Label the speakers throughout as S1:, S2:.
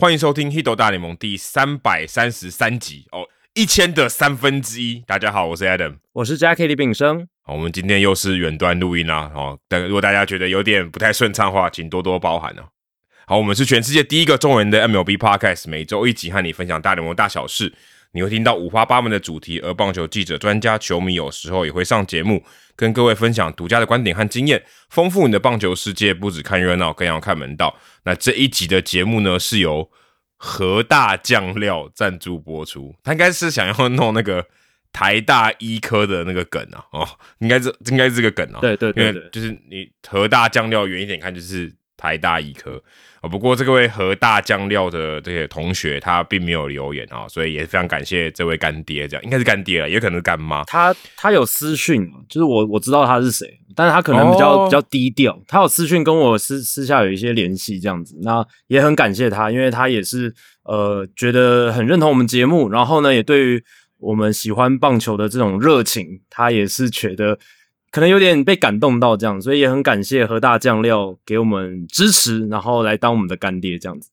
S1: 欢迎收听《h i t 大联盟》第三百三十三集哦，一千的三分之一。大家好，我是 Adam，
S2: 我是 Jackie 李炳生。
S1: 好，我们今天又是远端录音啦。哦，但如果大家觉得有点不太顺畅的话，请多多包涵哦。好，我们是全世界第一个中文的 MLB Podcast，每周一集和你分享大联盟大小事。你会听到五花八门的主题，而棒球记者、专家、球迷有时候也会上节目，跟各位分享独家的观点和经验，丰富你的棒球世界。不止看热闹，更要看门道。那这一集的节目呢，是由和大酱料赞助播出。他应该是想要弄那个台大医科的那个梗啊，哦，应该是应该是这个梗啊。
S2: 对对对，因为
S1: 就是你和大酱料远一点看，就是台大医科。啊，不过这位和大酱料的这些同学，他并没有留言啊，所以也非常感谢这位干爹，这样应该是干爹了，也可能是干妈。
S2: 他他有私讯，就是我我知道他是谁，但是他可能比较比较低调。他有私讯跟我私私下有一些联系，这样子，那也很感谢他，因为他也是呃觉得很认同我们节目，然后呢，也对于我们喜欢棒球的这种热情，他也是觉得。可能有点被感动到这样，所以也很感谢和大酱料给我们支持，然后来当我们的干爹这样子。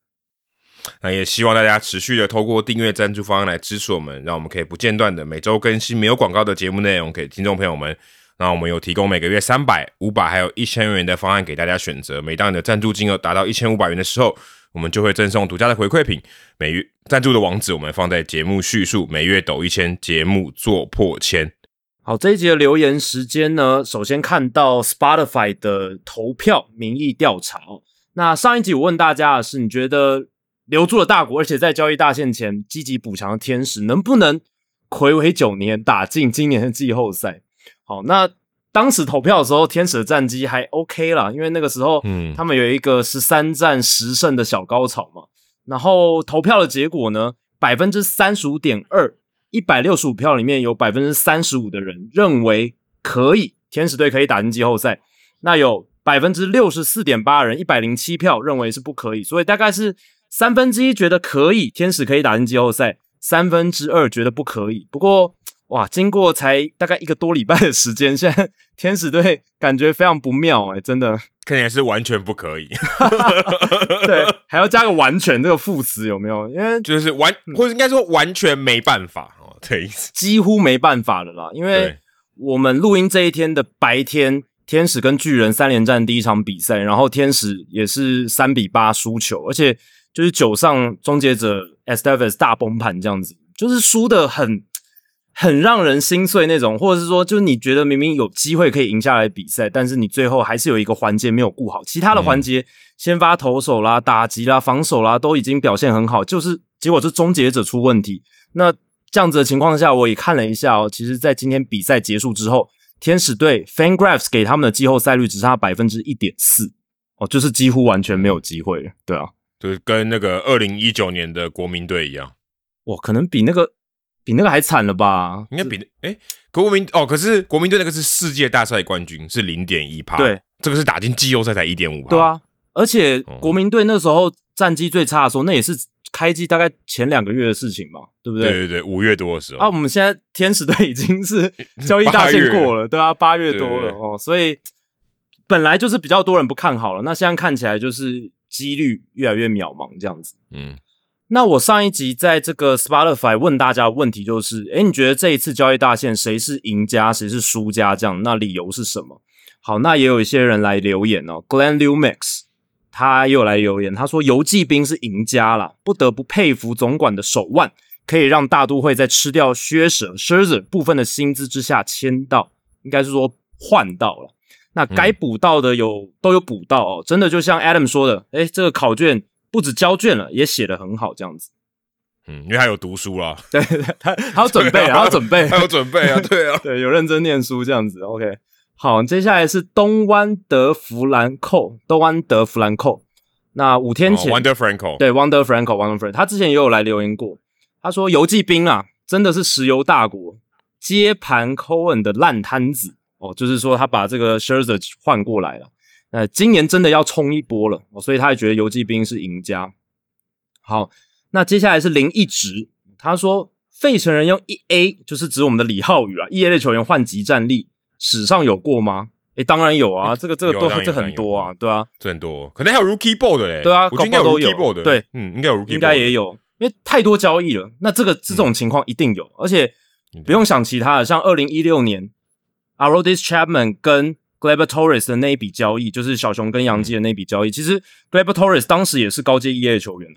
S1: 那也希望大家持续的透过订阅赞助方案来支持我们，让我们可以不间断的每周更新没有广告的节目内容给听众朋友们。那我们有提供每个月三百、五百还有一千元的方案给大家选择。每当你的赞助金额达到一千五百元的时候，我们就会赠送独家的回馈品。每月赞助的网址我们放在节目叙述。每月抖一千，节目做破千。
S2: 好，这一集的留言时间呢，首先看到 Spotify 的投票民意调查。那上一集我问大家的是，你觉得留住了大国，而且在交易大限前积极补强的天使，能不能回违九年打进今年的季后赛？好，那当时投票的时候，天使的战绩还 OK 啦，因为那个时候，嗯，他们有一个十三战十胜的小高潮嘛。然后投票的结果呢，百分之三十五点二。一百六十五票里面有百分之三十五的人认为可以，天使队可以打进季后赛。那有百分之六十四点八人，一百零七票认为是不可以。所以大概是三分之一觉得可以，天使可以打进季后赛，三分之二觉得不可以。不过，哇，经过才大概一个多礼拜的时间，现在天使队感觉非常不妙哎，真的
S1: 看起来是完全不可以。
S2: 对，还要加个完全这个副词有没有？因为
S1: 就是完，或者应该说完全没办法哦。对，
S2: 几乎没办法了啦，因为我们录音这一天的白天，天使跟巨人三连战第一场比赛，然后天使也是三比八输球，而且就是九上终结者 Estevez 大崩盘这样子，就是输的很很让人心碎那种，或者是说，就是你觉得明明有机会可以赢下来比赛，但是你最后还是有一个环节没有顾好，其他的环节先发投手啦、打击啦、防守啦都已经表现很好，就是结果是终结者出问题，那。这样子的情况下，我也看了一下哦。其实，在今天比赛结束之后，天使队 FanGraphs 给他们的季后赛率只差百分之一点四哦，就是几乎完全没有机会了。对啊，
S1: 就是跟那个二零一九年的国民队一样。
S2: 哇，可能比那个比那个还惨了吧？
S1: 应该比哎国民哦，可是国民队那个是世界大赛冠军，是零点一趴。
S2: 对，
S1: 这个是打进季后赛才一点五。
S2: 对啊，而且国民队那时候战绩最差的时候，那也是。开机大概前两个月的事情嘛，对不对？
S1: 对对对，五月多的时候。
S2: 啊，我们现在天使队已经是 交易大限过了，对啊，八月多了哦，所以本来就是比较多人不看好了，那现在看起来就是几率越来越渺茫这样子。嗯，那我上一集在这个 Spotify 问大家的问题就是：哎，你觉得这一次交易大限谁是赢家，谁是输家？这样，那理由是什么？好，那也有一些人来留言哦，Glenn Liu Mix。他又来留言，他说游击兵是赢家啦，不得不佩服总管的手腕，可以让大都会在吃掉靴舍 Scherzer 部分的薪资之下签到，应该是说换到了。那该补到的有都有补到哦，真的就像 Adam 说的，哎，这个考卷不止交卷了，也写的很好，这样子。
S1: 嗯，因为他有读书啦，
S2: 对，他他有准备，他有准备，
S1: 他有准备啊，对啊，
S2: 对，有认真念书这样子，OK。好，接下来是东湾德弗兰寇，东湾德弗兰寇。那五天前
S1: ，Wonder Franco，
S2: 对，Wonder Franco，Wonder Franco，他之前也有来留言过。他说游击兵啊，真的是石油大国，接盘 Cohen 的烂摊子哦，就是说他把这个 Scherzer 换过来了。那今年真的要冲一波了，所以他也觉得游击兵是赢家。好，那接下来是林一直，他说费城人用一 A，就是指我们的李浩宇啊，一 A 的球员换级战力。史上有过吗？诶，当然有啊，这个这个都这很多啊，对啊，
S1: 这很多，可能还有 Rookie Ball 的嘞。
S2: 对啊
S1: 我觉得应该有 Rookie
S2: 有
S1: Ball 的。
S2: 对，
S1: 嗯，应该有 Rookie，
S2: 应该也
S1: 有。
S2: 因为太多交易了。那这个这种情况一定有，而且不用想其他的，像二零一六年 Arodis Chapman 跟 Gleyber Torres 的那一笔交易，就是小熊跟杨基的那笔交易，其实 Gleyber Torres 当时也是高阶一 A 的球员，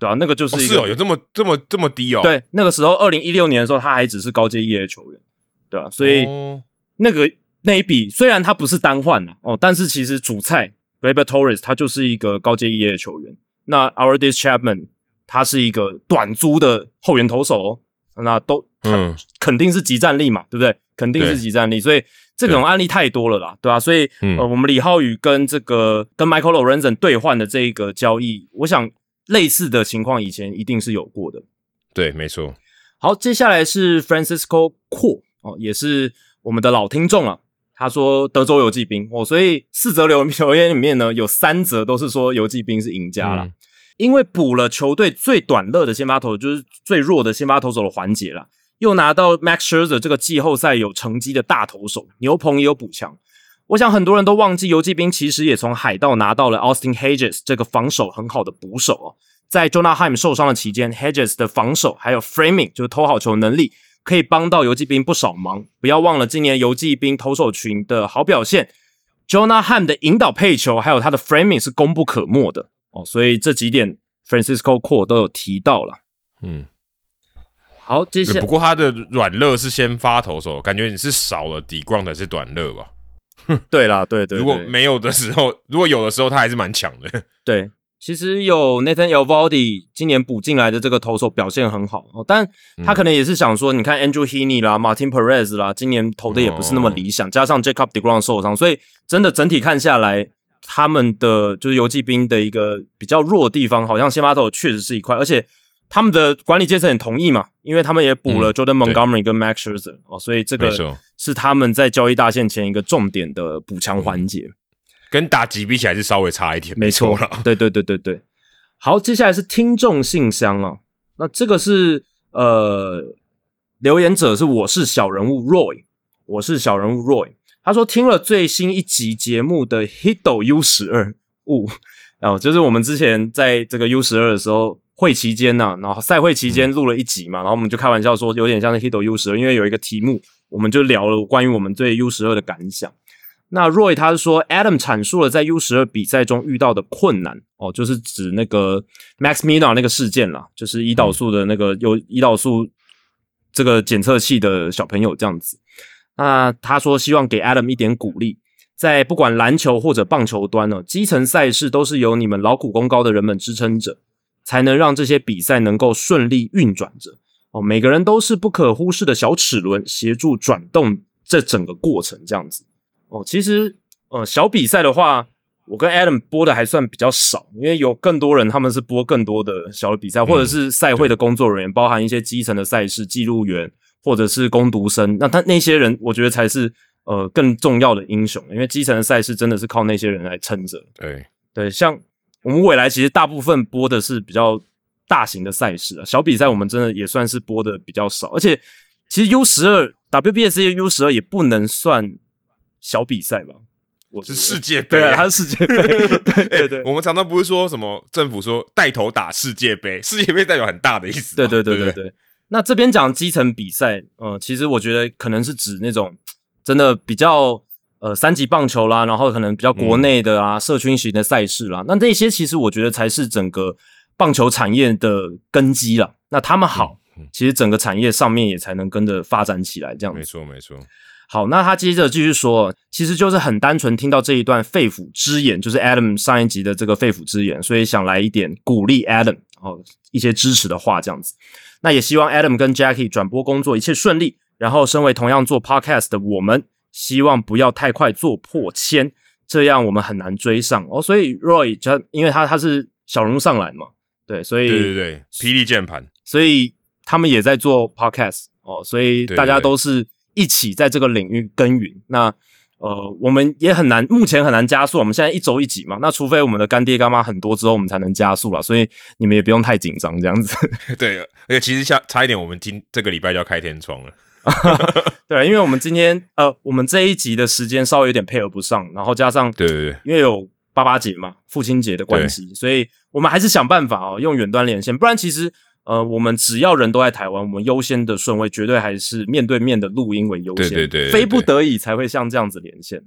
S2: 对啊，那个就是一个、
S1: 哦是哦，有这么这么这么低哦。
S2: 对，那个时候二零一六年的时候，他还只是高阶一 A 的球员，对啊，所以
S1: 哦
S2: 那个那一笔虽然他不是单换的哦，但是其实主菜 Gleyber Torres 他就是一个高阶一 A 的球员，那 Our Dis Chapman 他是一个短租的后援投手、哦，那都
S1: 嗯，
S2: 肯定是集战力嘛，对不对？肯定是
S1: 对
S2: 集战力，所以这种案例太多了啦，对吧、啊所以、
S1: 嗯
S2: 呃，我们李浩宇跟这个跟 Michael Lorenzen 兑换的这一个交易，我想类似的情况以前一定是有过的。
S1: 对，没错。
S2: 好，接下来是 Francisco Core 哦，也是我们的老听众了。他说德州游骑兵哦，所以四则留留言里面呢，有三则都是说游骑兵是赢家了，
S1: 嗯
S2: 因为补了球队最短乐的先发投手，就是最弱的先发投手的环节啦，又拿到 Max Scherzer 这个季后赛有成绩的大投手，牛棚也有补强。我想很多人都忘记游骑兵其实也从海盗拿到了 Austin Hedges 这个防守很好的捕手哦。在 Jonah Heim 受伤的期间，Hedges 的防守还有 framing 就是投好球能力，可以帮到游骑兵不少忙。不要忘了今年游骑兵投手群的好表现，Jonah Heim 的引导配球还有他的 framing 是功不可没的哦。所以这几点 Francisco Core 都有提到了。
S1: 嗯，
S2: 好，接下
S1: 不过他的软肋是先发投手，感觉你是少了底光的是短肋吧？
S2: 对啦，对对
S1: 如果没有的时候，如果有的时候，他还是蛮强的。
S2: 对，其实有 Nathan Elvaldi 今年补进来的这个投手表现很好哦，但他可能也是想说，你看 Andrew Heaney 啦、Martin Perez 啦，今年投的也不是那么理想，加上 Jacob Degrom 受伤，所以真的整体看下来，他们的就是游骑兵的一个比较弱的地方，好像先发投确实是一块，而且他们的管理阶层也同意嘛，因为他们也补了
S1: 嗯
S2: Jordan Montgomery 跟 Max Scherzer 哦，所以这个是他们在交易大限前一个重点的补强环节。
S1: 跟打击比起来是稍微差一点，
S2: 没错
S1: 啦。
S2: 对对对对对。好，接下来是听众信箱啊，那这个是呃，留言者是我是小人物 Roy，我是小人物 Roy。他说听了最新一集节目的 Hito U 十二五，哦，就是我们之前在这个 U 十二的时候会期间呐、然后赛会期间录了一集嘛，然后我们就开玩笑说有点像是 Hito U 十二，因为有一个题目，我们就聊了关于我们对 U 十二的感想。那 Roy 他是说，Adam 阐述了在 U 十二比赛中遇到的困难哦，就是指那个 Max Mina 那个事件啦，就是胰岛素的那个有胰岛素这个检测器的小朋友这样子。那他说希望给 Adam 一点鼓励，在不管篮球或者棒球端呢，基层赛事都是由你们劳苦功高的人们支撑着，才能让这些比赛能够顺利运转着。哦，每个人都是不可忽视的小齿轮，协助转动这整个过程这样子。哦，其实呃，小比赛的话，我跟 Adam 播的还算比较少，因为有更多人他们是播更多的小的比赛，或者是赛会的工作人员，包含一些基层的赛事记录员或者是攻读生，那他那些人，我觉得才是呃更重要的英雄，因为基层的赛事真的是靠那些人来撑着。
S1: 对，
S2: 对，像我们未来其实大部分播的是比较大型的赛事啊，小比赛我们真的也算是播的比较少，而且其实 U 十二 WBS U 十二也不能算小比赛吧？我
S1: 是世界杯
S2: 对啊，
S1: 啊
S2: 它是世界杯，对 对对
S1: 我们常常不是说什么政府说带头打世界杯，世界杯代表很大的意思。
S2: 对对对
S1: 对
S2: 对对。那这边讲基层比赛，呃，其实我觉得可能是指那种真的比较呃三级棒球啦，然后可能比较国内的啊、社群型的赛事啦，那那些其实我觉得才是整个棒球产业的根基啦。那他们好，其实整个产业上面也才能跟着发展起来，这样子
S1: 没。错没错。
S2: 好，那他接着继续说，其实就是很单纯听到这一段肺腑之言，就是 Adam 上一集的这个肺腑之言，所以想来一点鼓励 Adam 哦，一些支持的话这样子。那也希望 Adam 跟 Jackie 转播工作一切顺利，然后身为同样做 Podcast 的我们，希望不要太快做破千，这样我们很难追上哦。所以 Roy 他因为他他是小人物上来嘛，对，所以
S1: 对对对，霹雳键盘，
S2: 所以他们也在做 podcast 哦，所以大家都是一起在这个领域耕耘。那呃，我们也很难，目前很难加速。我们现在一周一集嘛，那除非我们的干爹干妈很多之后，我们才能加速了。所以你们也不用太紧张，这样子。
S1: 对，而且其实差差一点，我们今这个礼拜就要开天窗了。
S2: 对，因为我们今天呃，我们这一集的时间稍微有点配合不上，然后加上
S1: 对对对，
S2: 因为有八八节嘛，父亲节的关系，所以我们还是想办法哦，用远端连线，不然其实呃，我们只要人都在台湾，我们优先的顺位绝对还是面对面的录音为优先，
S1: 对对对对
S2: 非不得已才会像这样子连线。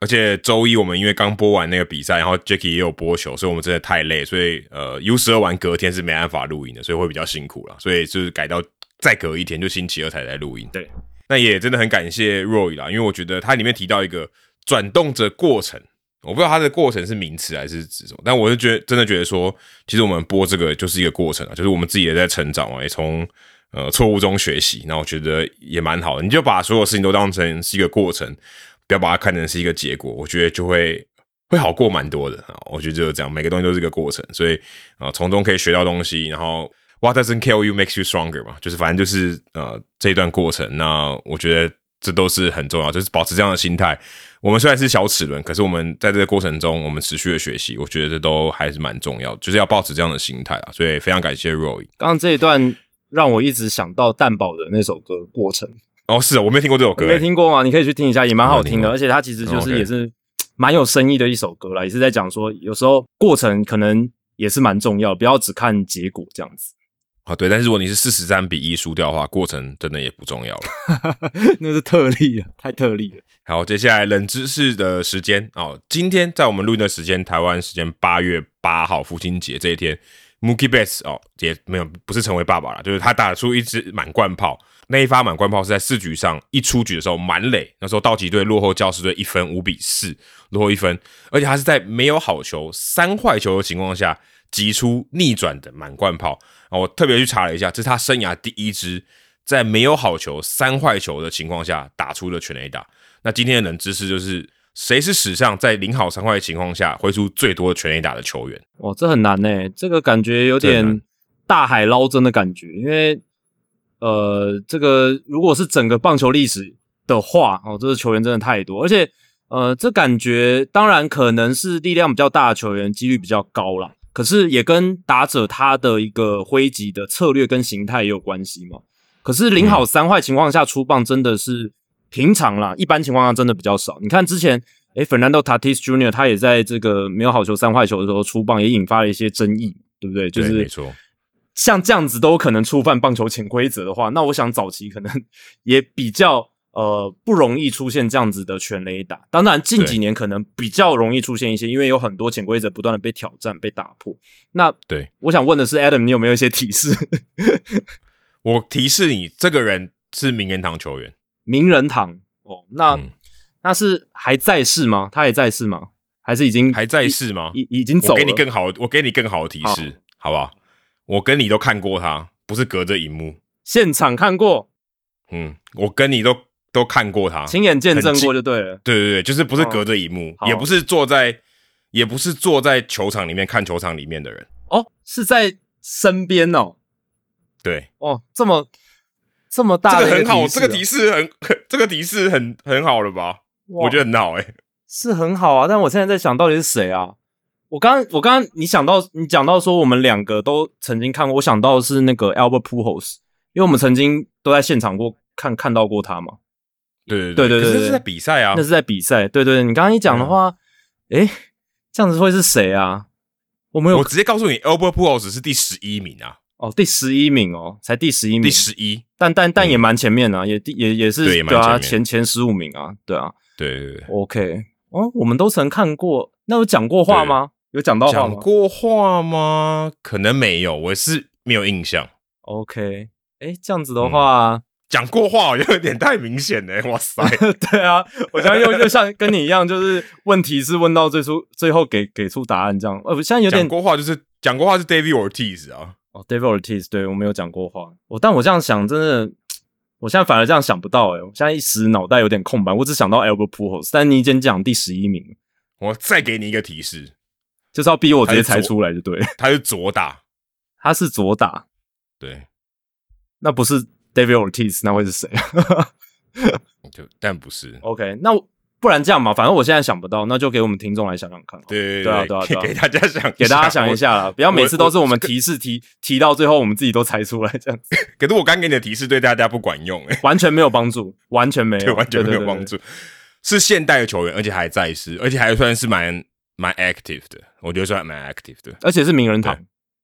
S1: 而且周一我们因为刚播完那个比赛，然后 Jacky 也有播球，所以我们真的太累，所以呃 U 十二完隔天是没办法录音的，所以会比较辛苦了，所以就是改到再隔一天，就星期二才来录音。
S2: 对，
S1: 那也真的很感谢 Roy 啦，因为我觉得它里面提到一个转动着过程，我不知道它的过程是名词还是指什么，但我是觉得真的觉得说，其实我们播这个就是一个过程啊，就是我们自己也在成长嘛，也从呃错误中学习，那我觉得也蛮好的，你就把所有事情都当成是一个过程。不要把它看成是一个结果，我觉得就会会好过蛮多的啊。我觉得就是这样，每个东西都是一个过程，所以啊，从中可以学到东西。然后，What doesn't kill you makes you stronger 嘛，就是反正就是呃这一段过程。那我觉得这都是很重要，就是保持这样的心态。我们虽然是小齿轮，可是我们在这个过程中，我们持续的学习，我觉得这都还是蛮重要，就是要保持这样的心态啊。所以非常感谢 Roy。
S2: 刚刚这一段让我一直想到蛋堡的那首歌《过程》。
S1: 哦，是啊，我没听过这首歌，
S2: 没听过吗？你可以去听一下，也蛮好听的，而且它其实就是也是蛮有深意的一首歌啦，也是在讲说有时候过程可能也是蛮重要，不要只看结果这样子。
S1: 啊，对。但是如果你是四十三比一输掉的话，过程真的也不重要了。
S2: 那是特例了，太特例了。
S1: 好，接下来冷知识的时间哦。今天在我们录音的时间，台湾时间八月八号父亲节这一天，Mookie Betts 哦也没有不是成为爸爸了，就是他打出一支满贯炮。那一发满贯炮是在四局上一出局的时候满垒，那时候道奇队落后教士队一分，五比四落后一分，而且他是在没有好球、三坏球的情况下击出逆转的满贯炮啊！我特别去查了一下，这是他生涯第一支在没有好球、三坏球的情况下打出的全垒打。那今天的冷知识就是，谁是史上在零好三坏的情况下挥出最多全垒打的球员？
S2: 哇，这很难呢，这个感觉有点大海捞针的感觉，因为呃，这个如果是整个棒球历史的话，哦，这个球员真的太多，而且呃，这感觉当然可能是力量比较大的球员几率比较高啦，可是也跟打者他的一个挥击的策略跟形态也有关系嘛。可是零好三坏情况下出棒真的是平常啦，一般情况下真的比较少。你看之前，诶 f e r n a n d o Tatis Jr. 他也在这个没有好球三坏球的时候出棒，也引发了一些争议，对不对？就
S1: 对，没
S2: 是
S1: 错。
S2: 像这样子都有可能触犯棒球潜规则的话，那我想早期可能 也比较呃不容易出现这样子的全垒打。当然近几年可能比较容易出现一些，因为有很多潜规则不断的被挑战、被打破。那
S1: 对
S2: 我想问的是，Adam，你有没有一些提示？
S1: 我提示你，这个人是名人堂球员。
S2: 名人堂哦，那、
S1: 嗯
S2: 那是还在世吗？他还在世吗？还是已经
S1: 还在世吗？
S2: 已已经走了？
S1: 我给你更好，我给你更好的提示，好不好？我跟你都看过他，不是隔着荧幕。
S2: 现场看过，
S1: 嗯，我跟你都都看过他，
S2: 亲眼见证过就对了。
S1: 对对对，就是不是隔着荧幕，
S2: 好
S1: 也不是坐在，也不是坐在球场里面看球场里面的人。
S2: 哦，是在身边哦。
S1: 对，
S2: 哦，这么这么大的
S1: 这个很好，这个提示很，这个提示很很好了吧？我觉得很好哎、
S2: 是很好啊，但我现在在想到底是谁啊？我刚刚我刚刚你想到你讲到说我们两个都曾经看过，我想到的是那个 Albert Pujols，因为我们曾经都在现场过看看到过他嘛，
S1: 对对
S2: 对对
S1: 是这是在比赛啊
S2: 那，是在比赛。对对對，你刚刚一讲的话，诶，这样子会是谁啊？我没有
S1: 我直接告诉你，Albert Pujols 是第十一名啊，
S2: 哦，第十一名哦，才第十一名，
S1: 第十一。
S2: 但但但也蛮前面啊，也第也也是
S1: 对
S2: 啊，
S1: 前
S2: 前前十五名啊，对啊
S1: 对对对
S2: ，，OK，哦，我们都曾看过，那有讲过话吗？有讲到
S1: 讲过话吗？可能没有，我是没有印象。
S2: ？OK，哎，这样子的话，
S1: 讲过话好像有点太明显了，哇塞！
S2: 对啊，我现在又又像跟你一样，就是问题是问到最初最后给给出答案这样，呃，现在有点
S1: 讲过话就是讲过话是 David Ortiz 啊，
S2: 哦，David Ortiz，对我没有讲过话，我但我这样想真的。我现在反而这样想不到诶、我现在一时脑袋有点空白，我只想到 Albert Pujols，但你已经讲第十一名，
S1: 我再给你一个提示，
S2: 就是要逼我直接猜出来就对了。
S1: 他是左打，
S2: 他是左打，
S1: 对，
S2: 那不是 David Ortiz，那会是谁？
S1: 就但不是。
S2: OK，那不然这样嘛，反正我现在想不到，那就给我们听众来想想看。
S1: 对
S2: 对对，
S1: 给大家想，
S2: 给大家想一下啦，不要每次都是我们提示提提到最后我们自己都猜出来这样子。
S1: 可是我刚给你的提示对大家不管用，
S2: 完全没有帮助，完全没有，
S1: 完全没有帮助。是现代的球员，而且还在世，而且还算是蛮蛮 active 的，我觉得算蛮 active 的，
S2: 而且是名人堂。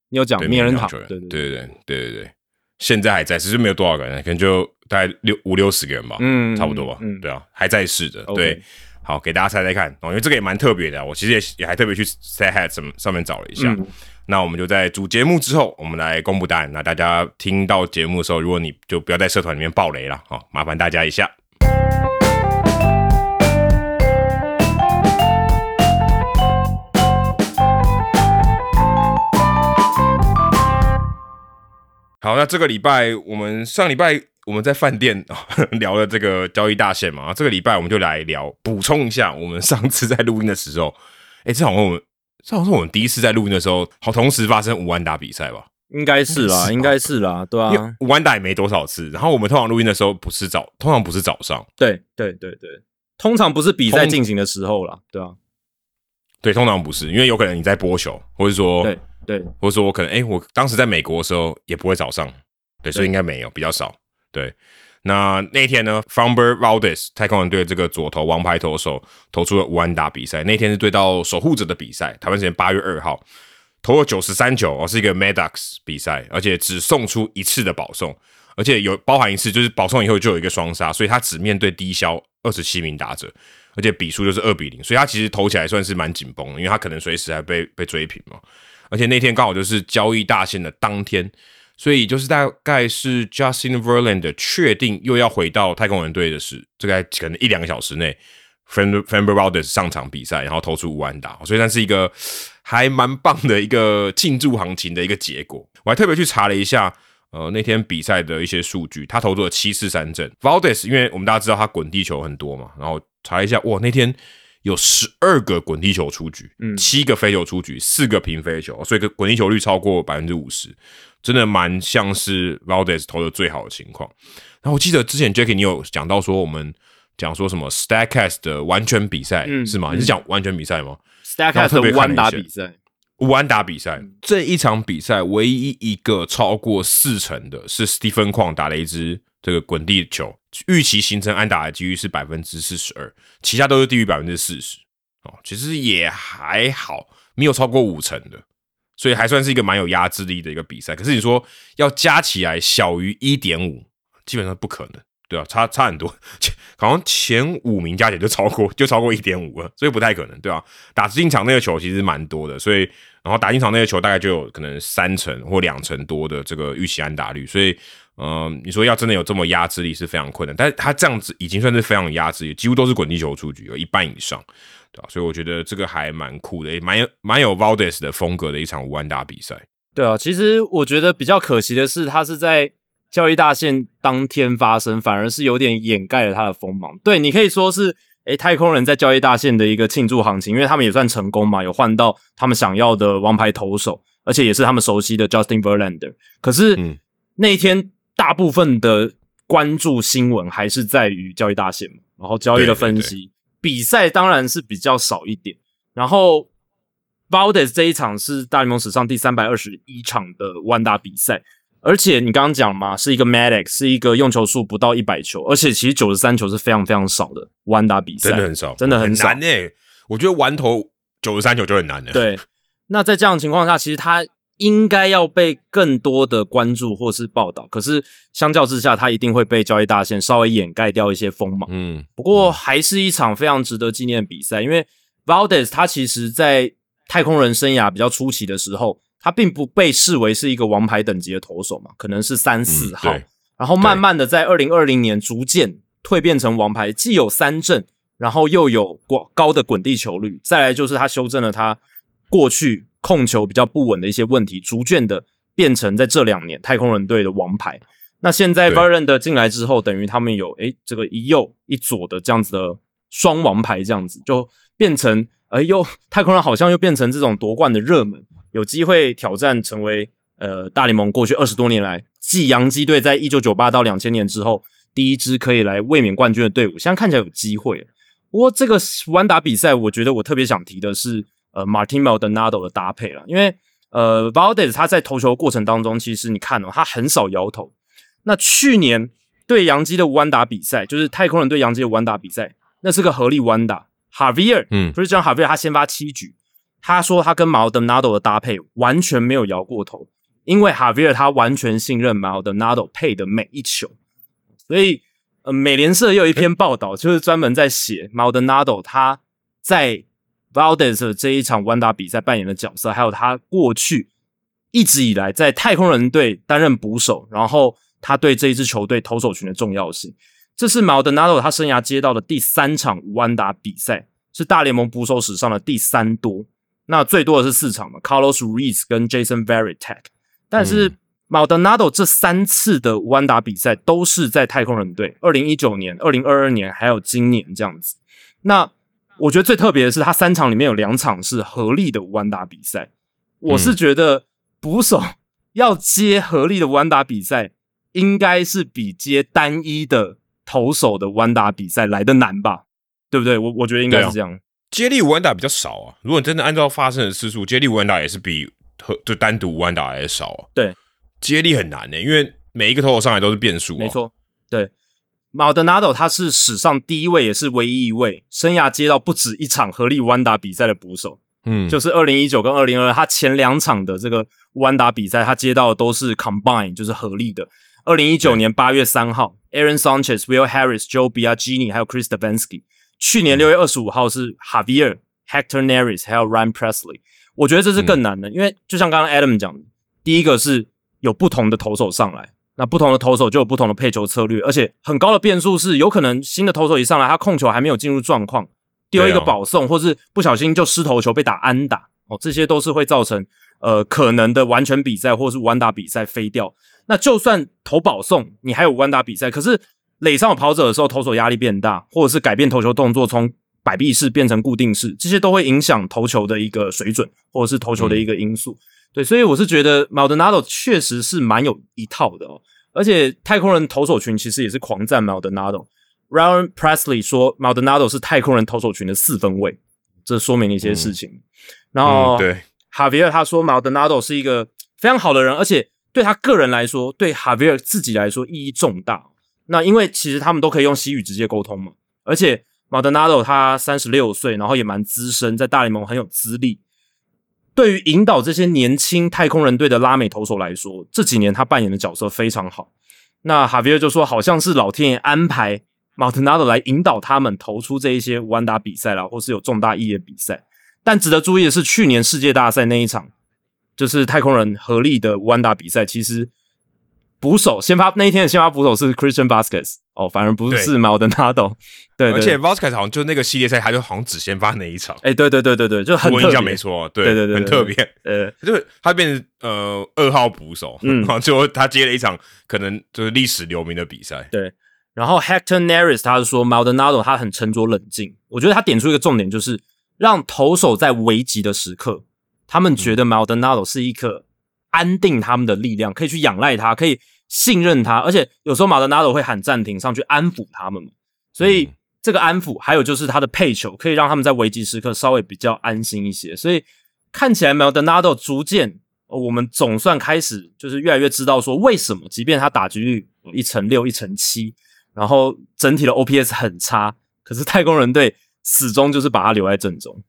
S2: 你有讲名人堂？对对
S1: 对对对对。现在还在，只是没有多少个人，可能就大概六五六十个人吧，
S2: 嗯
S1: 差不多吧，
S2: 嗯
S1: 对啊，还在世的对。好，给大家猜猜看哦，因为这个也蛮特别的啊，我其实也也还特别去 Say Hat 什么上面找了一下。
S2: 嗯
S1: 那我们就在主节目之后，我们来公布答案。那大家听到节目的时候，如果你就不要在社团里面爆雷了，哦，麻烦大家一下。好，那这个礼拜我们上礼拜我们在饭店 聊了这个交易大线嘛，这个礼拜我们就来聊补充一下我们上次在录音的时候，哎，这好像我们这好像是我们第一次在录音的时候，好同时发生五万打比赛吧？
S2: 应该是啦，应该是啦，对啊，
S1: 五万打也没多少次，然后我们通常录音的时候不是早，通常不是早上，
S2: 对对对对，通常不是比赛进行的时候啦，对啊，
S1: 对，通常不是，因为有可能你在播球，或者说，
S2: 对对，
S1: 或者说我可能，哎，我当时在美国的时候也不会早上，对，所以应该没有，比较少。对，那那天呢 f u m b e r Valdez 太空人队这个左投王牌投手投出了五安打比赛，那天是对到守护者的比赛，台湾时间八月二号，投了九十三球，哦，是一个 Maddox 比赛，而且只送出一次的保送，而且有包含一次就是保送以后就有一个双杀，所以他只面对低消二十七名打者，而且比数就是二比零，所以他其实投起来算是蛮紧绷的，因为他可能随时还被被追平嘛。而且那天刚好就是交易大限的当天，所以就是大概是 Justin Verlander 确定又要回到太空人队的事，这个可能一两个小时内 f a n b e r Valdez 上场比赛，然后投出五安打，所以那是一个还蛮棒的一个庆祝行情的一个结果。我还特别去查了一下。呃，那天比赛的一些数据，他投出了七次三振。Valdez，因为我们大家知道他滚地球很多嘛，然后查一下，哇，那天有十二个滚地球出局，
S2: 嗯。
S1: 七个飞球出局，四个平飞球，所以个滚地球率超过百分之五十，真的蛮像是 Valdez 投的最好的情况。然后我记得之前 Jackie 你有讲到说，我们讲说什么 Statcast 的完全比赛、
S2: 嗯
S1: 是吗？
S2: 嗯。
S1: 你是讲完全比赛吗？了一下
S2: 打比赛，
S1: 五安打比赛、这一场比赛，唯一一个超过四成的是斯蒂芬矿打了一支这个滚地球，预期形成安打的几率是百分之四十二，其他都是低于百分之四十哦，其实也还好，没有超过五成的，所以还算是一个蛮有压制力的一个比赛。可是你说要加起来小于一点五，基本上不可能。对啊，差差很多，好像前五名加起来就超过 就超过一点五了，所以不太可能，对啊，打进场那个球其实蛮多的，所以然后打进场那个球大概就有可能三成或两成多的这个预期安打率，所以、呃你说要真的有这么压制力是非常困难，但是他这样子已经算是非常有压制力，几乎都是滚地球出局，有一半以上，对吧、所以我觉得这个还蛮酷的，也蛮有蛮有 Valdez 的风格的一场五万打比赛。
S2: 对啊，其实我觉得比较可惜的是，他是在交易大限当天发生，反而是有点掩盖了他的锋芒。对你可以说是，诶，太空人在交易大限的一个庆祝行情，因为他们也算成功嘛，有换到他们想要的王牌投手，而且也是他们熟悉的 Justin Verlander。可是、
S1: 嗯
S2: 那一天大部分的关注新闻还是在于交易大限嘛，然后交易的分析，比赛当然是比较少一点。然后 v a l d e s 这一场是大联盟史上第三百二十一场的弯打比赛，而且你刚刚讲嘛，是一个 Maddox，是一个用球数不到一百球，而且其实九十三球是非常非常少的弯打比赛，
S1: 真的很少，
S2: 真的很少
S1: 难诶、我觉得玩投九十三球就很难了。
S2: 对，那在这样的情况下，其实他应该要被更多的关注或是报道，可是相较之下，他一定会被交易大线稍微掩盖掉一些锋芒。
S1: 嗯，
S2: 不过还是一场非常值得纪念的比赛，因为 Valdez 他其实在太空人生涯比较初期的时候，他并不被视为是一个王牌等级的投手嘛，可能是三四号，
S1: 对
S2: 然后慢慢的在二零二零年逐渐蜕变成王牌，既有三振，然后又有广高的滚地球率，再来就是他修正了他过去控球比较不稳的一些问题，逐渐的变成在这两年太空人队的王牌。那现在 Verlander 进来之后，等于他们有诶这个一右一左的这样子的双王牌，这样子就变成哎又太空人好像又变成这种夺冠的热门，有机会挑战成为呃大联盟过去二十多年来继洋基队在一九九八到两千年之后第一支可以来卫冕冠军的队伍，现在看起来有机会。不过这个弯打比赛，我觉得我特别想提的是，呃，Martin Maldonado 的搭配了，因为呃，Valdez 他在投球过程当中，其实你看哦，他很少摇头。那去年对洋基的弯打比赛，就是太空人对洋基的弯打比赛，那是个合力弯打。Javier，
S1: 嗯，
S2: 不是讲 Javier，他先发七局，他说他跟 Maldonado 的搭配完全没有摇过头，因为 Javier 他完全信任 Maldonado 配的每一球，所以。呃，美联社也有一篇报道，就是专门在写 Maldonado 他在 Valdez 这一场弯打比赛扮演的角色，还有他过去一直以来在太空人队担任捕手，然后他对这一支球队投手群的重要性。这是 Maldonado 他生涯接到的第三场弯打比赛，是大联盟捕手史上的第三多。那最多的是四场嘛，Carlos Ruiz 跟 Jason Veritek，但是。Maldonado 这三次的弯打比赛都是在太空人队，二零一九年、二零二二年还有今年这样子。那我觉得最特别的是，他三场里面有两场是合力的弯打比赛。我是觉得捕手 要接合力的弯打比赛，应该是比接单一的投手的弯打比赛来的难吧？对不对？我我觉得应该是这样。
S1: 接力弯打比较少啊。如果你真的按照发生的次数，接力弯打也是比和就单独弯打还少啊。
S2: 对。
S1: 接力很难呢，因为每一个投手上来都是变数。
S2: 没错，对，Maldonado 他是史上第一位，也是唯一一位生涯接到不止一场合力弯打比赛的捕手。
S1: 嗯，
S2: 就是二零一九跟二零二，他前两场的这个弯打比赛，他接到的都是 combine，就是合力的。二零一九年八月三号，Aaron Sanchez、Will Harris、Joe Biagini 还有 Chris Davinsky。去年六月二十五号是 Javier、Hector Neris 还有 Ryan Presley。我觉得这是更难的，因为就像刚刚 Adam 讲的，第一个是。有不同的投手上来，那不同的投手就有不同的配球策略，而且很高的变数是，有可能新的投手一上来，他控球还没有进入状况，丢一个保送，或是不小心就失投球被打安打，哦，这些都是会造成呃可能的完全比赛或是完打比赛飞掉。那就算投保送，你还有完打比赛，可是垒上有跑者的时候，投手压力变大，或者是改变投球动作，从摆臂式变成固定式，这些都会影响投球的一个水准，或者是投球的一个因素。对，所以我是觉得 Maldonado 确实是蛮有一套的哦，而且太空人投手群其实也是狂赞 Maldonado。Ryan Presley 说 Maldonado 是太空人投手群的四分位，这说明了一些事情。然后
S1: 对
S2: Javier 他说 Maldonado 是一个非常好的人，而且对他个人来说，对 Javier 自己来说意义重大。那因为其实他们都可以用西语直接沟通嘛，而且 Maldonado 他三十六岁，然后也蛮资深，在大联盟很有资历。对于引导这些年轻太空人队的拉美投手来说，这几年他扮演的角色非常好。那哈维尔就说，好像是老天爷安排马特纳德来引导他们投出这一些弯打比赛啦，或是有重大意义的比赛。但值得注意的是，去年世界大赛那一场，就是太空人合力的弯打比赛，其实。捕手先发那一天的先发捕手是 Christian Vasquez 哦，反而不是 Maldonado。对，而
S1: 且 Vasquez 好像就那个系列赛，他就好像只先发那一场。
S2: 哎，对对对对对，就很我
S1: 印象没错，对
S2: 对对，
S1: 很特别。
S2: 呃，
S1: 就是他变成呃二号捕手，嗯，最后他接了一场可能就是历史留名的比赛。
S2: 对，然后 Hector Neris 他是说 Maldonado 他很沉着冷静，我觉得他点出一个重点，就是让投手在危急的时刻，他们觉得 Maldonado 是一个安定他们的力量，可以去仰赖他，可以。信任他，而且有时候马德纳多会喊暂停上去安抚他们，所以这个安抚还有就是他的配球可以让他们在危急时刻稍微比较安心一些。所以看起来马德纳多逐渐，我们总算开始就是越来越知道说为什么，即便他打击率一成六、一成七，然后整体的 OPS 很差，可是太空人队始终就是把他留在阵中。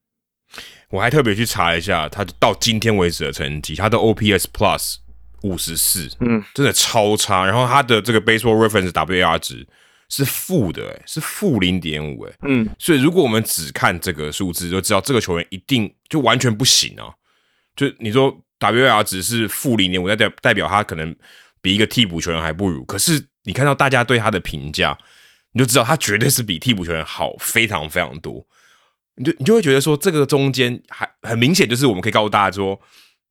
S1: 我还特别去查一下他到今天为止的成绩，他的 OPS Plus。五十四，
S2: 嗯，
S1: 真的超差。然后他的这个 Baseball Reference WAR 值是负的，哎，是负零点五，哎，
S2: 嗯。
S1: 所以如果我们只看这个数字，就知道这个球员一定就完全不行啊。就你说 WAR 值是负零点五，代表代表他可能比一个替补球员还不如。可是你看到大家对他的评价，你就知道他绝对是比替补球员好非常非常多。你就你就会觉得说，这个中间还很明显，就是我们可以告诉大家说。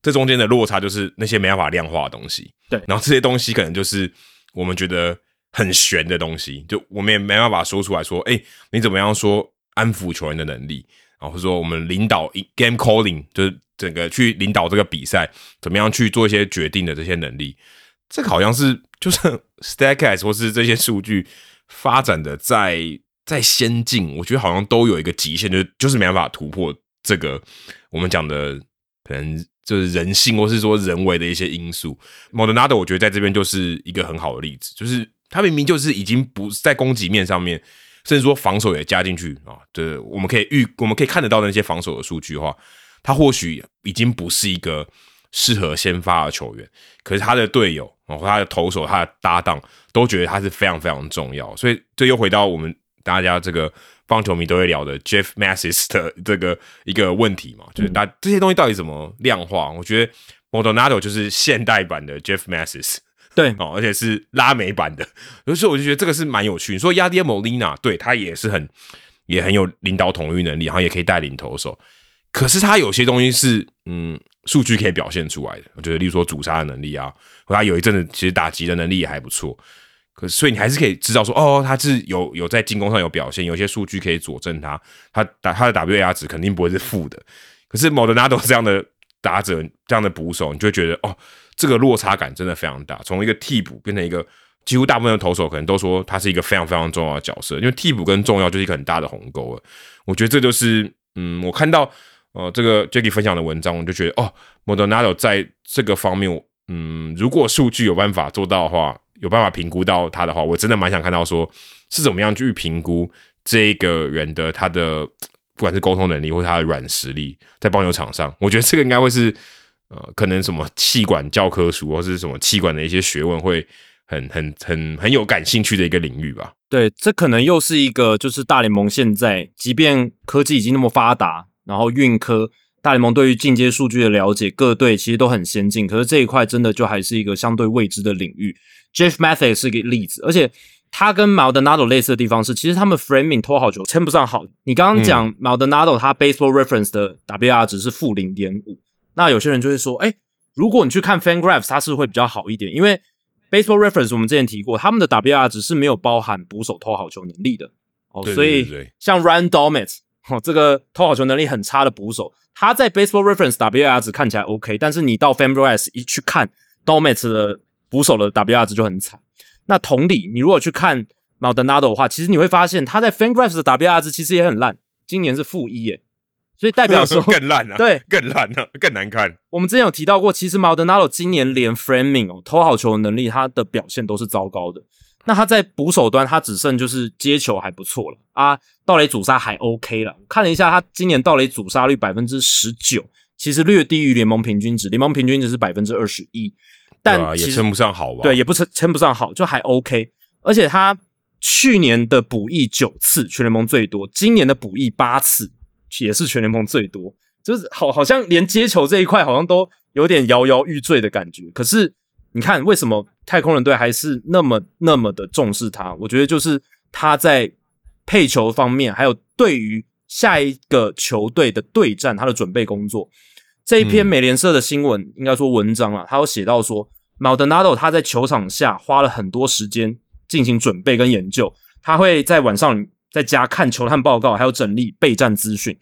S1: 这中间的落差就是那些没办法量化的东西，
S2: 对。
S1: 然后这些东西可能就是我们觉得很悬的东西，就我们也没办法说出来说，哎，你怎么样说安抚球员的能力，然后说我们领导 game calling，就是整个去领导这个比赛，怎么样去做一些决定的这些能力，这个好像是就是 Stacks 或是这些数据发展的再再先进，我觉得好像都有一个极限，就就是没办法突破这个我们讲的可能就是人性或是说人为的一些因素。莫德纳德我觉得在这边就是一个很好的例子，就是他明明就是已经不在攻击面上面，甚至说防守也加进去啊，就是，我们可以预我们可以看得到那些防守的数据的话，他或许已经不是一个适合先发的球员，可是他的队友哦，他的投手、他的搭档都觉得他是非常非常重要，所以这又回到我们。大家这个棒球迷都会聊的 Jeff Massis 的这个一个问题嘛，就是大这些东西到底怎么量化？我觉得 Maldonado 就是现代版的 Jeff Massis，
S2: 对
S1: 哦，而且是拉美版的，所以我就觉得这个是蛮有趣。你说 Yadier Molina，对他也是很也很有领导统御能力，然后也可以带领投手，可是他有些东西是嗯数据可以表现出来的。我觉得，例如说主杀的能力啊，和他有一阵子其实打击的能力也还不错。可所以你还是可以知道说，哦，他是有有在进攻上有表现，有些数据可以佐证他，他打他的 WAR 值肯定不会是负的。可是 Modernado 这样的打者，这样的捕手，你就会觉得，哦，这个落差感真的非常大。从一个替补变成一个几乎大部分的投手，可能都说他是一个非常非常重要的角色，因为替补跟重要就是一个很大的鸿沟了。我觉得这就是，嗯，我看到呃这个 Jacky 分享的文章，我就觉得，哦，Modernado 在这个方面，嗯，如果数据有办法做到的话。有办法评估到他的话，我真的蛮想看到说是怎么样去评估这个人的他的不管是沟通能力或他的软实力，在棒球场上，我觉得这个应该会是呃，可能什么气管教科书或是什么气管的一些学问会很很很 很有感兴趣的一个领域吧。
S2: 对，这可能又是一个就是大联盟现在，即便科技已经那么发达，然后运科。大联盟对于进阶数据的了解，各队其实都很先进，可是这一块真的就还是一个相对未知的领域。Jeff Matthews 是一个例子，而且他跟 Maldonado 类似的地方是，其实他们 framing 拖好球称不上好。你刚刚讲 Maldonado 他 Baseball Reference 的 WR 值是负零点五，那有些人就会说，哎，如果你去看 FanGraphs，它是会比较好一点，因为 Baseball Reference 我们之前提过，他们的 WR 值是没有包含捕手拖好球能力的哦，所以像 Ryan d o m e t 哦，这个投好球能力很差的捕手，他在 Baseball Reference WAR 值看起来 OK，但是你到 FanGraphs 一去看 d o m e t 的捕手的 WAR 值就很惨。那同理，你如果去看 Maldonado 的话，其实你会发现他在 FanGraphs 的 WAR 值其实也很烂，今年是负一耶，所以代表说
S1: 更烂了，
S2: 对，
S1: 更烂了，更难看。
S2: 我们之前有提到过，其实 Maldonado 今年连 Framing 哦投好球的能力，他的表现都是糟糕的。那他在捕手端，他只剩就是接球还不错了啊，盗垒阻杀还 OK 了。看了一下，他今年盗垒阻杀率百分之十九，其实略低于联盟平均值，联盟平均值是百分之二十一，但
S1: 也称不上好吧？
S2: 对，也不称称不上好，就还 OK。而且他去年的补役九次，全联盟最多；今年的补役八次，也是全联盟最多。就是好，好像连接球这一块好像都有点摇摇欲坠的感觉。可是。你看，为什么太空人队还是那么那么的重视他？我觉得就是他在配球方面，还有对于下一个球队的对战，他的准备工作。这一篇美联社的新闻，应该说文章啊，他有写到说，Maldonado 他在球场下花了很多时间进行准备跟研究，他会在晚上在家看球探报告，还有整理备战资讯。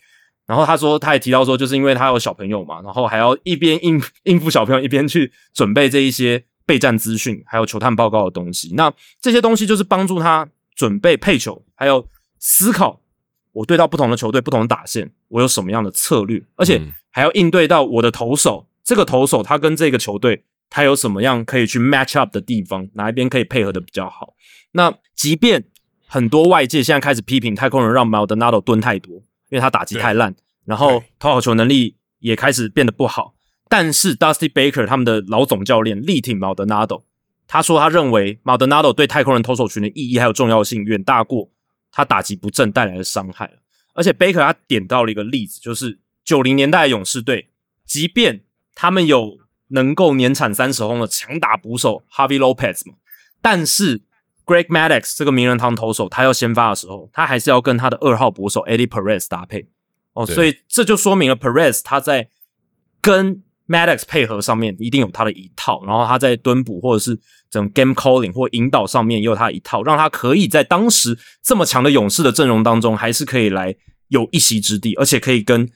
S2: 然后他说，他也提到说，就是因为他有小朋友嘛，然后还要一边应应付小朋友，一边去准备这一些备战资讯，还有球探报告的东西。那这些东西就是帮助他准备配球，还有思考我对到不同的球队、不同的打线，我有什么样的策略，而且还要应对到我的投手，这个投手他跟这个球队他有什么样可以去 match up 的地方，哪一边可以配合的比较好。那即便很多外界现在开始批评太空人让 Maldonado 蹲太多。因为他打击太烂，然后投好球能力也开始变得不好。但是 Dusty Baker 他们的老总教练力挺 Maldonado，他说他认为 Maldonado 对太空人投手群的意义还有重要性远大过他打击不正带来的伤害。而且 Baker 他点到了一个例子，就是九零年代勇士队，即便他们有能够年产三十轰的强打捕手 Harvey Lopez 嘛，但是 Greg Maddux 这个名人堂投手，他要先发的时候，他还是要跟他的二号捕手 Eddie Perez 搭配。哦，所以这就说明了 Perez 他在跟 Maddux 配合上面一定有他的一套，然后他在蹲捕或者是这种 game calling 或引导上面也有他的一套，让他可以在当时这么强的勇士的阵容当中，还是可以来有一席之地，而且可以跟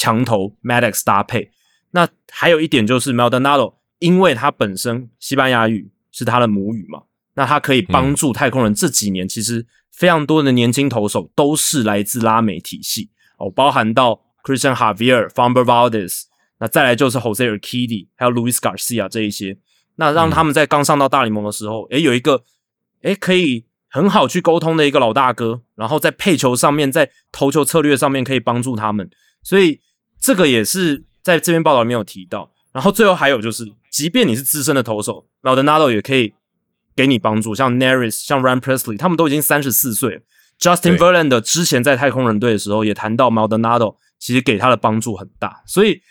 S2: 强投 Maddux 搭配。那还有一点就是 Maldonado，因为他本身西班牙语是他的母语嘛。那他可以帮助太空人这几年其实非常多的年轻投手都是来自拉美体系哦，包含到 Christian Javier、Framber Valdez，那再来就是 Jose u r q u i d i 还有 Luis Garcia 这一些，那让他们在刚上到大联盟的时候，诶，有一个诶可以很好去沟通的一个老大哥，然后在配球上面，在投球策略上面可以帮助他们，所以这个也是在这篇报道里面有提到。然后最后还有就是，即便你是资深的投手，Maldonado 也可以给你帮助，像 Neris、像 Ryan Presley，他们都已经三十四岁。Justin Verlander 之前在太空人队的时候也谈到 Maldonado，其实给他的帮助很大。所以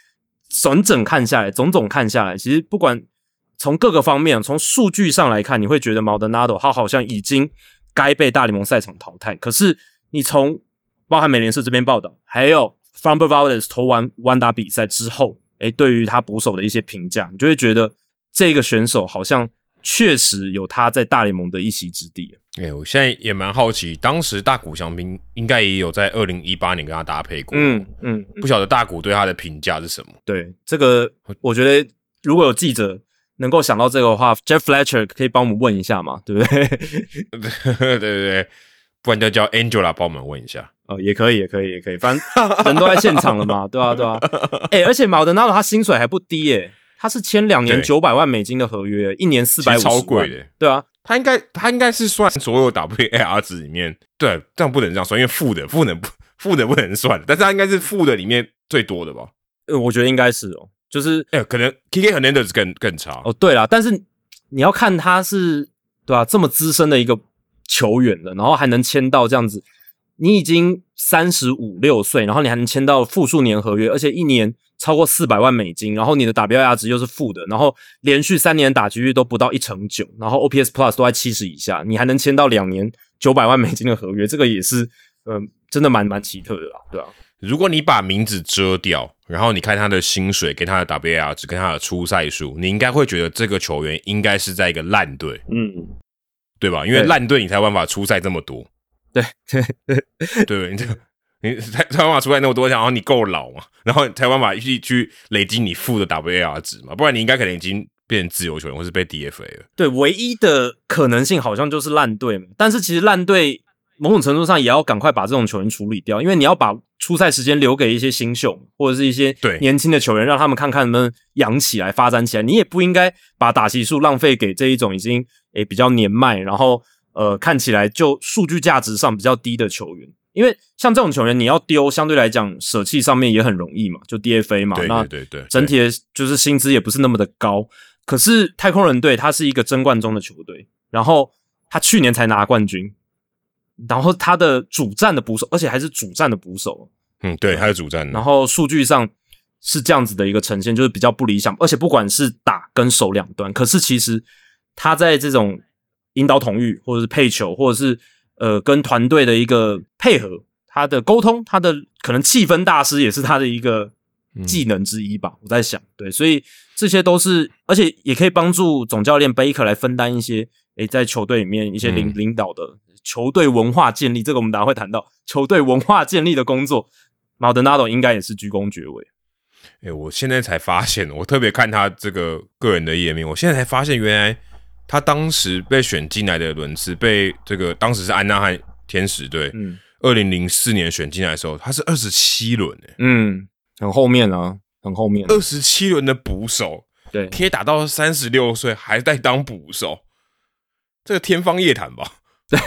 S2: 整整看下来，种种看下来，其实不管从各个方面，从数据上来看，你会觉得 Maldonado 他好像已经该被大联盟赛场淘汰。可是你从包含美联社这边报道，还有 Framber Valdez 投完完打比赛之后。诶，对于他捕手的一些评价，你就会觉得这个选手好像确实有他在大联盟的一席之地。
S1: 哎，我现在也蛮好奇，当时大谷翔平应该也有在二零一八年跟他搭配过。嗯嗯，不晓得大谷对他的评价是什么？
S2: 对这个，我觉得如果有记者能够想到这个的话，Jeff Fletcher 可以帮我们问一下嘛？对不对？
S1: 对对对，不然就叫 Angela 帮我们问一下。
S2: 哦，也可以，也可以，也可以，反正 人都在现场了嘛，对啊，对啊。哎，而且马德纳罗他薪水还不低耶，他是签两年九百万美金的合约，一年四百五，
S1: 超贵的。
S2: 对啊，
S1: 他应该他应该是算所有 WAR 值里面，对，这样不能这样算，因为负的负能不负的不能算，但是他应该是负的里面最多的吧？
S2: 呃，我觉得应该是哦，就是
S1: 哎，可能 KK 和 Nanders 更更差
S2: 哦。对啦，但是你要看他是对吧？这么资深的一个球员了，然后还能签到这样子。你已经三十五六岁，然后你还能签到复数年合约，而且一年超过四百万美金，然后你的打标压值又是负的，然后连续三年打击率都不到一成九，然后 OPS Plus 都在七十以下，你还能签到两年九百万美金的合约，这个也是，嗯，真的蛮蛮奇特的啦，对啊。
S1: 如果你把名字遮掉，然后你看他的薪水跟他的 WAR 值跟他的出赛数，你应该会觉得这个球员应该是在一个烂队，嗯，对吧？因为烂队你才有办法出赛这么多。
S2: 对对
S1: 对对，你这你台台湾法出来那么多，然后你够老嘛，然后台湾法去去累积你负的 WAR 值嘛，不然你应该可能已经变成自由球员或是被 DFA 了。
S2: 对，唯一的可能性好像就是烂队嘛，但是其实烂队某种程度上也要赶快把这种球员处理掉，因为你要把出赛时间留给一些新秀或者是一些
S1: 对
S2: 年轻的球员，让他们看看能不能养起来、发展起来。你也不应该把打击数浪费给这一种已经诶比较年迈，然后。呃，看起来就数据价值上比较低的球员，因为像这种球员，你要丢，相对来讲舍弃上面也很容易嘛，就 DFA 嘛。
S1: 那对对，
S2: 整体的就是薪资也不是那么的高。可是太空人队他是一个争冠中的球队，然后他去年才拿冠军，然后他的主战的捕手，而且还是主战的捕手。
S1: 嗯，对，他是主战。
S2: 然后数据上是这样子的一个呈现，就是比较不理想。而且不管是打跟守两端，可是其实他在这种。引导统御，或者是配球，或者是呃跟团队的一个配合，他的沟通，他的可能气氛大师也是他的一个技能之一吧。我在想，对，所以这些都是，而且也可以帮助总教练贝克来分担一些，诶，在球队里面一些领领导的球队文化建立，这个我们等下会谈到球队文化建立的工作。马德纳多应该也是居功厥伟。
S1: 诶，我现在才发现，我特别看他这个个人的页面，我现在才发现原来。他当时被选进来的轮次，被这个当时是安纳汉天使队，嗯，二零零四年选进来的时候，他是二十七轮诶，
S2: 嗯，很后面啊，很后面，
S1: 二十七轮的捕手，
S2: 对，
S1: 可以打到三十六岁还在当捕手，这个天方夜谭吧？
S2: 对，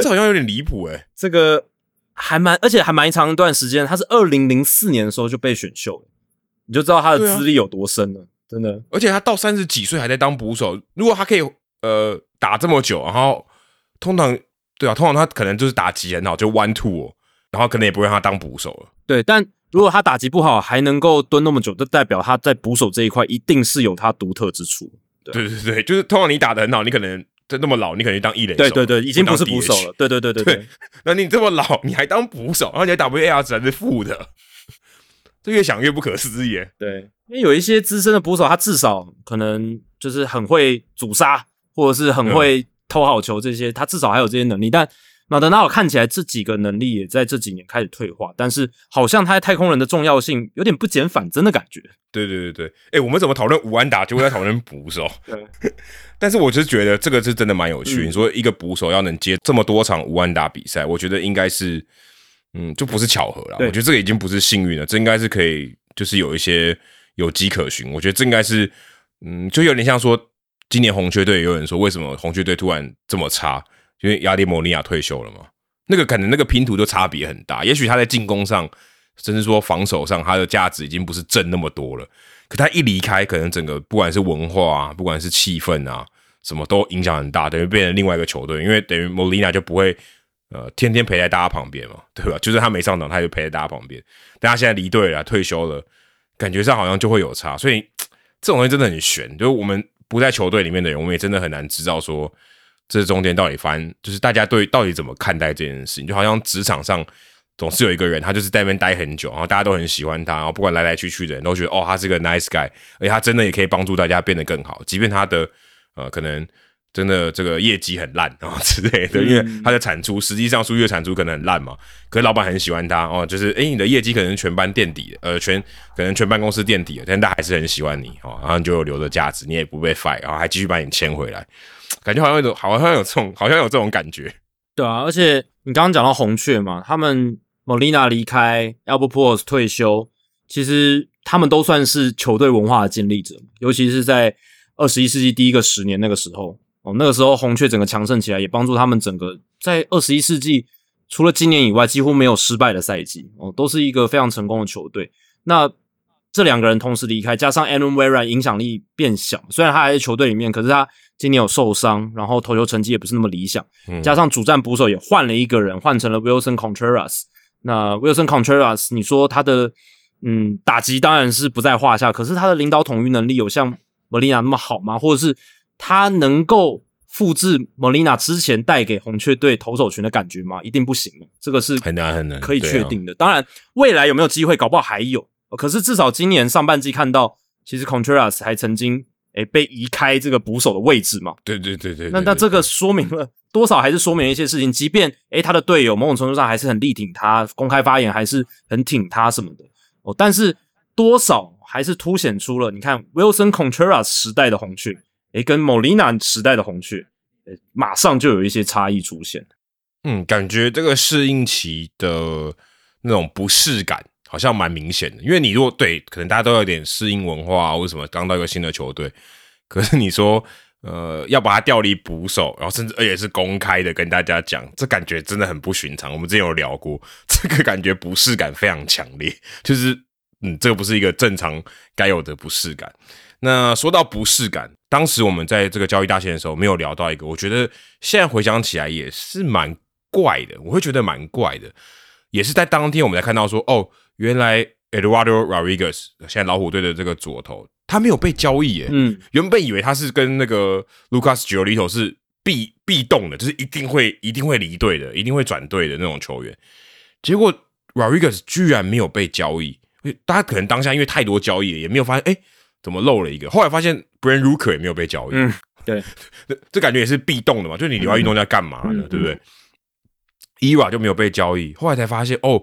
S1: 这好像有点离谱诶，
S2: 这个还蛮，而且还蛮长一段时间，他是二零零四年的时候就被选秀，你就知道他的资历有多深了。真的，
S1: 而且他到三十几岁还在当捕手。如果他可以呃打这么久，然后通常对啊，通常他可能就是打击很好，就 one two，然后可能也不会让他当捕手了。
S2: 对，但如果他打击不好，还能够蹲那么久，就代表他在捕手这一块一定是有他独特之处。
S1: 对对对，就是通常你打的很好，你可能就那么老，你可能当一垒手。
S2: 对对对，已经不是捕手了。对对对对对，
S1: 那你这么老，你还当捕手，然后你 WAR 值还是负的。越想越不可思议。
S2: 对，因为有一些资深的捕手，他至少可能就是很会阻杀，或者是很会偷好球，这些他至少还有这些能力。但马德纳尔看起来这几个能力也在这几年开始退化，但是好像他在太空人的重要性有点不减反增的感觉。
S1: 对对对对，哎，我们怎么讨论吴安达，就会在讨论捕手？
S2: 对。
S1: 但是我就是觉得这个是真的蛮有趣。你说一个捕手要能接这么多场吴安达比赛，我觉得应该是，嗯，就不是巧合了。我觉得这个已经不是幸运了，这应该是可以，就是有一些有迹可循。我觉得这应该是，嗯，就有点像说，今年红雀队有人说，为什么红雀队突然这么差？因为亚迪莫尼亚退休了嘛，那个可能那个拼图就差别很大。也许他在进攻上，甚至说防守上，他的价值已经不是挣那么多了。可他一离开，可能整个不管是文化啊，不管是气氛啊，什么都影响很大，等于变成另外一个球队。因为等于莫利亚就不会呃天天陪在大家旁边嘛，对吧？就是他没上场，他就陪在大家旁边。但他现在离队了，退休了，感觉上好像就会有差。所以这种东西真的很悬。就是我们不在球队里面的人，我们也真的很难知道说。这中间到底发生，就是大家对到底怎么看待这件事情？就好像职场上总是有一个人，他就是在那边待很久，然后大家都很喜欢他，然后不管来来去去的人都觉得哦，他是个 nice guy，而且他真的也可以帮助大家变得更好，即便他的呃可能真的这个业绩很烂啊 之类的，因为他的产出实际上数据的产出可能很烂嘛，可是老板很喜欢他哦，就是诶，你的业绩可能全班垫底的，呃全可能全办公室垫底的，但大家还是很喜欢你哦，然后你就有留着价值，你也不被 fire，然后还继续把你签回来。感觉好像有种，好像有这种，好像有这种感觉。
S2: 对啊，而且你刚刚讲到红雀嘛，他们莫莉娜离开，Albert Pujols 退休，其实他们都算是球队文化的建立者，尤其是在二十一世纪第一个十年那个时候哦，那个时候红雀整个强盛起来，也帮助他们整个在二十一世纪除了今年以外几乎没有失败的赛季哦，都是一个非常成功的球队。那这两个人同时离开，加上 Aaron w e r a 影响力变小，虽然他还在球队里面，可是他。今年有受伤，然后投球成绩也不是那么理想，加上主战捕手也换了一个人，换成了 Wilson Contreras。那 Wilson Contreras，你说他的嗯打击当然是不在话下，可是他的领导统御能力有像 Molina 那么好吗？或者是他能够复制 Molina 之前带给红雀队投手群的感觉吗？一定不行，这个是
S1: 很难很难
S2: 可以确定的。当然，未来有没有机会，搞不好还有。可是至少今年上半季看到，其实 Contreras 还曾经。诶，被移开这个捕手的位置嘛？
S1: 对对对对。
S2: 那那这个说明了多少？还是说明了一些事情？即便诶，他的队友某种程度上还是很力挺他，公开发言还是很挺他什么的哦。但是多少还是凸显出了，你看 Wilson Contreras 时代的红雀，诶，跟 Molina 时代的红雀，诶，马上就有一些差异出现。
S1: 嗯，感觉这个适应期的那种不适感。好像蛮明显的，因为你如果对，可能大家都有点适应文化，为什么刚到一个新的球队？可是你说，呃，要把他调离捕手，然后甚至而且是公开的跟大家讲，这感觉真的很不寻常。我们之前有聊过，这个感觉不适感非常强烈，就是嗯，这个不是一个正常该有的不适感。那说到不适感，当时我们在这个交易大线的时候没有聊到一个，我觉得现在回想起来也是蛮怪的，我会觉得蛮怪的，也是在当天我们才看到说，哦。原来 Eduardo Rodriguez 现在老虎队的这个左投，他没有被交易耶。嗯，原本以为他是跟那个 Lucas Giolito 是必必动的，就是一定会一定会离队的，一定会转队的那种球员。结果 Rodriguez 居然没有被交易，大家可能当下因为太多交易了，也没有发现，哎，怎么漏了一个？后来发现 Brand Rooker 也没有被交易。
S2: 嗯，对，
S1: 这感觉也是必动的嘛，就是你留在运动在干嘛呢？对不对？Era 就没有被交易，后来才发现哦。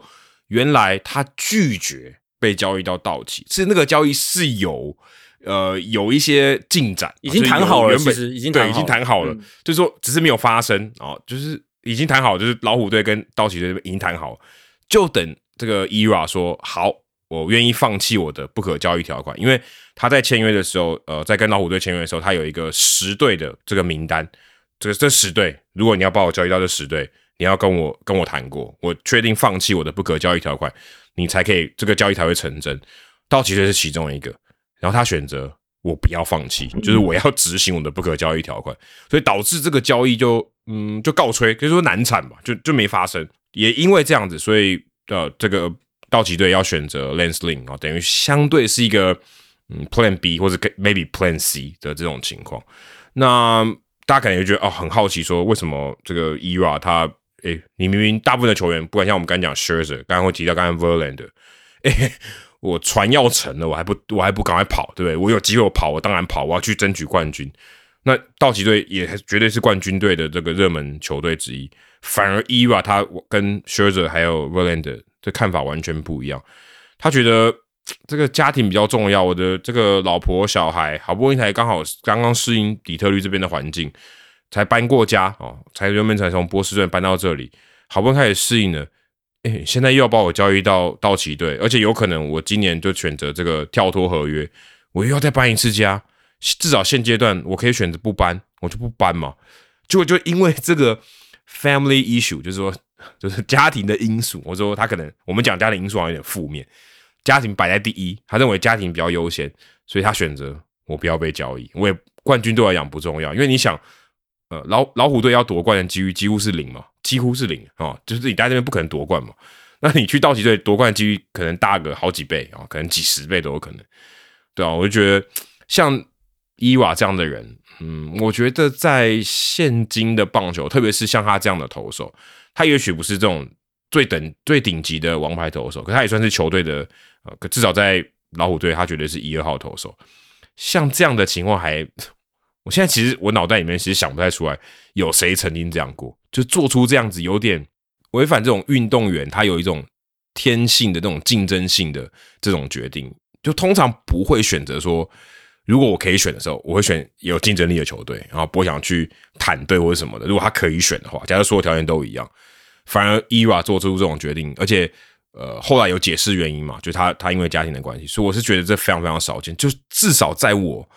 S1: 原来他拒绝被交易到道奇，是那个交易是有呃有一些进展，
S2: 已经谈好了，其实已经
S1: 对已经谈好了，就是说只是没有发生啊，就是已经谈好，就是老虎队跟道奇队已经谈好，就等这个 ERA 说好，我愿意放弃我的不可交易条款，因为他在签约的时候，呃，在跟老虎队签约的时候，他有一个十队的这个名单，这这十队，如果你要把我交易到这十队。你要跟我跟我谈过，我确定放弃我的不可交易条款，你才可以这个交易才会成真。道奇队是其中一个，然后他选择我不要放弃，就是我要执行我的不可交易条款，所以导致这个交易就嗯就告吹，可以说难产吧，就就没发生。也因为这样子，所以呃这个道奇队要选择 Lance Lynn 啊，等于相对是一个嗯 Plan B 或者 Maybe Plan C 的这种情况。那大家可能就觉得哦很好奇，说为什么这个 ERA 他哎，你明明大部分的球员，不管像我们刚讲 Scherzer，刚刚会提到刚刚 Verlander，哎，我船要沉了，我还不我还不赶快跑，对不对？我有机会我跑，我当然跑，我要去争取冠军。那道奇队也绝对是冠军队的这个热门球队之一。反而 ERA 他跟 Scherzer 还有 Verlander 的看法完全不一样。他觉得这个家庭比较重要，我的这个老婆小孩好不容易才刚好刚刚适应底特律这边的环境，才搬过家哦，才原本才从波士顿搬到这里，好不容易开始适应了。哎，现在又要把我交易到道奇队，而且有可能我今年就选择这个跳脱合约，我又要再搬一次家。至少现阶段我可以选择不搬，我就不搬嘛。就就因为这个 family issue，就是说就是家庭的因素。我说他可能我们讲家庭因素好像有点负面，家庭摆在第一，他认为家庭比较优先，所以他选择我不要被交易。我也冠军对我来讲不重要，因为你想，呃老老虎队要夺冠的几率几乎是零嘛，几乎是零啊，就是你待这边不可能夺冠嘛。那你去道奇队夺冠的几率可能大个好几倍啊，可能几十倍都有可能。对啊，我就觉得像。伊瓦这样的人，嗯，我觉得在现今的棒球，特别是像他这样的投手，他也许不是这种最等最顶级的王牌投手，可他也算是球队的，呃，可至少在老虎队，他绝对是一二号投手。像这样的情况，还我现在其实我脑袋里面其实想不太出来有谁曾经这样过，就做出这样子有点违反这种运动员他有一种天性的这种竞争性的这种决定，就通常不会选择说。如果我可以选的时候，我会选有竞争力的球队，然后不会想去坦队或者什么的。如果他可以选的话，假如所有条件都一样，反而 ERA 做出这种决定，而且呃后来有解释原因嘛，就他他因为家庭的关系，所以我是觉得这非常非常少见。就至少在我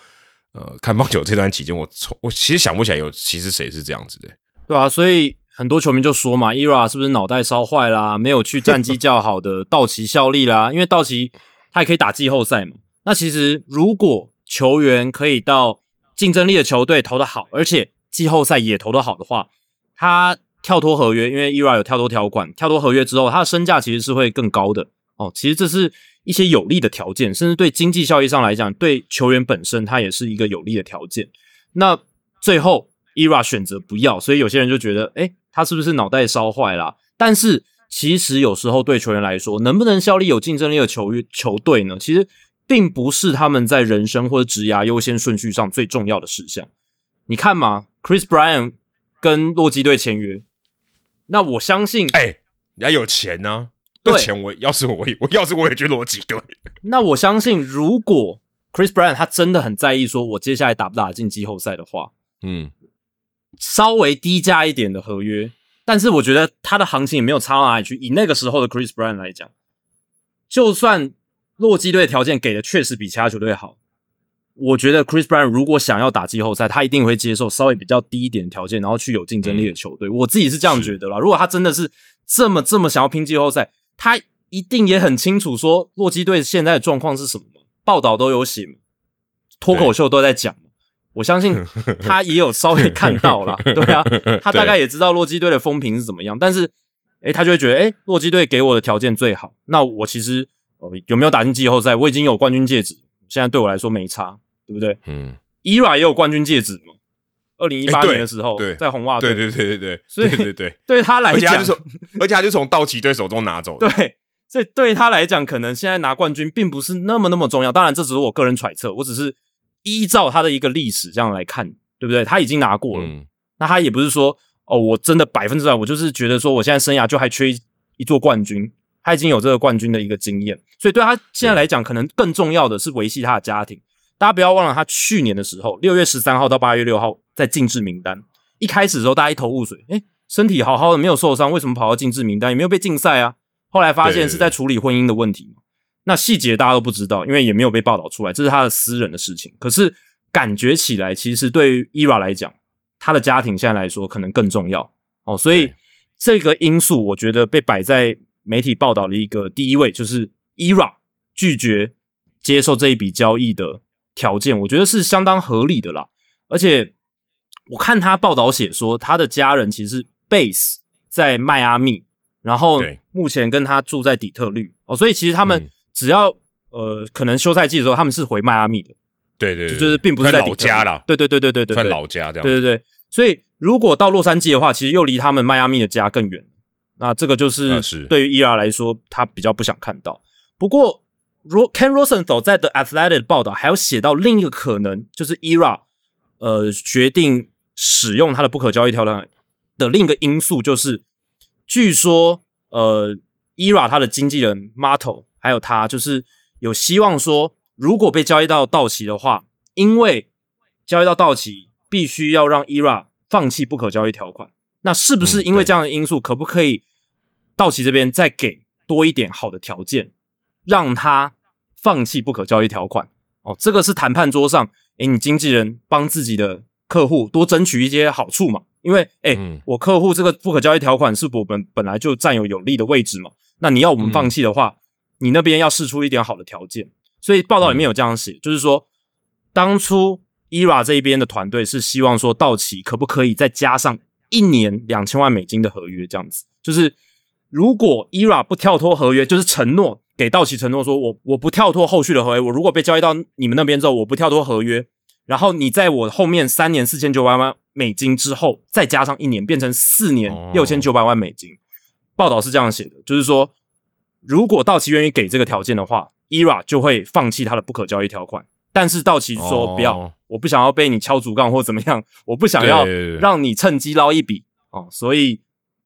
S1: 呃看棒球这段期间，我从我其实想不起来有其实谁是这样子的，
S2: 对啊，所以很多球迷就说嘛，ERA 是不是脑袋烧坏啦？没有去战绩较好的道奇效力啦？因为道奇他也可以打季后赛嘛。那其实如果球员可以到竞争力的球队投的好，而且季后赛也投的好的话，他跳脱合约，因为 ERA 有跳脱条款，跳脱合约之后，他的身价其实是会更高的哦。其实这是一些有利的条件，甚至对经济效益上来讲，对球员本身他也是一个有利的条件。那最后 ERA 选择不要，所以有些人就觉得，哎，他是不是脑袋烧坏了？但是其实有时候对球员来说，能不能效力有竞争力的球球队呢？其实。并不是他们在人生或者职涯优先顺序上最重要的事项。你看嘛，Chris Bryant 跟洛基队签约，那我相信，
S1: 哎，人家有钱呢。对，钱我要是我，我要是我也去洛基队。
S2: 那我相信，如果 Chris Bryant 他真的很在意说我接下来打不打进季后赛的话，嗯，稍微低价一点的合约，但是我觉得他的行情也没有差到哪里去。以那个时候的 Chris Bryant 来讲，就算。洛基队的条件给的确实比其他球队好，我觉得 Chris Brown 如果想要打季后赛，他一定会接受稍微比较低一点的条件，然后去有竞争力的球队。我自己是这样觉得啦。如果他真的是这么这么想要拼季后赛，他一定也很清楚说洛基队现在的状况是什么，报道都有写，脱口秀都在讲。我相信他也有稍微看到了，对啊，他大概也知道洛基队的风评是怎么样。但是，诶，他就会觉得，诶，洛基队给我的条件最好，那我其实。哦，有没有打进季后赛？我已经有冠军戒指，现在对我来说没差，对不对？嗯，ERA 也有冠军戒指嘛？二零一八年的时候，在红袜
S1: 队，对对对对对，
S2: 所以
S1: 对对
S2: 对他来讲，
S1: 而且他就从道奇队手中拿走
S2: 了。对，所以对他来讲，可能现在拿冠军并不是那么那么重要。当然，这只是我个人揣测，我只是依照他的一个历史这样来看，对不对？他已经拿过了，那他也不是说哦，我真的百分之百，我就是觉得说，我现在生涯就还缺一座冠军。他已经有这个冠军的一个经验，所以对他现在来讲，可能更重要的是维系他的家庭。大家不要忘了，他去年的时候，六月十三号到八月六号在禁制名单。一开始的时候，大家一头雾水，诶，身体好好的，没有受伤，为什么跑到禁制名单？也没有被禁赛啊。后来发现是在处理婚姻的问题那细节大家都不知道，因为也没有被报道出来，这是他的私人的事情。可是感觉起来，其实对于伊娃来讲，他的家庭现在来说可能更重要哦。所以这个因素，我觉得被摆在。媒体报道的一个第一位就是 ERA 拒绝接受这一笔交易的条件，我觉得是相当合理的啦。而且我看他报道写说，他的家人其实 base 在迈阿密，然后目前跟他住在底特律哦，所以其实他们只要呃可能休赛季的时候，他们是回迈阿密的。
S1: 对对，
S2: 就是并不是在
S1: 老家了。
S2: 对对对对对对，
S1: 算老家这样。
S2: 对对对，所以如果到洛杉矶的话，其实又离他们迈阿密的家更远。那这个就是对于 ERA 来说，他比较不想看到。不过，如 Ken Rosenthal 在 The Athletic 报道还有写到另一个可能，就是 ERA 呃决定使用他的不可交易条款的另一个因素，就是据说呃，ERA 他的经纪人 Mato 还有他就是有希望说，如果被交易到道奇的话，因为交易到道奇必须要让 ERA 放弃不可交易条款，那是不是因为这样的因素，可不可以道奇这边再给多一点好的条件，让他放弃不可交易条款？哦，这个是谈判桌上，诶，你经纪人帮自己的客户多争取一些好处嘛？因为，诶，我客户这个不可交易条款是我们本来就占有有利的位置嘛，那你要我们放弃的话，你那边要试出一点好的条件。所以报道里面有这样写，就是说，当初 ERA 这一边的团队是希望说，道奇可不可以再加上一年两千万美金的合约？这样子，就是如果 ERA 不跳脱合约，就是承诺。给道奇承诺说，我我不跳脱后续的合约，我如果被交易到你们那边之后，我不跳脱合约，然后你在我后面三年四千九百万美金之后，再加上一年，变成四年六千九百万美金。报道是这样写的，就是说，如果道奇愿意给这个条件的话，ERA 就会放弃他的不可交易条款。但是道奇说不要，我不想要被你敲竹杠或怎么样，我不想要让你趁机捞一笔哦，所以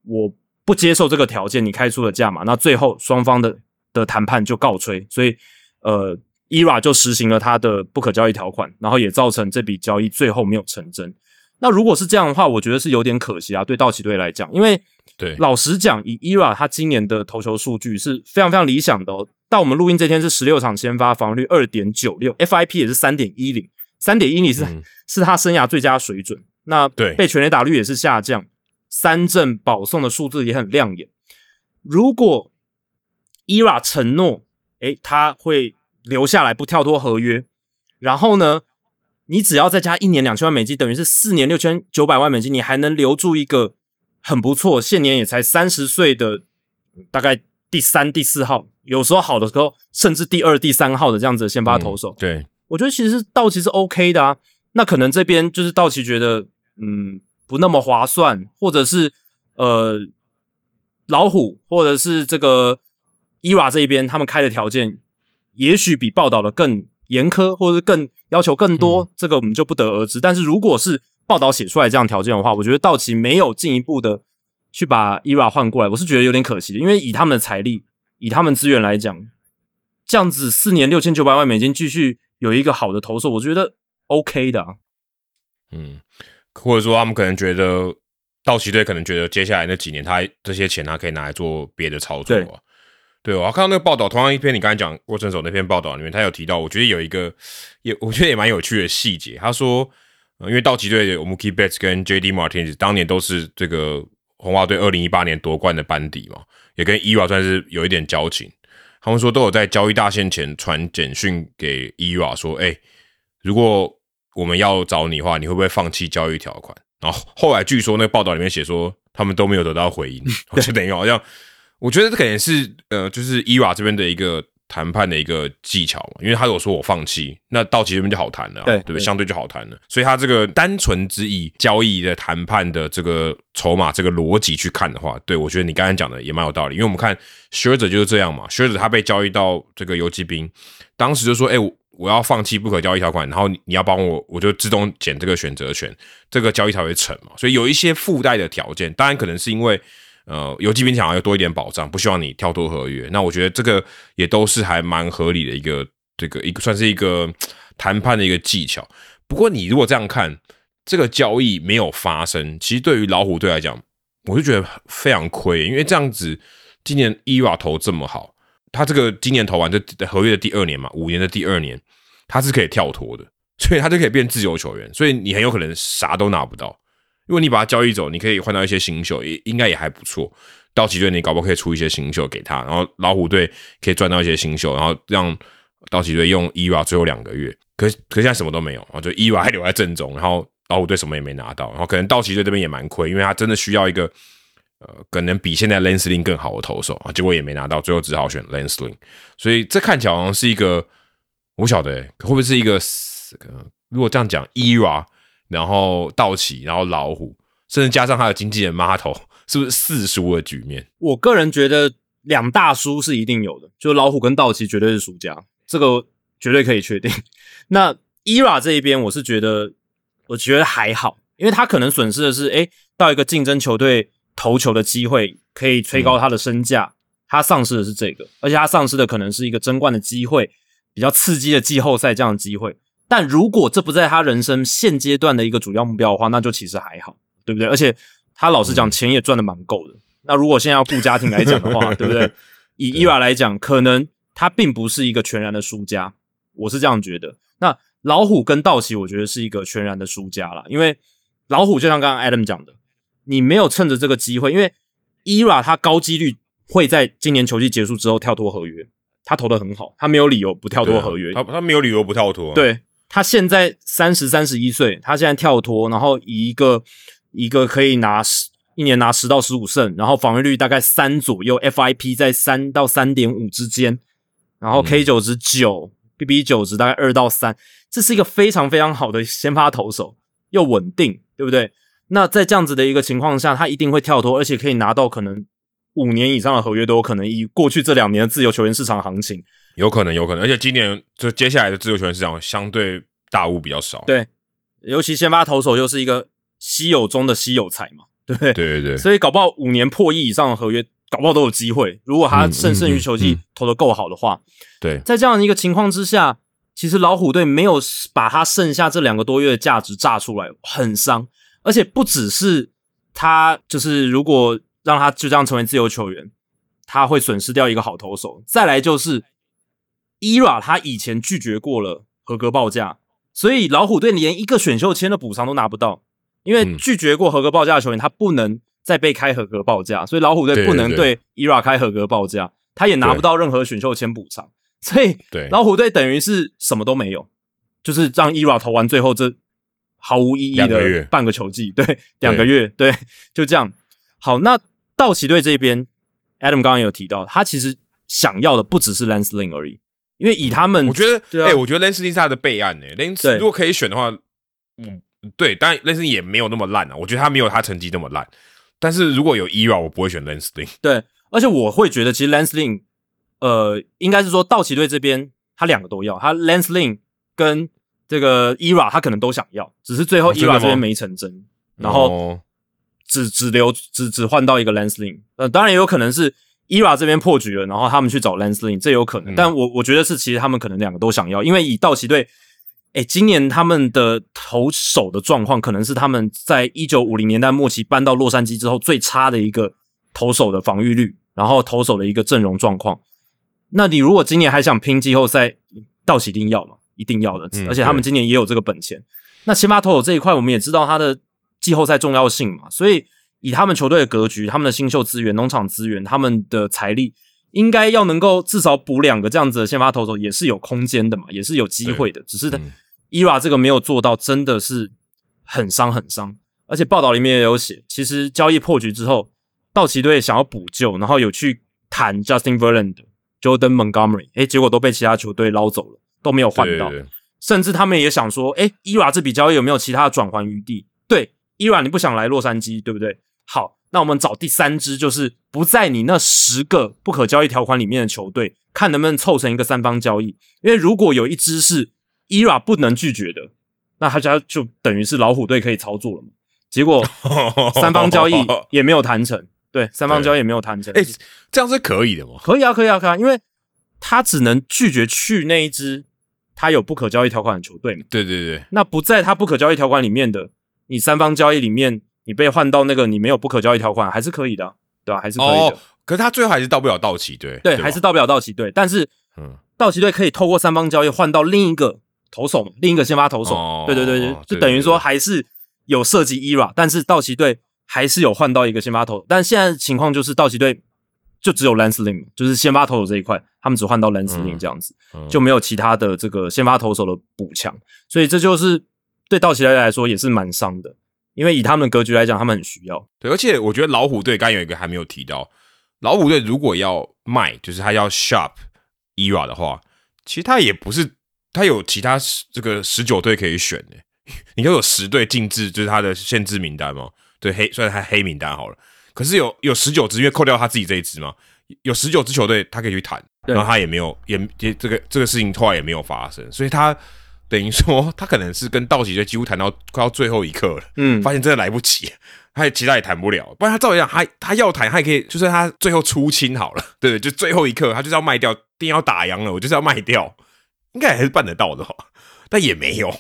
S2: 我不接受这个条件，你开出的价码。那最后双方的。的谈判就告吹，所以呃，ERA 就实行了他的不可交易条款，然后也造成这笔交易最后没有成真。那如果是这样的话，我觉得是有点可惜啊，对道奇队来讲，因为
S1: 对
S2: 老实讲，以 ERA 他今年的投球数据是非常非常理想的。哦。到我们录音这天是十六场先发，防御率二点九六，FIP 也是三点一零，三点一零是是他生涯最佳水准。那
S1: 对
S2: 被全垒打率也是下降，三振保送的数字也很亮眼。如果 ERA 承诺，诶，他会留下来不跳脱合约。然后呢，你只要再加一年两千万美金，等于是四年六千九百万美金，你还能留住一个很不错，现年也才三十岁的，大概第三、第四号，有时候好的时候甚至第二、第三号的这样子的先发投手。
S1: 对，
S2: 我觉得其实道奇是 OK 的啊。那可能这边就是道奇觉得，嗯，不那么划算，或者是呃，老虎，或者是这个。ERA 这一边，他们开的条件也许比报道的更严苛，或者是更要求更多，这个我们就不得而知。但是如果是报道写出来这样条件的话，我觉得道奇没有进一步的去把 ERA 换过来，我是觉得有点可惜的。因为以他们的财力，以他们资源来讲，这样子四年六千九百万美金继续有一个好的投手，我觉得 OK 的。
S1: 嗯，或者说他们可能觉得道奇队可能觉得接下来那几年他这些钱他可以拿来做别的操作。对，我看到那个报道，同样一篇你刚才讲郭成守那篇报道里面，他有提到，我觉得有一个也我觉得也蛮有趣的细节。他说，因为道奇队的 Mookie Betts 跟 J.D. Martinez 当年都是这个红袜队二零一八年夺冠的班底嘛，也跟伊娃算是有一点交情。他们说都有在交易大限前传简讯给伊娃说，哎，如果我们要找你的话，你会不会放弃交易条款？然后后来据说那个报道里面写说，他们都没有得到回应，就等于好像。我觉得这可能是呃，就是伊娃这边的一个谈判的一个技巧嘛，因为他有说我放弃，那道奇这边就好谈了，对对不对？相对就好谈了，所以他这个单纯之以交易的谈判的这个筹码这个逻辑去看的话，对我觉得你刚才讲的也蛮有道理，因为我们看学者就是这样嘛，学者他被交易到这个游击兵，当时就说，哎，我要放弃不可交易条款，然后你要帮我，我就自动减这个选择权，这个交易才会成嘛，所以有一些附带的条件，当然可能是因为。呃，游击兵想要多一点保障，不希望你跳脱合约。那我觉得这个也都是还蛮合理的一个，这个一个算是一个谈判的一个技巧。不过你如果这样看，这个交易没有发生，其实对于老虎队来讲，我就觉得非常亏，因为这样子今年伊瓦投这么好，他这个今年投完这合约的第二年嘛，五年的第二年，他是可以跳脱的，所以他就可以变自由球员，所以你很有可能啥都拿不到。如果你把他交易走，你可以换到一些新秀，也应该也还不错。道奇队你搞不可以出一些新秀给他，然后老虎队可以赚到一些新秀，然后让道奇队用伊娃最后两个月。可可现在什么都没有啊，就伊娃还留在阵中，然后老虎队什么也没拿到，然后可能道奇队这边也蛮亏，因为他真的需要一个呃可能比现在 Lansling 更好的投手啊，结果也没拿到，最后只好选 Lansling。所以这看起来好像是一个，我晓得会不会是一个，如果这样讲伊娃。然后道奇，然后老虎，甚至加上他的经纪人马头，是不是四输的局面？
S2: 我个人觉得两大输是一定有的，就老虎跟道奇绝对是输家，这个绝对可以确定。那伊 a 这一边，我是觉得，我觉得还好，因为他可能损失的是，诶，到一个竞争球队投球的机会，可以吹高他的身价，他丧失的是这个，而且他丧失的可能是一个争冠的机会，比较刺激的季后赛这样的机会。但如果这不在他人生现阶段的一个主要目标的话，那就其实还好，对不对？而且他老实讲，钱也赚的蛮够的。那如果现在要顾家庭来讲的话，对不对？以伊娃来讲，可能他并不是一个全然的输家，我是这样觉得。那老虎跟道奇，我觉得是一个全然的输家了，因为老虎就像刚刚 Adam 讲的，你没有趁着这个机会，因为伊娃他高几率会在今年球季结束之后跳脱合约，他投的很好，他没有理由不跳脱合约，
S1: 他他没有理由不跳脱，
S2: 对。他现在三十三十一岁，他现在跳脱，然后以一个一个可以拿十一年拿十到十五胜，然后防御率大概三左右，FIP 在三到三点五之间，然后 K 九值九，BB 九值大概二到三，这是一个非常非常好的先发投手，又稳定，对不对？那在这样子的一个情况下，他一定会跳脱，而且可以拿到可能五年以上的合约都有可能。以过去这两年的自由球员市场行情。
S1: 有可能，有可能，而且今年就接下来的自由球员市场相对大物比较少。
S2: 对，尤其先发投手又是一个稀有中的稀有才嘛，对不对？
S1: 对对对。
S2: 所以搞不好五年破亿以上的合约，搞不好都有机会。如果他胜胜于球技投的够好的话，
S1: 对，
S2: 在这样一个情况之下，其实老虎队没有把他剩下这两个多月的价值炸出来，很伤。而且不只是他，就是如果让他就这样成为自由球员，他会损失掉一个好投手。再来就是。伊拉他以前拒绝过了合格报价，所以老虎队连一个选秀签的补偿都拿不到，因为拒绝过合格报价的球员，他不能再被开合格报价，所以老虎队不能对伊拉开合格报价，他也拿不到任何选秀签补偿，所以老虎队等于是什么都没有，就是让伊拉投完最后这毫无意义的半个球季，对，两个月，对，就这样。好，那道奇队这边，Adam 刚刚有提到，他其实想要的不只是 Lance Lynn 而已。因为以他们，
S1: 我觉得，哎，我觉得 Lance 是他的备案呢。Lance 如果可以选的话，嗯，对，但 Lance 也没有那么烂啊。我觉得他没有他成绩那么烂。但是如果有 ERA，我不会选 Lance Lynn。
S2: 对，而且我会觉得，其实 Lance Lynn，呃，应该是说道奇队这边他两个都要，他 Lance Lynn 跟这个 ERA 他可能都想要，只是最后 ERA 这边没成真，然后只只留只只换到一个 Lance Lynn。呃，当然也有可能是。伊娃这边破局了，然后他们去找 Lance Lynn，这有可能。但我我觉得是，其实他们可能两个都想要，因为以道奇队，哎，今年他们的投手的状况，可能是他们在一九五零年代末期搬到洛杉矶之后最差的一个投手的防御率，然后投手的一个阵容状况。那你如果今年还想拼季后赛，道奇一定要嘛，一定要的。而且他们今年也有这个本钱。那先发投手这一块，我们也知道他的季后赛重要性嘛，所以。以他们球队的格局、他们的新秀资源、农场资源、他们的财力，应该要能够至少补两个这样子的先发投手，也是有空间的嘛，也是有机会的。只是伊娃这个没有做到，真的是很伤很伤。而且报道里面也有写，其实交易破局之后，道奇队想要补救，然后有去谈 Justin Verlander、Jordan Montgomery，哎，结果都被其他球队捞走了，都没有换到。甚至他们也想说，哎，伊娃这笔交易有没有其他的转换余地？对，伊娃你不想来洛杉矶，对不对？好，那我们找第三支，就是不在你那十个不可交易条款里面的球队，看能不能凑成一个三方交易。因为如果有一支是 ERA 不能拒绝的，那他家就等于是老虎队可以操作了嘛。结果 三方交易也没有谈成，对，三方交易也没有谈成。
S1: 哎，这样是可以的吗？
S2: 可以啊，可以啊，可以啊，因为他只能拒绝去那一支他有不可交易条款的球队嘛。
S1: 对对对，
S2: 那不在他不可交易条款里面的，你三方交易里面。你被换到那个你没有不可交易条款还是可以的，对吧？还是可以的。
S1: 可是他最后还是到不了道奇队，
S2: 对，还是到不了道奇队。但是，嗯，道奇队可以透过三方交易换到另一个投手，另一个先发投手。哦对对对，就等于说还是有涉及 ERA，但是道奇队还是有换到一个先发投。但现在情况就是道奇队就只有 Lance Lynn，就是先发投手这一块，他们只换到 Lance Lynn 这样子，就没有其他的这个先发投手的补强，所以这就是对道奇队来说也是蛮伤的。因为以他们的格局来讲，他们很需要。
S1: 对，而且我觉得老虎队刚有一个还没有提到，老虎队如果要卖，就是他要 shop ERA 的话，其实他也不是他有其他这个十九队可以选的。你要有十队禁制，就是他的限制名单嘛？对，黑虽然他黑名单好了，可是有有十九支，因为扣掉他自己这一支嘛，有十九支球队他可以去谈，然后他也没有，也也这个这个事情后来也没有发生，所以他。等于说他可能是跟道奇队几乎谈到快到最后一刻了，
S2: 嗯，
S1: 发现真的来不及，他也其他也谈不了，不然他照理讲，他他要谈，他也可以，就是他最后出清好了，对 对，就最后一刻他就是要卖掉，定要打烊了，我就是要卖掉，应该还是办得到的哈，但也没有，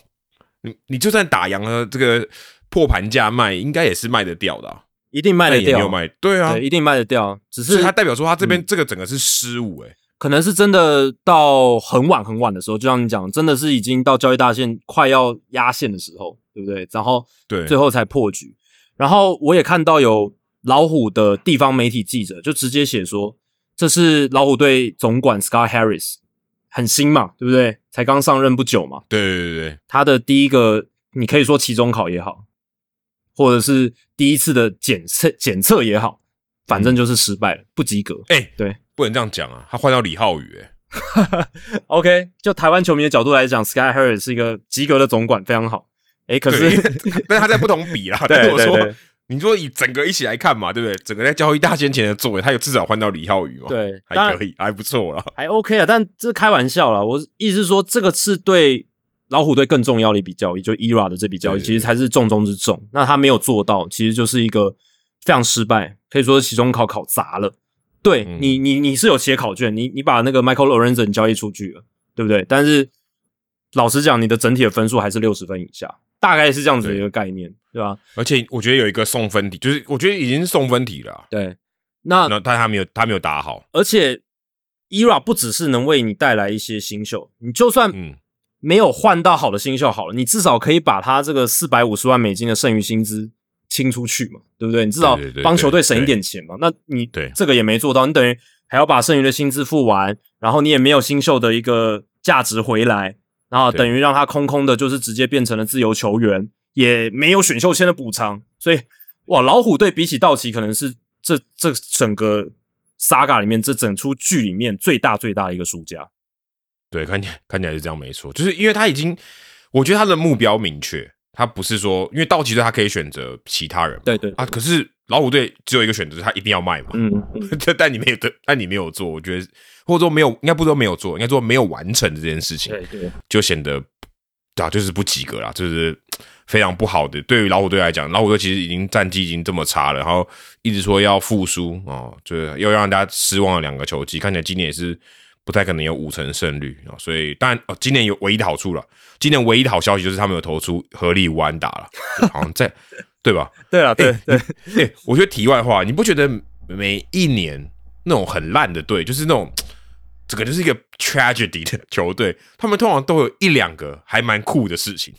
S1: 你你就算打烊了，这个破盘价卖，应该也是卖得掉的、啊，
S2: 一定卖得掉，
S1: 但也没有卖，对啊，
S2: 对，一定卖得掉，只是
S1: 所以他代表说它这边这个整个是失误、欸，
S2: 可能是真的到很晚很晚的时候，就像你讲，真的是已经到交易大线快要压线的时候，对不对？然后
S1: 对，
S2: 最后才破局。然后我也看到有老虎的地方媒体记者就直接写说，这是老虎队总管 Scott Harris，很新嘛，对不对？才刚上任不久嘛，
S1: 对对对对，
S2: 他的第一个，你可以说期中考也好，或者是第一次的检测检测也好，反正就是失败了，不及格。
S1: 哎、
S2: 对，
S1: 不能这样讲啊，他换到李浩宇、欸，
S2: OK，就台湾球迷的角度来讲，Sky Harris 是一个及格的总管，非常好。诶，可是，
S1: 但是他在不同比啦，
S2: 对
S1: 但是我说
S2: 对对。
S1: 你说以整个一起来看嘛，对不对？整个在交易大先前的作为，他有至少换到李浩宇嘛？
S2: 对
S1: 还可以，还不错啦。
S2: 还 OK 啊，但这开玩笑啦。我意思是说，这个是对老虎队更重要的一笔交易，就 ERA 的这笔交易，其实才是重中之重。那他没有做到，其实就是一个非常失败，可以说是期中考考砸了。对、
S1: 嗯
S2: 你，你你是有写考卷，你你把那个 Michael Lorenzen 交易出去了，对不对？但是老实讲，你的整体的分数还是六十分以下，大概是这样子的一个概念，对吧？
S1: 而且我觉得有一个送分题，就是我觉得已经是送分题了啊、
S2: 对，那
S1: 那但他没有，他没有打好。
S2: 而且 ERA 不只是能为你带来一些新秀，你就算
S1: 嗯，
S2: 没有换到好的新秀好了，你至少可以把他这个四百五十万美金的剩余薪资清出去嘛，对不对？你至少帮球队省一点钱嘛。那你
S1: 对
S2: 这个也没做到，你等于还要把剩余的薪资付完，然后你也没有新秀的一个价值回来，然后等于让他空空的，就是直接变成了自由球员，也没有选秀签的补偿，所以哇，老虎队比起道奇可能是这这整个 saga 里面这整出剧里面最大最大的一个输家。
S1: 对，看起来看起来是这样，没错。就是因为他已经，我觉得他的目标明确，他不是说因为道奇队他可以选择其他人嘛
S2: 对对
S1: 啊，可是老虎队只有一个选择，他一定要卖嘛。
S2: 嗯，嗯
S1: 但但你没有，但你没有做，我觉得或者说没有，应该不是说没有做，应该说没有完成这件事情。
S2: 对对。
S1: 就显得啊，就是不及格啦，就是非常不好的。对于老虎队来讲，老虎队其实已经战绩已经这么差了，然后一直说要复苏哦，就是又让大家失望了两个球季，看起来今年也是不太可能有五成胜率啊、哦。所以当然哦，今年有唯一的好处了，今年唯一的好消息就是他们有投出合力五安打了，好像在 对吧？
S2: 对啊，对对，
S1: 对，我觉得题外话，你不觉得每一年那种很烂的队，就是那种这个就是一个 tragedy 的球队，他们通常都有一两个还蛮酷的事情。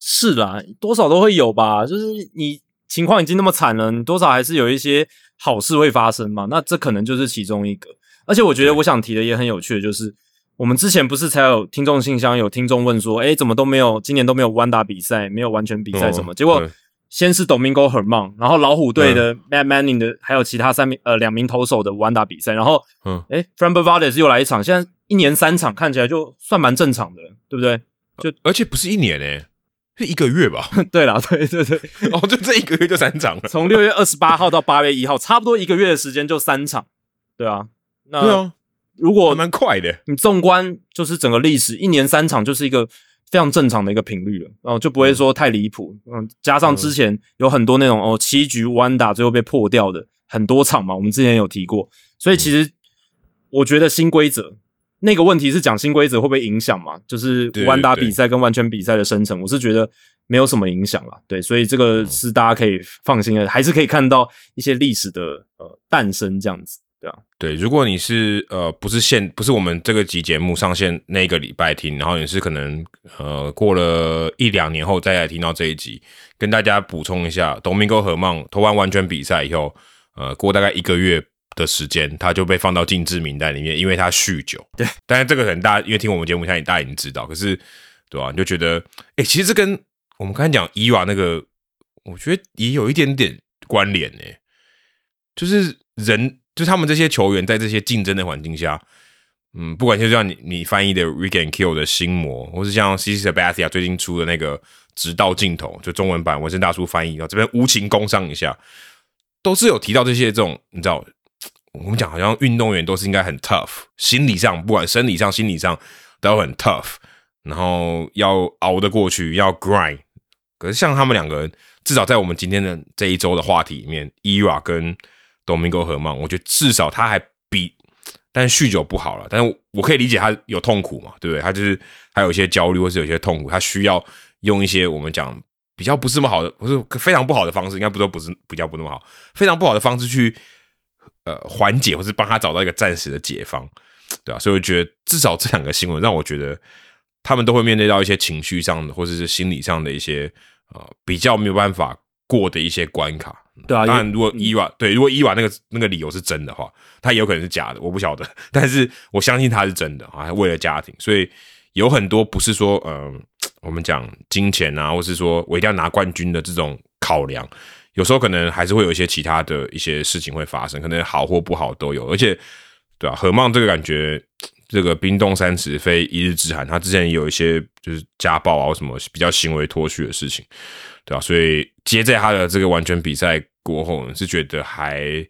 S2: 是啦，多少都会有吧。就是你情况已经那么惨了，你多少还是有一些好事会发生嘛。那这可能就是其中一个。而且我觉得我想提的也很有趣的，就是我们之前不是才有听众信箱有听众问说，哎，怎么都没有今年都没有弯打比赛，没有完全比赛什么？
S1: 哦
S2: 结果先是 Domingo Herman，然后老虎队的 Matt Manning 的，还有其他三名呃两名投手的弯打比赛，然后
S1: 嗯，
S2: 哎 f r a n b e r v a d e s 又来一场，现在一年三场，看起来就算蛮正常的了，对不对？
S1: 就而且不是一年诶、是一个月吧？
S2: 对啦，对对对，
S1: 哦，就这一个月就三场了。
S2: 从六月二十八号到八月一号，差不多一个月的时间就三场，对啊。那
S1: 对啊，
S2: 如果
S1: 还蛮快的。
S2: 你纵观就是整个历史，一年三场就是一个非常正常的一个频率了，然后就不会说太离谱。嗯，加上之前有很多那种哦七局弯打最后被破掉的很多场嘛，我们之前有提过，所以其实我觉得新规则那个问题是讲新规则会不会影响嘛？就是
S1: 对
S2: 弯打比赛跟完全比赛的生成，我是觉得没有什么影响啦。对，所以这个是大家可以放心的，还是可以看到一些历史的呃诞生这样子，对啊，
S1: 对，如果你是呃不是现不是我们这个集节目上线那个礼拜听，然后你是可能呃过了一两年后再来听到这一集，跟大家补充一下，董明沟和梦投完完全比赛以后，呃过大概一个月的时间，他就被放到禁制名单里面，因为他酗酒。
S2: 对，
S1: 但是这个可能大家因为听我们节目，相信大家已经知道，可是对吧、你就觉得，哎、其实这跟我们刚才讲伊娃那个，我觉得也有一点点关联呢、就是人，就他们这些球员在这些竞争的环境下，嗯，不管就像你你翻译的《Rick and Kill》的心魔，或是像 C C Sabathia 最近出的那个《直到尽头》，就中文版纹身大叔翻译，然后这边无情工商一下，都是有提到这些这种，你知道，我们讲好像运动员都是应该很 tough，心理上不管生理上、心理上都很 tough。然后要熬得过去，要 grind。可是像他们两个人，至少在我们今天的这一周的话题里面，Era 跟 Domingo 和曼，我觉得至少他还比，但酗酒不好了，但是我可以理解他有痛苦嘛，对不对？他就是他有一些焦虑或是有些痛苦，他需要用一些我们讲比较不是那么好的，不是非常不好的方式，应该不说不是比较不那么好，非常不好的方式去呃缓解，或是帮他找到一个暂时的解方，对吧？所以我觉得至少这两个新闻让我觉得他们都会面对到一些情绪上的或者是心理上的一些呃比较没有办法过的一些关卡。
S2: 对啊，
S1: 当然，如果伊娃对，如果伊娃那个那个理由是真的话，他也有可能是假的，我不晓得。但是我相信他是真的啊，为了家庭，所以有很多不是说，嗯，我们讲金钱啊，或是说我一定要拿冠军的这种考量，有时候可能还是会有一些其他的一些事情会发生，可能好或不好都有。而且，对啊，何梦这个感觉，这个冰冻三尺非一日之寒，他之前也有一些就是家暴啊什么比较行为脱序的事情。对吧？所以接在他的这个完全比赛过后，是觉得还，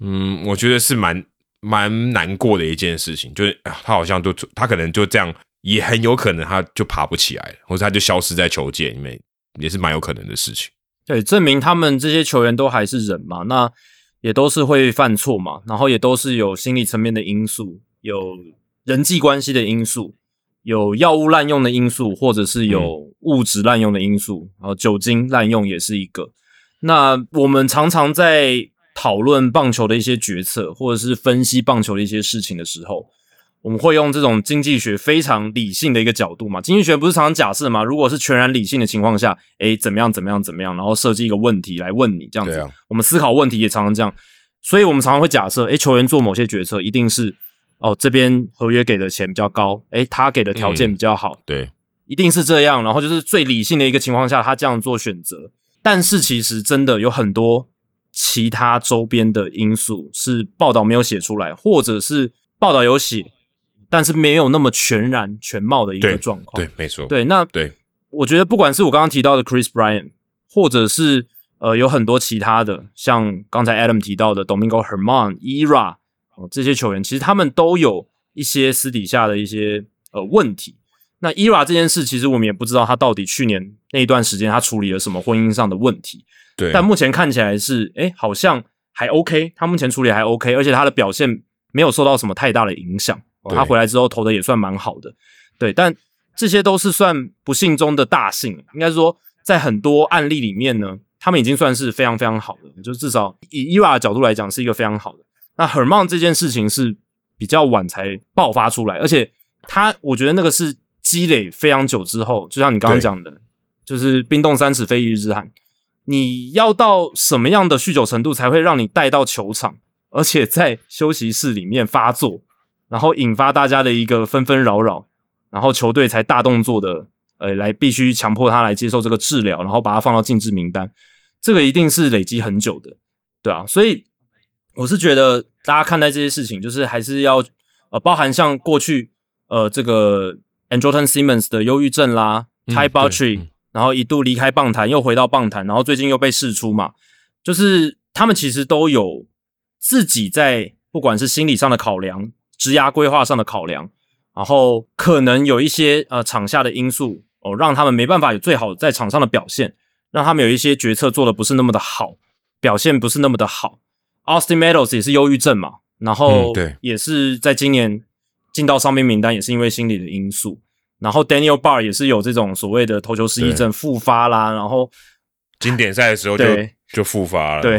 S1: 嗯，我觉得是蛮蛮难过的一件事情，就是他好像就他可能就这样，也很有可能他就爬不起来了，或者他就消失在球界里面，也是蛮有可能的事情。
S2: 对，证明他们这些球员都还是人嘛，那也都是会犯错嘛，然后也都是有心理层面的因素，有人际关系的因素。有药物滥用的因素，或者是有物质滥用的因素，然后酒精滥用也是一个。那我们常常在讨论棒球的一些决策，或者是分析棒球的一些事情的时候，我们会用这种经济学非常理性的一个角度嘛？经济学不是常常假设嘛？如果是全然理性的情况下，诶，怎么样怎么样怎么样，然后设计一个问题来问你这样子。我们思考问题也常常这样，所以我们常常会假设，诶，球员做某些决策一定是。哦，这边合约给的钱比较高，诶，他给的条件比较好，
S1: 对，
S2: 一定是这样。然后就是最理性的一个情况下，他这样做选择。但是其实真的有很多其他周边的因素是报道没有写出来，或者是报道有写，但是没有那么全然全貌的一个状况。
S1: 对，没错。
S2: 对，那
S1: 对，
S2: 我觉得不管是我刚刚提到的 Chris Bryant，或者是呃有很多其他的，像刚才 Adam 提到的 Domingo Herman、Era。哦，这些球员其实他们都有一些私底下的一些呃问题。那伊娃这件事，其实我们也不知道他到底去年那一段时间他处理了什么婚姻上的问题。
S1: 对，
S2: 但目前看起来是，哎，好像还 OK，他目前处理还 OK，而且他的表现没有受到什么太大的影响。他回来之后投的也算蛮好的。对，但这些都是算不幸中的大幸。应该说，在很多案例里面呢，他们已经算是非常非常好的，就至少以伊娃的角度来讲，是一个非常好的。那 Herman 这件事情是比较晚才爆发出来，而且他我觉得那个是积累非常久之后，就像你刚刚讲的，就是冰冻三尺非一日之寒。你要到什么样的酗酒程度才会让你带到球场，而且在休息室里面发作，然后引发大家的一个纷纷扰扰，然后球队才大动作的呃来必须强迫他来接受这个治疗，然后把他放到禁制名单，这个一定是累积很久的，对啊，所以。我是觉得大家看待这些事情，就是还是要呃，包含像过去呃这个 Andrelton Simmons 的忧郁症啦，Ty b u t r y 然后一度离开棒坛，又回到棒坛，然后最近又被释出嘛，就是他们其实都有自己在不管是心理上的考量、职涯规划上的考量，然后可能有一些呃场下的因素哦，让他们没办法有最好在场上的表现，让他们有一些决策做的不是那么的好，表现不是那么的好。Austin Meadows 也是忧郁症嘛，然后
S1: 对，
S2: 也是在今年进到伤病名单，也是因为心理的因素。然后 Daniel Bar 也是有这种所谓的投球失忆症复发啦，然后
S1: 经典赛的时候就就复发了，
S2: 对，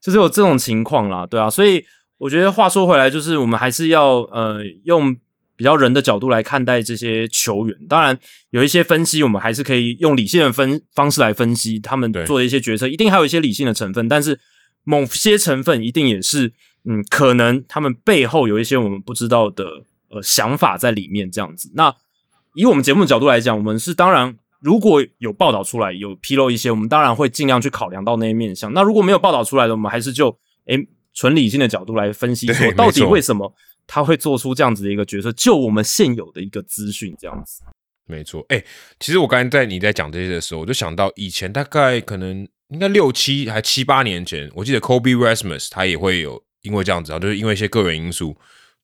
S2: 就是有这种情况啦，对啊。所以我觉得话说回来，就是我们还是要呃用比较人的角度来看待这些球员。当然有一些分析，我们还是可以用理性的分方式来分析他们做的一些决策，一定还有一些理性的成分，但是。某些成分一定也是，嗯，可能他们背后有一些我们不知道的呃想法在里面，这样子。那以我们节目的角度来讲，我们是当然如果有报道出来，有披露一些，我们当然会尽量去考量到那些面向。那如果没有报道出来的，我们还是就诶纯理性的角度来分析，说到底为什么他会做出这样子的一个决策？就我们现有的一个资讯这样子。
S1: 没错，哎，其实我刚才在你在讲这些的时候，我就想到以前大概可能。应该六七还七八年前，我记得 Kobe Rasmus 他也会有因为这样子啊，就是因为一些个人因素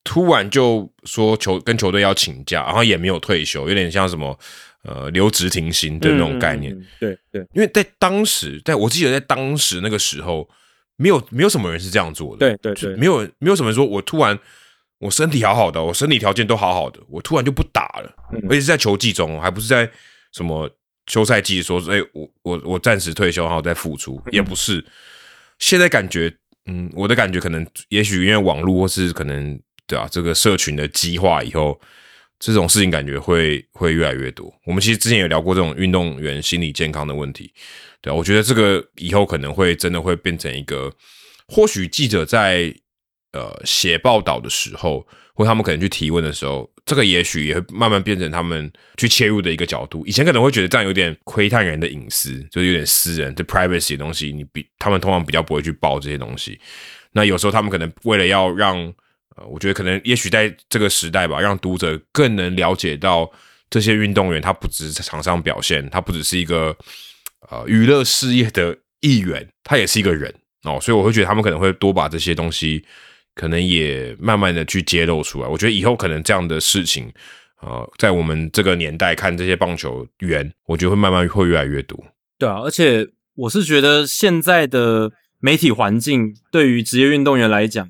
S1: 突然就说球跟球队要请假，然后也没有退休，有点像什么呃留职停薪的那种概念。
S2: 对对，
S1: 因为在当时，在我记得在当时那个时候，没有没有什么人是这样做的。
S2: 对对对，
S1: 没有没有什么人说我突然我身体好好的，我身体条件都好好的，我突然就不打了，而且是在球季中，还不是在什么休赛季说，哎，我我我暂时退休，然后再复出，也不是。现在感觉，嗯，我的感觉可能，也许因为网络或是可能。对啊，这个社群的激化以后，这种事情感觉会会越来越多。我们其实之前有聊过这种运动员心理健康的问题，对啊，我觉得这个以后可能会真的会变成一个，或许记者在呃写报道的时候，或他们可能去提问的时候，这个也许也会慢慢变成他们去切入的一个角度。以前可能会觉得这样有点窥探人的隐私，就是有点私人的 privacy 的东西，你比他们通常比较不会去报这些东西。那有时候他们可能为了要让我觉得可能，也许在这个时代吧，让读者更能了解到这些运动员，他不只是场上表现，他不只是一个呃娱乐事业的一员，他也是一个人哦。所以我会觉得他们可能会多把这些东西，可能也慢慢的去揭露出来。我觉得以后可能这样的事情，呃，在我们这个年代看这些棒球员，我觉得会慢慢会越来越多。
S2: 对啊，而且我是觉得现在的媒体环境对于职业运动员来讲。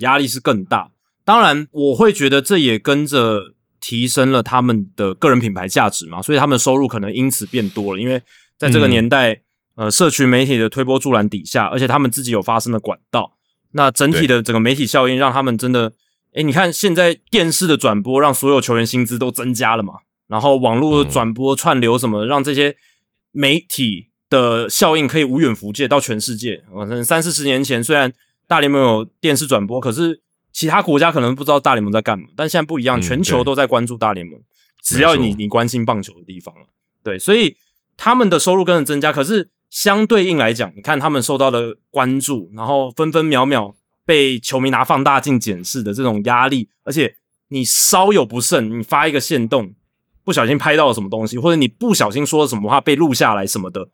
S2: 压力是更大，当然我会觉得这也跟着提升了他们的个人品牌价值嘛，所以他们的收入可能因此变多了。因为在这个年代，呃，社群媒体的推波助澜底下，而且他们自己有发声的管道，那整体的整个媒体效应让他们真的，哎，你看现在电视的转播让所有球员薪资都增加了嘛，然后网络转播串流什么，让这些媒体的效应可以无远弗届到全世界。反正三四十年前虽然。大联盟有电视转播，可是其他国家可能不知道大联盟在干嘛。但现在不一样，全球都在关注大联盟。只要你你关心棒球的地方了，对，所以他们的收入跟着增加。可是相对应来讲，你看他们受到的关注，然后分分秒秒被球迷拿放大镜检视的这种压力，而且你稍有不慎，你发一个线动，不小心拍到了什么东西，或者你不小心说了什么话被录下来什么的，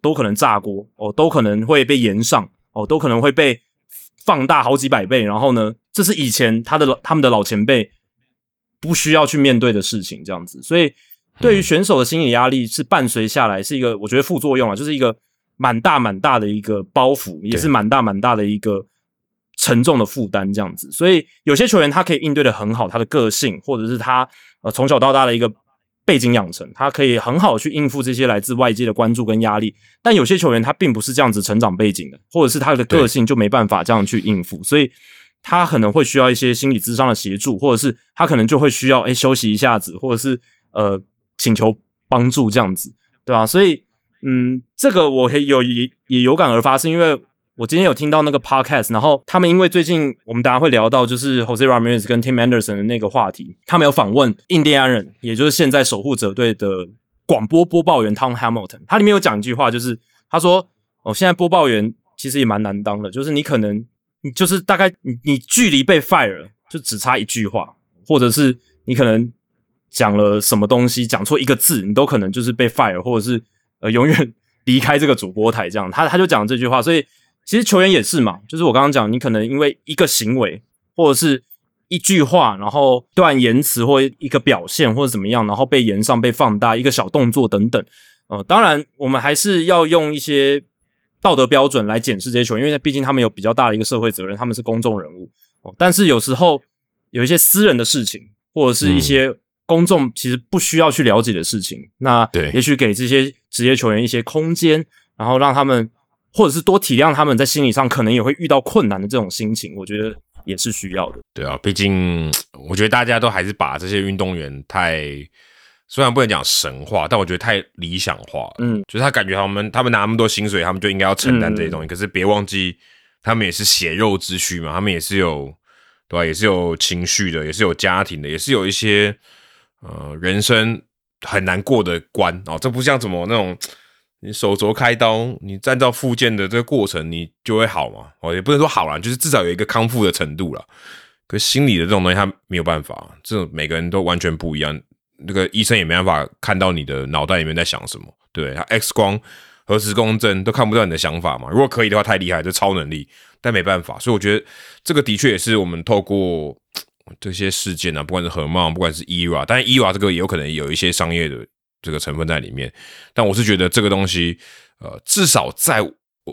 S2: 都可能炸锅哦，都可能会被延上哦，都可能会被。放大好几百倍，然后呢？这是以前他的他们的老前辈不需要去面对的事情，这样子。所以对于选手的心理压力是伴随下来，是一个我觉得副作用啊，就是一个蛮大蛮大的一个包袱，也是蛮大蛮大的一个沉重的负担，这样子。所以有些球员他可以应对的很好，他的个性或者是他呃从小到大的一个。背景养成，他可以很好去应付这些来自外界的关注跟压力。但有些球员他并不是这样子成长背景的，或者是他的个性就没办法这样去应付，所以他可能会需要一些心理智商的协助，或者是他可能就会需要诶休息一下子，或者是呃请求帮助这样子，对吧？所以嗯，这个我有也也有感而发，是因为。我今天有听到那个 podcast，然后他们因为最近我们大家会聊到就是 Jose Ramirez 跟 Tim Anderson 的那个话题，他们有访问印第安人，也就是现在守护者队的广播播报员 Tom Hamilton，他里面有讲一句话，就是他说：“哦，现在播报员其实也蛮难当的，就是你可能你就是大概你你距离被 fire 就只差一句话，或者是你可能讲了什么东西讲错一个字，你都可能就是被 fire，或者是呃永远离开这个主播台这样。”他他就讲这句话，所以。其实球员也是嘛，就是我刚刚讲，你可能因为一个行为或者是一句话，然后段言辞或一个表现或者怎么样，然后被延上、被放大，一个小动作等等。呃，当然我们还是要用一些道德标准来检视这些球员，因为毕竟他们有比较大的一个社会责任，他们是公众人物。哦，但是有时候有一些私人的事情，或者是一些公众其实不需要去了解的事情，那
S1: 对，
S2: 也许给这些职业球员一些空间，然后让他们。或者是多体谅他们在心理上可能也会遇到困难的这种心情，我觉得也是需要的。
S1: 对啊，毕竟我觉得大家都还是把这些运动员太，虽然不能讲神话，但我觉得太理想化。嗯，就是他感觉他们他们拿那么多薪水，他们就应该要承担这些东西。可是别忘记，他们也是血肉之躯嘛，他们也是有对吧？也是有情绪的，也是有家庭的，也是有一些呃人生很难过的关哦。这不像怎么那种。你手镯开刀，你站到复健的这个过程，你就会好嘛？哦，也不能说好了，就是至少有一个康复的程度了。可心理的这种东西，他没有办法，这种每个人都完全不一样。那个医生也没办法看到你的脑袋里面在想什么，对他 X 光、核磁共振都看不到你的想法嘛？如果可以的话，太厉害，这超能力，但没办法。所以我觉得这个的确也是我们透过这些事件啊，不管是何茂，不管是伊娃，但伊娃这个也有可能有一些商业的这个成分在里面。但我是觉得这个东西，呃，至少在我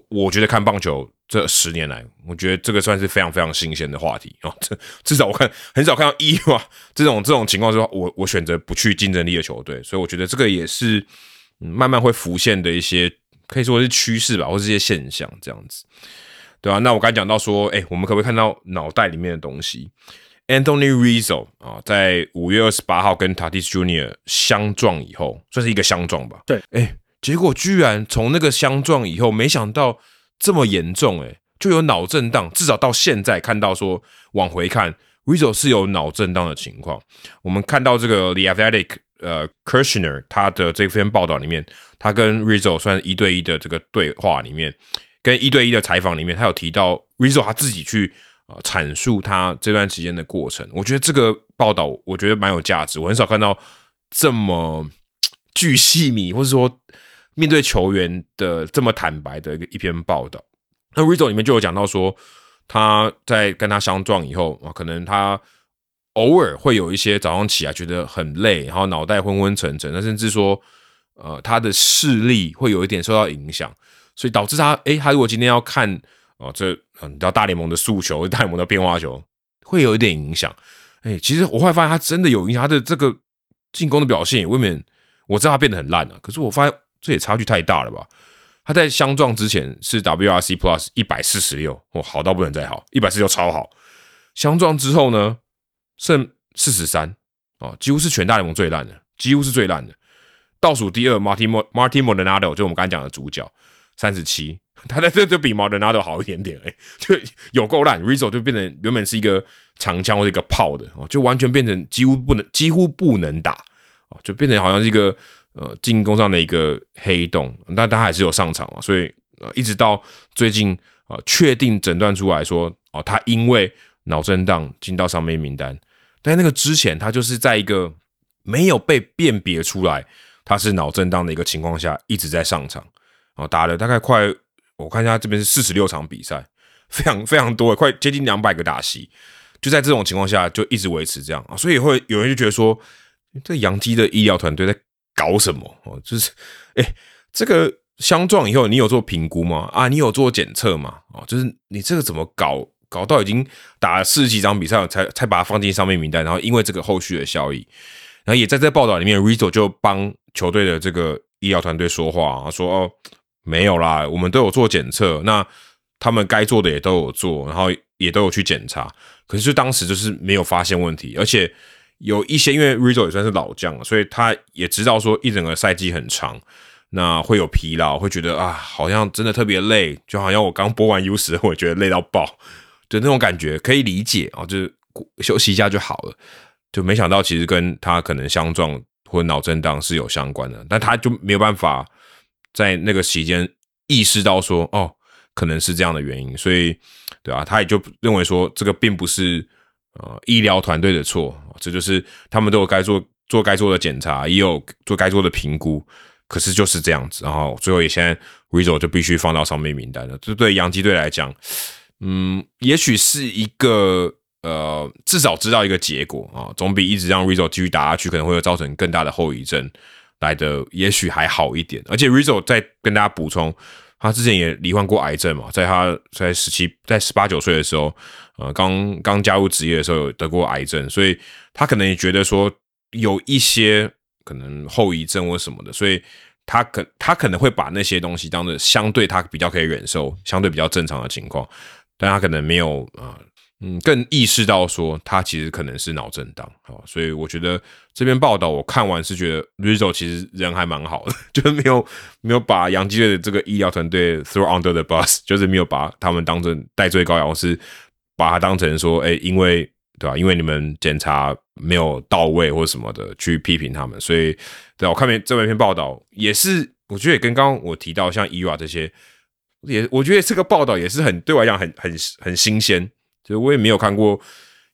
S1: 我觉得看棒球这十年来，我觉得这个算是非常非常新鲜的话题啊。这至少我看很少看到伊娃这种这种情况之后，我我选择不去竞争力的球队，所以我觉得这个也是慢慢会浮现的一些可以说是趋势吧，或是一些现象这样子，对吧？那我刚讲到说，哎，我们可不可以看到脑袋里面的东西？Anthony Rizzo 啊，在五月二十八号跟 Tatis Junior 相撞以后，算是一个相撞吧。
S2: 对，
S1: 哎，结果居然从那个相撞以后，没想到这么严重，哎，就有脑震荡。至少到现在看到说，往回看，Rizzo 是有脑震荡的情况。我们看到这个 The Athletic 呃 Kirshner 他的这篇报道里面，他跟 Rizzo 算一对一的这个对话里面，跟一对一的采访里面，他有提到 Rizzo 他自己去。啊，阐述他这段时间的过程，我觉得这个报道我觉得蛮有价值。我很少看到这么巨细密，或者说面对球员的这么坦白的一个一篇报道。那 Rizzo 里面就有讲到说，他在跟他相撞以后啊，可能他偶尔会有一些早上起来觉得很累，然后脑袋昏昏沉沉，那甚至说呃他的视力会有一点受到影响，所以导致他诶，他如果今天要看。哦，这你知道大联盟的诉求，大联盟的变化球会有一点影响。哎，其实我后来发现他真的有影响，他的这个进攻的表现也未免我知道他变得很烂了，可是我发现这也差距太大了吧？他在相撞之前是 WRC Plus 一百四十六，哦，好到不能再好，一百四十六超好。相撞之后呢，剩四十三，哦，几乎是全大联盟最烂的，几乎是最烂的。倒数第二，Martin Martin Maldonado 就我们刚才讲的主角，三十七。他在这就比毛德纳都好一点点，哎，就有够烂。Rizzo 就变成原本是一个长枪或者一个炮的哦，就完全变成几乎不能几乎不能打哦，就变成好像是一个呃进攻上的一个黑洞。但他还是有上场嘛，所以呃一直到最近啊确定诊断出来说哦，他因为脑震荡进到上面名单，但那个之前他就是在一个没有被辨别出来他是脑震荡的一个情况下一直在上场哦，打了大概快。我看一下，这边是四十六场比赛，非常非常多，快接近两百个打席。就在这种情况下，就一直维持这样啊，所以会有人就觉得说，这杨基的医疗团队在搞什么？哦，就是，哎，这个相撞以后，你有做评估吗？啊，你有做检测吗？哦，就是你这个怎么搞？搞到已经打了四十几场比赛，才才把它放进上面名单，然后因为这个后续的效益，然后也在这报道里面，Rizzo 就帮球队的这个医疗团队说话啊，说哦。没有啦，我们都有做检测，那他们该做的也都有做，然后也都有去检查，可是当时就是没有发现问题，而且有一些因为 Rizzo 也算是老将了，所以他也知道说一整个赛季很长，那会有疲劳，会觉得啊，好像真的特别累，就好像我刚播完 U 时，我觉得累到爆的那种感觉，可以理解啊，就是休息一下就好了，就没想到其实跟他可能相撞或脑震荡是有相关的，但他就没有办法。在那个期间意识到说，哦，可能是这样的原因，所以，对啊，他也就认为说，这个并不是呃医疗团队的错，这就是他们都有该做做该做的检查，也有做该做的评估，可是就是这样子，然后最后也现在 Rizzo 就必须放到上面名单了。这对洋基队来讲，嗯，也许是一个呃，至少知道一个结果啊，总比一直让 Rizzo 继续打下去，可能会有造成更大的后遗症。来的也许还好一点，而且 Rizzo 再跟大家补充，他之前也罹患过癌症嘛，在他在十七、在十八九岁的时候，呃，刚刚加入职业的时候有得过癌症，所以他可能也觉得说有一些可能后遗症或什么的，所以他可他可能会把那些东西当做相对他比较可以忍受、相对比较正常的情况，但他可能没有啊。嗯，更意识到说他其实可能是脑震荡，好，所以我觉得这篇报道我看完是觉得 Rizzo 其实人还蛮好的，就是没有没有把杨基队的这个医疗团队 throw under the bus，就是没有把他们当成戴罪羔羊，是把他当成说，哎，因为对吧？因为你们检查没有到位或者什么的去批评他们，所以对我看篇这篇报道也是，我觉得也跟刚刚我提到像伊娃这些，也我觉得这个报道也是很对我来讲很很很新鲜。就我也没有看过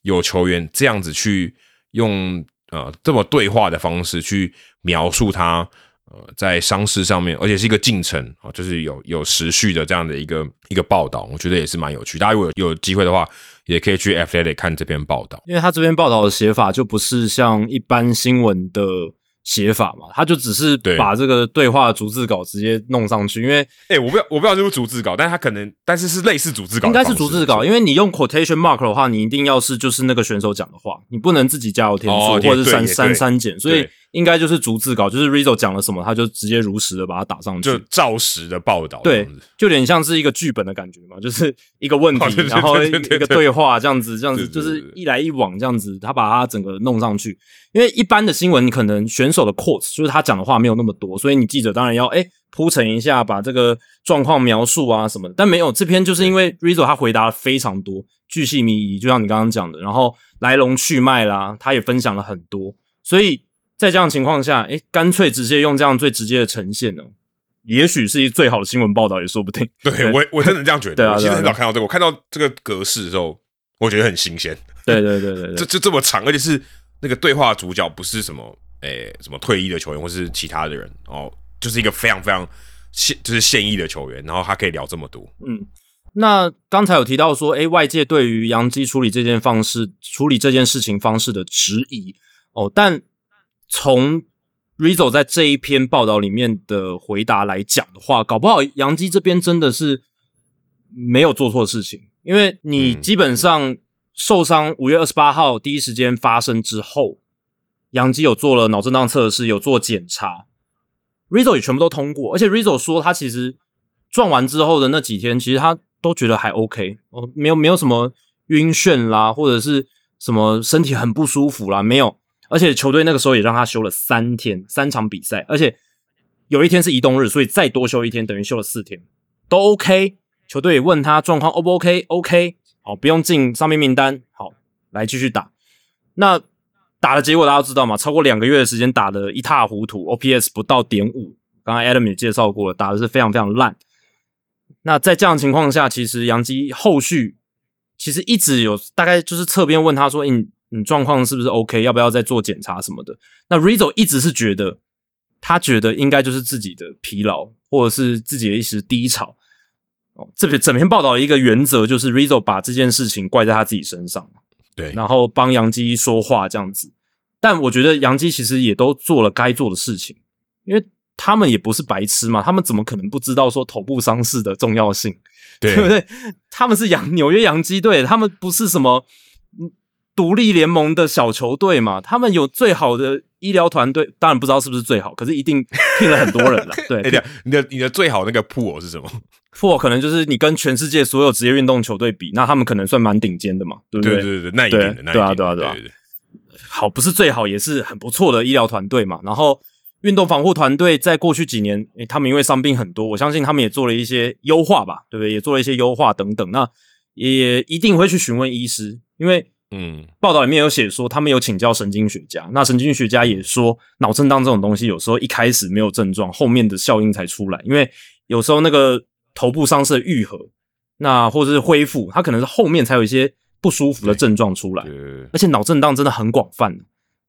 S1: 有球员这样子去用呃这么对话的方式去描述他呃，在伤势上面，而且是一个进程啊，就是有有时序的这样的一个一个报道，我觉得也是蛮有趣。大家如果有机会的话，也可以去 Athletic 看这篇报道，
S2: 因为他这篇报道的写法就不是像一般新闻的。写法嘛，他就只是把这个对话逐字稿直接弄上去，因为
S1: 哎，我不知道我不知道是不是逐字稿，但是他可能但是是类似逐字稿，
S2: 应该是逐字稿，因为你用 quotation mark 的话，你一定要是就是那个选手讲的话，你不能自己加油添醋或者是删删删减，所以。应该就是逐字稿，就是 Rizzo 讲了什么，他就直接如实的把它打上去，
S1: 就照实的报道。
S2: 对，就有点像是一个剧本的感觉嘛，就是一个问题，然后一个对话这样子，这样子就是一来一往这样子，他把它整个弄上去。因为一般的新闻，可能选手的 quotes 就是他讲的话没有那么多，所以你记者当然要哎铺陈一下，把这个状况描述啊什么的。但没有这篇，就是因为 Rizzo 他回答了非常多，巨细靡遗，就像你刚刚讲的，然后来龙去脉啦，他也分享了很多，所以。在这样情况下，哎，干脆直接用这样最直接的呈现呢，也许是一最好的新闻报道也说不定。
S1: 对我，我真的这样觉得。对啊，其实很少看到这个，我看到这个格式的时候，我觉得很新鲜。
S2: 对对对对，
S1: 这这 这么长，而且是那个对话主角不是什么诶什么退役的球员或是其他的人哦，就是一个非常非常现就是现役的球员，然后他可以聊这么多。
S2: 嗯，那刚才有提到说，哎，外界对于杨基处理这件方式、处理这件事情方式的质疑哦，但。从 Rizzo 在这一篇报道里面的回答来讲的话，搞不好杨基这边真的是没有做错事情，因为你基本上受伤五月二十八号第一时间发生之后，杨基有做了脑震荡测试，有做检查，Rizzo 也全部都通过，而且 Rizzo 说他其实撞完之后的那几天，其实他都觉得还 OK，哦，没有没有什么晕眩啦，或者是什么身体很不舒服啦，没有。而且球队那个时候也让他休了三天，三场比赛，而且有一天是移动日，所以再多休一天，等于休了四天，都 OK。球队也问他状况 O 不 OK？OK，好，不用进上面名单，好，来继续打。那打的结果大家都知道嘛？超过两个月的时间打的一塌糊涂，OPS 不到点五。刚刚 Adam 也介绍过了，打的是非常非常烂。那在这样情况下，其实杨基后续其实一直有大概就是侧边问他说：“嗯。”你状况是不是 OK？要不要再做检查什么的？那 Rizzo 一直是觉得，他觉得应该就是自己的疲劳，或者是自己的一时低潮。哦，这篇整篇报道的一个原则就是 Rizzo 把这件事情怪在他自己身上，
S1: 对，
S2: 然后帮杨基说话这样子。但我觉得杨基其实也都做了该做的事情，因为他们也不是白痴嘛，他们怎么可能不知道说头部伤势的重要性？对不对？他们是洋纽约洋基队，他们不是什么。独立联盟的小球队嘛，他们有最好的医疗团队，当然不知道是不是最好，可是一定聘了很多人了。对，
S1: 你的你的最好那个 pool 是什么
S2: ？pool 可能就是你跟全世界所有职业运动球队比，那他们可能算蛮顶尖的嘛，对不对？
S1: 对对对，那一点的，
S2: 对啊对啊对啊。好，不是最好，也是很不错的医疗团队嘛。然后运动防护团队在过去几年，诶，他们因为伤病很多，我相信他们也做了一些优化吧，对不对？也做了一些优化等等。那也一定会去询问医师，因为。嗯，报道里面有写说，他们有请教神经学家。那神经学家也说，脑震荡这种东西，有时候一开始没有症状，后面的效应才出来。因为有时候那个头部伤势的愈合，那或者是恢复，它可能是后面才有一些不舒服的症状出来。而且脑震荡真的很广泛，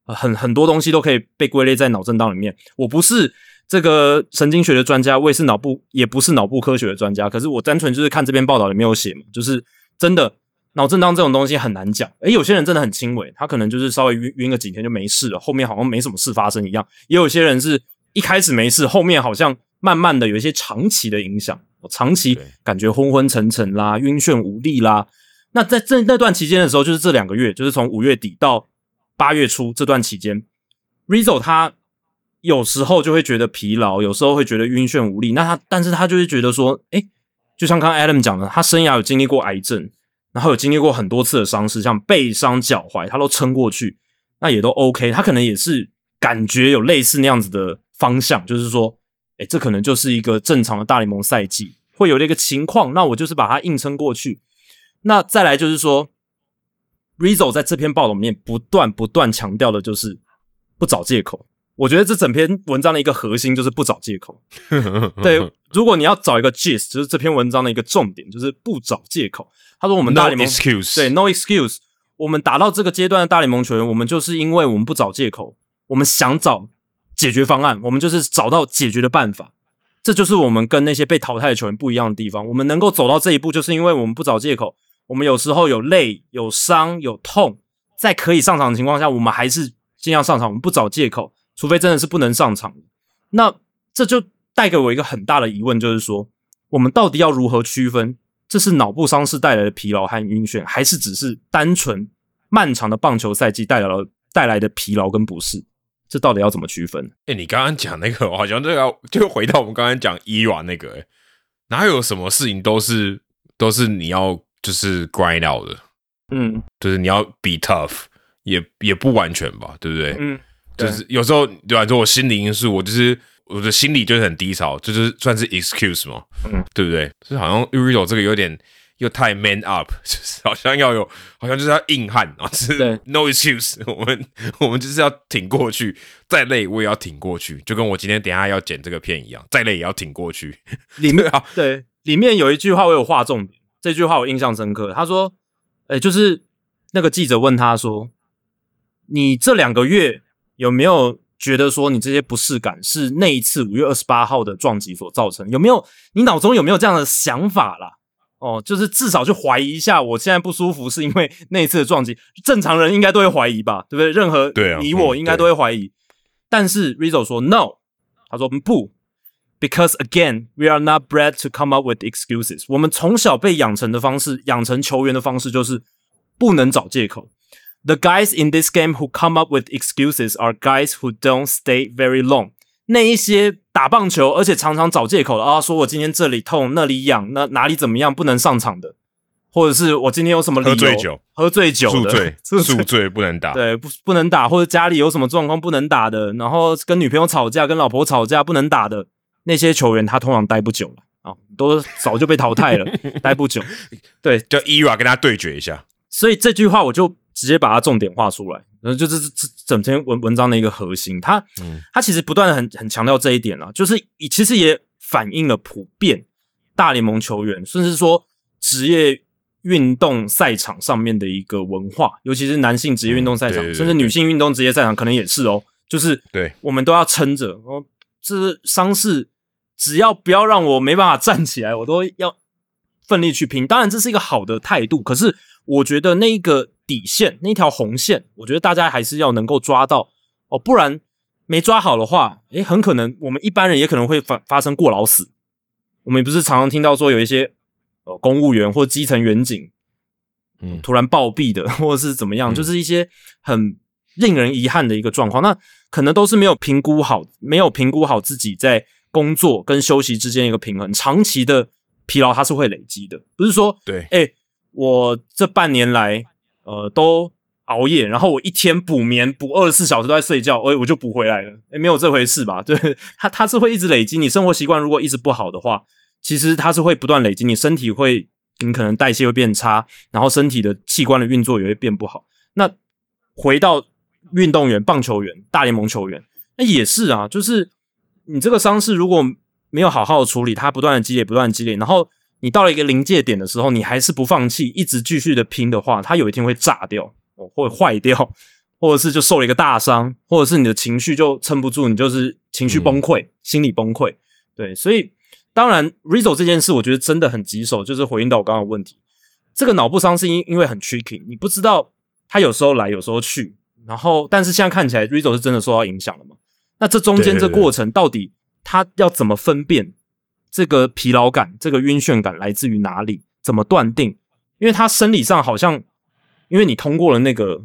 S2: 很很多东西都可以被归类在脑震荡里面。我不是这个神经学的专家，我也是脑部，也不是脑部科学的专家。可是我单纯就是看这篇报道里面有写嘛，就是真的。脑震荡这种东西很难讲，诶，有些人真的很轻微，他可能就是稍微晕晕个几天就没事了，后面好像没什么事发生一样。也有些人是一开始没事，后面好像慢慢的有一些长期的影响，长期感觉昏昏沉沉啦、晕眩无力啦。那在这那段期间的时候，就是这两个月，就是从五月底到八月初这段期间，Rizzo 他有时候就会觉得疲劳，有时候会觉得晕眩无力。那他但是他就是觉得说，诶，就像刚刚 Adam 讲的，他生涯有经历过癌症。然后有经历过很多次的伤势，像背伤、脚踝，他都撑过去，那也都 OK。他可能也是感觉有类似那样子的方向，就是说，哎，这可能就是一个正常的大联盟赛季会有的一个情况。那我就是把它硬撑过去。那再来就是说，Rizzo 在这篇报道里面不断不断强调的就是不找借口。我觉得这整篇文章的一个核心就是不找借口。对，如果你要找一个 gist，就是这篇文章的一个重点，就是不找借口。他说：“我们大联盟对 no excuse，我们打到这个阶段的大联盟球员，我们就是因为我们不找借口，我们想找解决方案，我们就是找到解决的办法。这就是我们跟那些被淘汰的球员不一样的地方。我们能够走到这一步，就是因为我们不找借口。我们有时候有累、有伤、有痛，在可以上场的情况下，我们还是尽量上场。我们不找借口，除非真的是不能上场。那这就带给我一个很大的疑问，就是说，我们到底要如何区分这是脑部伤势带来的疲劳和晕眩，还是只是单纯漫长的棒球赛季带来了带来的疲劳跟不适？这到底要怎么区分？
S1: 哎，你刚刚讲那个，好像这个就回到我们刚刚讲伊娃那个，哎，哪有什么事情都是都是你要就是 grind out 的，
S2: 嗯，
S1: 就是你要 be tough，也也不完全吧，对不对？
S2: 嗯，
S1: 就是有时候对吧？说我心理因素，我就是我的心里就是很低潮，就是算是 excuse 嘛，
S2: 嗯，
S1: 对不对？就是好像 Uriel 这个有点。又太 man up，就是好像要有，好像就是要硬汉啊，是 no excuse，我们我们就是要挺过去，再累我也要挺过去，就跟我今天等下要剪这个片一样，再累也要挺过去。
S2: 里面啊，对，里面有一句话我有画重点，这句话我印象深刻。他说：“哎，就是那个记者问他说，你这两个月有没有觉得说你这些不适感是那一次五月二十八号的撞击所造成？有没有你脑中有没有这样的想法啦？”哦，就是至少去怀疑一下，我现在不舒服是因为那一次的撞击。正常人应该都会怀疑吧，对不对？任何你我应该都会怀疑。但是 Rizzo 说 No，他说不，because again we are not bred to come up with excuses。我们从小被养成的方式，养成球员的方式就是不能找借口。The guys in this game who come up with excuses are guys who don't stay very long。那一些打棒球，而且常常找借口的啊，说我今天这里痛，那里痒，那哪里怎么样，不能上场的，或者是我今天有什么理由？喝
S1: 醉酒，
S2: 喝醉酒，
S1: 宿醉，宿醉不能打，
S2: 对，不不能打，或者家里有什么状况不能打的，然后跟女朋友吵架，跟老婆吵架不能打的那些球员，他通常待不久了啊，都早就被淘汰了，待不久。对，
S1: 叫伊娃跟他对决一下。
S2: 所以这句话我就直接把它重点画出来。然后就是这整篇文文章的一个核心，他他其实不断的很很强调这一点啊，就是其实也反映了普遍大联盟球员，甚至说职业运动赛场上面的一个文化，尤其是男性职业运动赛场，甚至女性运动职业赛场，可能也是哦，就是
S1: 对
S2: 我们都要撑着哦，这伤势只要不要让我没办法站起来，我都要奋力去拼。当然这是一个好的态度，可是我觉得那一个。底线那条红线，我觉得大家还是要能够抓到哦，不然没抓好的话，诶，很可能我们一般人也可能会发发生过劳死。我们不是常常听到说有一些呃公务员或基层员警，嗯，突然暴毙的，或者是怎么样，就是一些很令人遗憾的一个状况。那可能都是没有评估好，没有评估好自己在工作跟休息之间一个平衡，长期的疲劳它是会累积的，不是说
S1: 对，
S2: 哎，我这半年来。呃，都熬夜，然后我一天补眠补二十四小时都在睡觉，哎，我就补回来了。哎，没有这回事吧？对，它它是会一直累积。你生活习惯如果一直不好的话，其实它是会不断累积。你身体会，你可能代谢会变差，然后身体的器官的运作也会变不好。那回到运动员、棒球员、大联盟球员，那也是啊，就是你这个伤势如果没有好好的处理，它不断的积累，不断的积累，然后。你到了一个临界点的时候，你还是不放弃，一直继续的拼的话，它有一天会炸掉，哦，会坏掉，或者是就受了一个大伤，或者是你的情绪就撑不住，你就是情绪崩溃，心理崩溃。对，所以当然，Rizzo 这件事，我觉得真的很棘手，就是回应到我刚刚的问题，这个脑部伤是因因为很 tricky，你不知道他有时候来，有时候去，然后但是现在看起来，Rizzo 是真的受到影响了嘛？那这中间这过程到底他要怎么分辨？这个疲劳感、这个晕眩感来自于哪里？怎么断定？因为他生理上好像，因为你通过了那个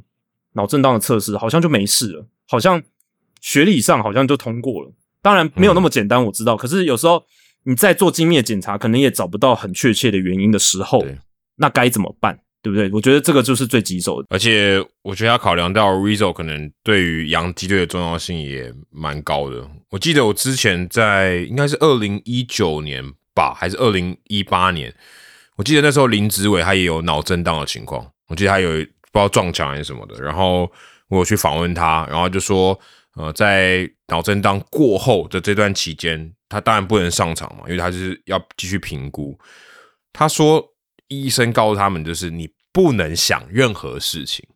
S2: 脑震荡的测试，好像就没事了。好像学理上好像就通过了。当然没有那么简单，我知道。可是有时候你在做精密的检查，可能也找不到很确切的原因的时候，那该怎么办？对不对？我觉得这个就是最棘手的，
S1: 而且我觉得要考量到 Rizzo 可能对于洋基队的重要性也蛮高的。我记得我之前在应该是二零一九年吧，还是二零一八年，我记得那时候林子伟他也有脑震荡的情况，我记得他有不知道撞墙还是什么的。然后我去访问他，然后就说，呃，在脑震荡过后的这段期间，他当然不能上场嘛，因为他是要继续评估。他说，医生告诉他们就是你。不能想任何事情，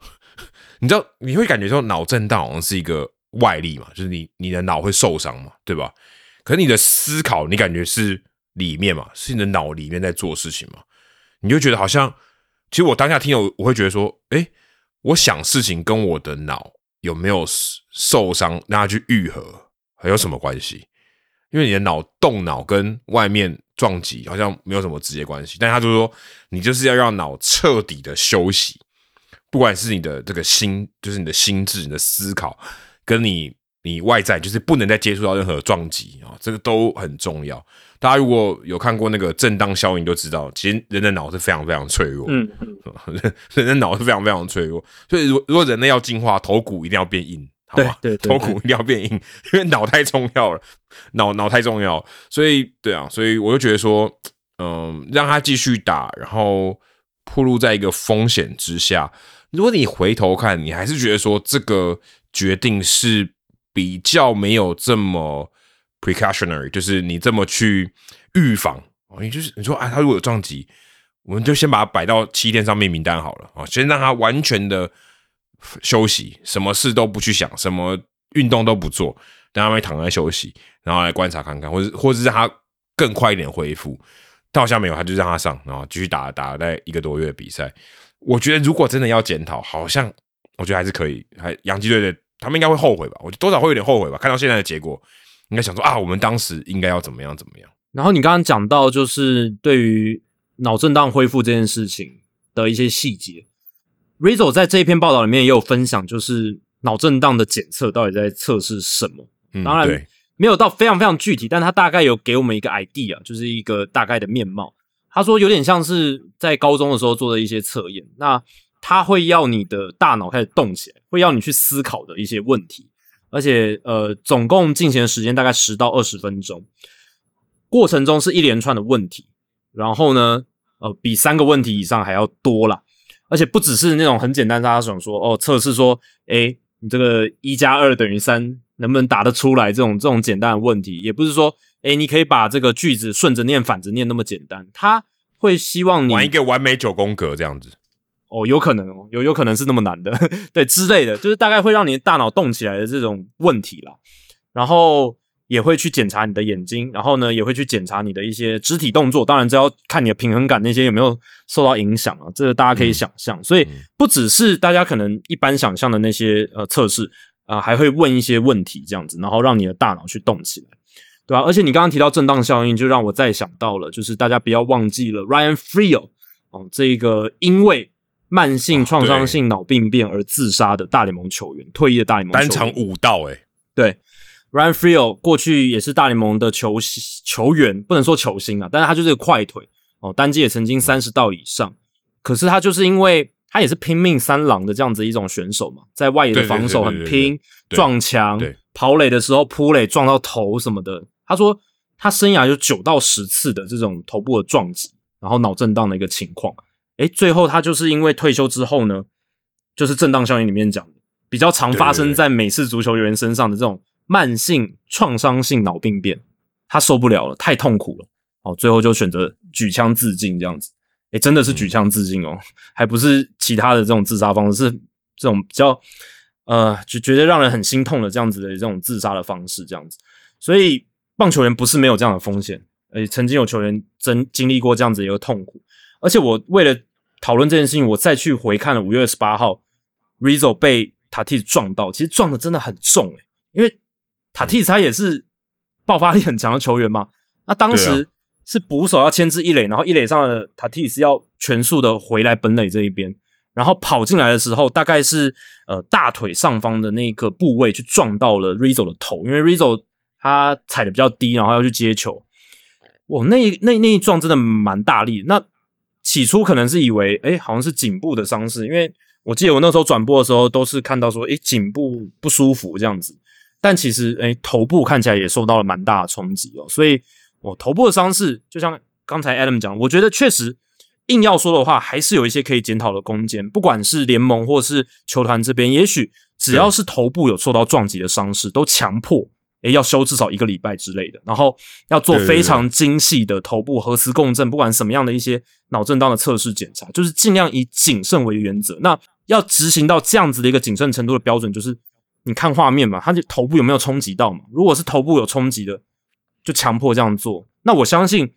S1: 你知道，你会感觉说脑震荡好像是一个外力嘛，就是你你的脑会受伤嘛，对吧？可是你的思考，你感觉是里面嘛，是你的脑里面在做事情嘛，你就觉得好像，其实我当下听有，我会觉得说，哎，我想事情跟我的脑有没有受伤，让它去愈合，还有什么关系？因为你的脑动脑跟外面撞击好像没有什么直接关系，但他就说，你就是要让脑彻底的休息，不管是你的这个心，就是你的心智、你的思考，跟你你外在，就是不能再接触到任何撞击啊，这个都很重要。大家如果有看过那个震荡效应，就知道其实人的脑是非常非常脆弱，嗯，人的脑是非常非常脆弱，所以如如果人类要进化，头骨一定要变硬。
S2: 对对，
S1: 头骨一定要变硬，因为脑太重要了，脑脑太重要，所以对啊，所以我就觉得说，嗯，让他继续打，然后暴露在一个风险之下。如果你回头看，你还是觉得说这个决定是比较没有这么 precautionary，就是你这么去预防哦，你就是你说啊，他如果有撞击，我们就先把它摆到七天上面名单好了啊，先让他完全的。休息，什么事都不去想，什么运动都不做，让他们躺在休息，然后来观察看看，或者或者是他更快一点恢复。到下没有，他就让他上，然后继续打打在一个多月的比赛。我觉得如果真的要检讨，好像我觉得还是可以。还洋基队的他们应该会后悔吧？我觉得多少会有点后悔吧。看到现在的结果，应该想说啊，我们当时应该要怎么样怎么样。
S2: 然后你刚刚讲到，就是对于脑震荡恢复这件事情的一些细节。Rizzo 在这一篇报道里面也有分享，就是脑震荡的检测到底在测试什么？当然没有到非常非常具体，但他大概有给我们一个 idea，就是一个大概的面貌。他说有点像是在高中的时候做的一些测验，那他会要你的大脑开始动起来，会要你去思考的一些问题，而且呃，总共进行的时间大概十到二十分钟，过程中是一连串的问题，然后呢，呃，比三个问题以上还要多了。而且不只是那种很简单，大家想说哦，测试说，哎，你这个一加二等于三，能不能答得出来？这种这种简单的问题，也不是说，哎，你可以把这个句子顺着念、反着念那么简单。他会希望你
S1: 玩一个完美九宫格这样子。
S2: 哦，有可能哦，有有可能是那么难的，对之类的，就是大概会让你的大脑动起来的这种问题啦。然后。也会去检查你的眼睛，然后呢，也会去检查你的一些肢体动作。当然，这要看你的平衡感那些有没有受到影响啊。这个大家可以想象。所以，不只是大家可能一般想象的那些呃测试啊，还会问一些问题这样子，然后让你的大脑去动起来，对吧？而且你刚刚提到震荡效应，就让我再想到了，就是大家不要忘记了 Ryan Freel 哦，这个因为慢性创伤性脑病变而自杀的大联盟球员，退役的大联盟
S1: 单场五道，诶
S2: 对。Ryan Freel 过去也是大联盟的球球员，不能说球星啊，但是他就是个快腿哦，单季也曾经三十道以上。可是他就是因为他也是拼命三郎的这样子一种选手嘛，在外野的防守很拼，撞墙、跑垒的时候扑垒撞到头什么的。他说他生涯有九到十次的这种头部的撞击，然后脑震荡的一个情况。诶，最后他就是因为退休之后呢，就是震荡效应里面讲的，比较常发生在美式足球员身上的这种。慢性创伤性脑病变，他受不了了，太痛苦了，哦，最后就选择举枪自尽这样子，诶，真的是举枪自尽哦，还不是其他的这种自杀方式，是这种比较呃，就觉得让人很心痛的这样子的这种自杀的方式这样子，所以棒球员不是没有这样的风险，诶，曾经有球员真经历过这样子一个痛苦，而且我为了讨论这件事情，我再去回看了五月二十八号，Rizzo 被塔替撞到，其实撞的真的很重诶，因为。塔蒂斯他也是爆发力很强的球员嘛？那当时是捕手要牵制一垒，然后一垒上的塔蒂斯要全速的回来本垒这一边，然后跑进来的时候，大概是呃大腿上方的那个部位去撞到了 Rizzo 的头，因为 Rizzo 他踩的比较低，然后要去接球。哇，那那那一撞真的蛮大力。那起初可能是以为，哎，好像是颈部的伤势，因为我记得我那时候转播的时候都是看到说，哎，颈部不舒服这样子。但其实，哎，头部看起来也受到了蛮大的冲击哦，所以，我头部的伤势，就像刚才 Adam 讲，我觉得确实，硬要说的话，还是有一些可以检讨的空间。不管是联盟或是球团这边，也许只要是头部有受到撞击的伤势，都强迫，哎，要休至少一个礼拜之类的，然后要做非常精细的头部核磁共振，不管什么样的一些脑震荡的测试检查，就是尽量以谨慎为原则。那要执行到这样子的一个谨慎程度的标准，就是。你看画面嘛，他就头部有没有冲击到嘛？如果是头部有冲击的，就强迫这样做。那我相信，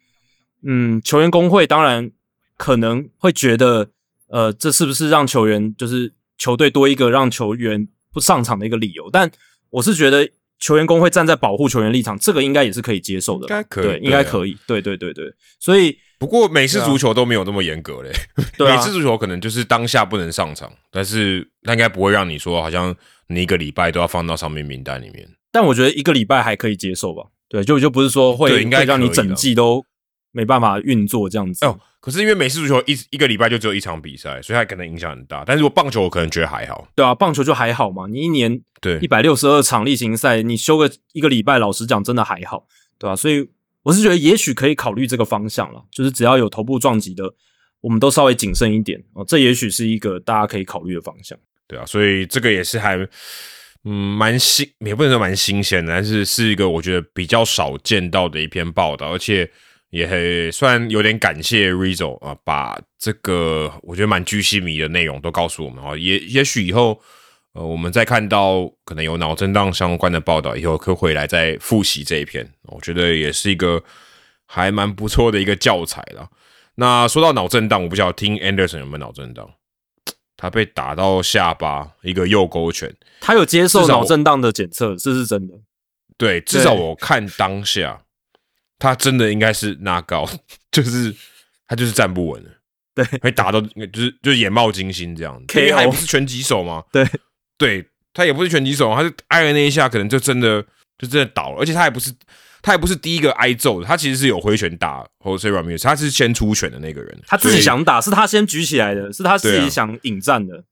S2: 嗯，球员工会当然可能会觉得，呃，这是不是让球员就是球队多一个让球员不上场的一个理由？但我是觉得球员工会站在保护球员立场，这个应该也是可以接受的，
S1: 应该可以
S2: 对，应该可以，对对对对，所以
S1: 不过美式足球都没有那么严格嘞，
S2: 对啊。
S1: 美式足球可能就是当下不能上场，但是那应该不会让你说好像你一个礼拜都要放到上面名单里面。
S2: 但我觉得一个礼拜还可以接受吧，对，就就不是说会
S1: 对应该
S2: 让你整季都没办法运作这样子。
S1: 哦，可是因为美式足球一一个礼拜就只有一场比赛，所以它可能影响很大。但是我棒球我可能觉得还好，
S2: 对啊，棒球就还好嘛，你一年
S1: 对。
S2: 一百六十二场例行赛，你休个一个礼拜，老实讲真的还好，对吧、所以我是觉得也许可以考虑这个方向了，就是只要有头部撞击的，我们都稍微谨慎一点哦，这也许是一个大家可以考虑的方向。
S1: 对啊，所以这个也是还嗯蛮新，也不能说蛮新鲜的，但是是一个我觉得比较少见到的一篇报道，而且也很算有点感谢 Rizzo 啊，把这个我觉得蛮居心迷的内容都告诉我们啊，也也许以后呃我们在看到可能有脑震荡相关的报道以后，可回来再复习这一篇，我觉得也是一个还蛮不错的一个教材了。那说到脑震荡，我不晓得听 Anderson 有没有脑震荡。他被打到下巴，一个右勾拳。
S2: 他有接受脑震荡的检测，这是真的。
S1: 对，至少我看当下，他真的应该是拉高，就是他就是站不稳了，
S2: 对，
S1: 会打到就是就是眼冒金星这样子。
S2: KO
S1: 因为他也不是拳击手吗，
S2: 对，
S1: 对他也不是拳击手，他就挨了那一下，可能就真的就真的倒了，而且他也不是他也不是第一个挨揍的，他其实是有挥拳打 Jose Ramirez，他是先出拳的那个人，
S2: 他自己想打，是他先举起来的，是他自己想引战的。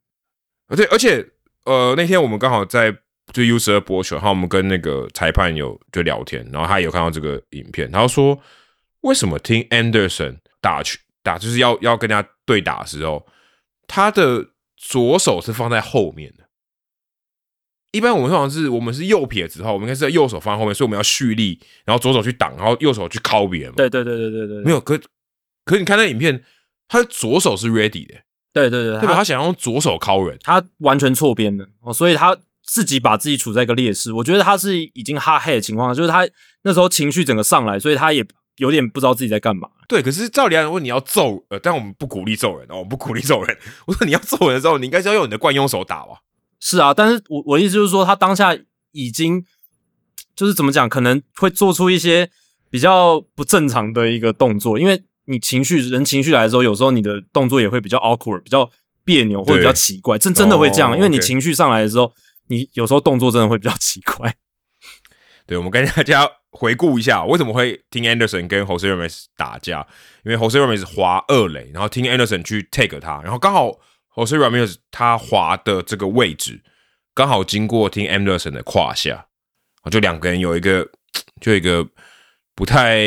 S1: 而且而且呃，那天我们刚好在就 U 十二播球，然后我们跟那个裁判有就聊天，然后他也有看到这个影片，然后说为什么听 Anderson 打去打就是要要跟人家对打的时候，他的左手是放在后面的。一般我们通常是我们是右撇子的话，我们应该是在右手放在后面，所以我们要蓄力，然后左手去挡，然后右手去敲别人嘛。
S2: 对对对对对对，
S1: 没有，可可你看那影片，他的左手是 ready 的，
S2: 对对对，
S1: 对吧？他想要用左手敲人，
S2: 他完全错边了哦，所以他自己把自己处在一个劣势。我觉得他是已经哈黑的情况，就是他那时候情绪整个上来，所以他也有点不知道自己在干嘛。
S1: 对，可是照理来说，你要揍，呃，但我们不鼓励揍人哦，我们不鼓励揍人。我说你要揍人的时候，你应该是要用你的惯用手打吧？
S2: 是啊，但是我我的意思就是说，他当下已经就是怎么讲，可能会做出一些比较不正常的一个动作，因为你情绪人情绪来的时候，有时候你的动作也会比较 awkward，比较别扭或者比较奇怪，真真的会这样，
S1: 哦
S2: 因为你情绪上来的时候，你有时候动作真的会比较奇怪。
S1: 对，我们跟大家回顾一下，为什么会听 Anderson 跟 Jose Ramirez 打架？因为 Jose Ramirez 滑二垒，然后听 Anderson 去 take 他，然后刚好 Jose Ramirez 他滑的这个位置刚好经过听 Anderson 的胯下，就两个人有一个 就一个不太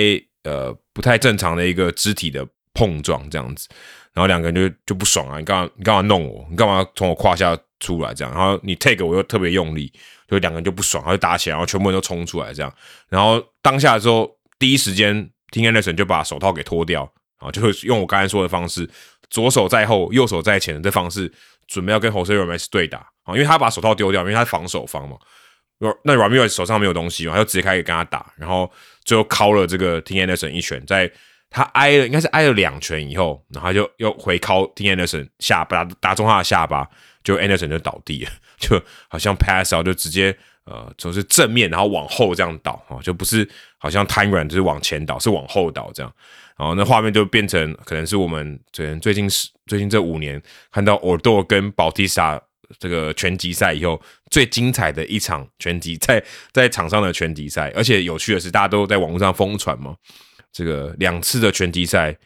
S1: 呃不太正常的一个肢体的碰撞这样子，然后两个人就就不爽啊！你干嘛你干嘛弄我？你干嘛从我胯下出来这样？然后你 take 我又特别用力，就两个人就不爽，然后就打起来，然后全部人都冲出来这样。然后当下之后，第一时间听 Anderson 就把手套给脱掉，啊，就是用我刚才说的方式，左手在后，右手在前的这方式，准备要跟 Jose Ramirez 对打啊，因为他把手套丢掉，因为他防守方嘛。那罗梅斯手上没有东西嘛，他就直接开始跟他打，然后最后敲了这个 Tim Anderson 一拳，在他挨了应该是挨了两拳以后，然后就又回敲 Tim Anderson 下巴，打中他的下巴，就 Anderson 就倒地了，就好像 pass out 就直接呃就是正面然后往后这样倒啊，就不是好像瘫软就是往前倒，是往后倒这样。然后那画面就变成可能是我们最最近是最近这五年看到 Ordo 跟保蒂萨这个拳击赛以后最精彩的一场拳击在在场上的拳击赛，而且有趣的是，大家都在网络上疯传嘛，这个两次的拳击赛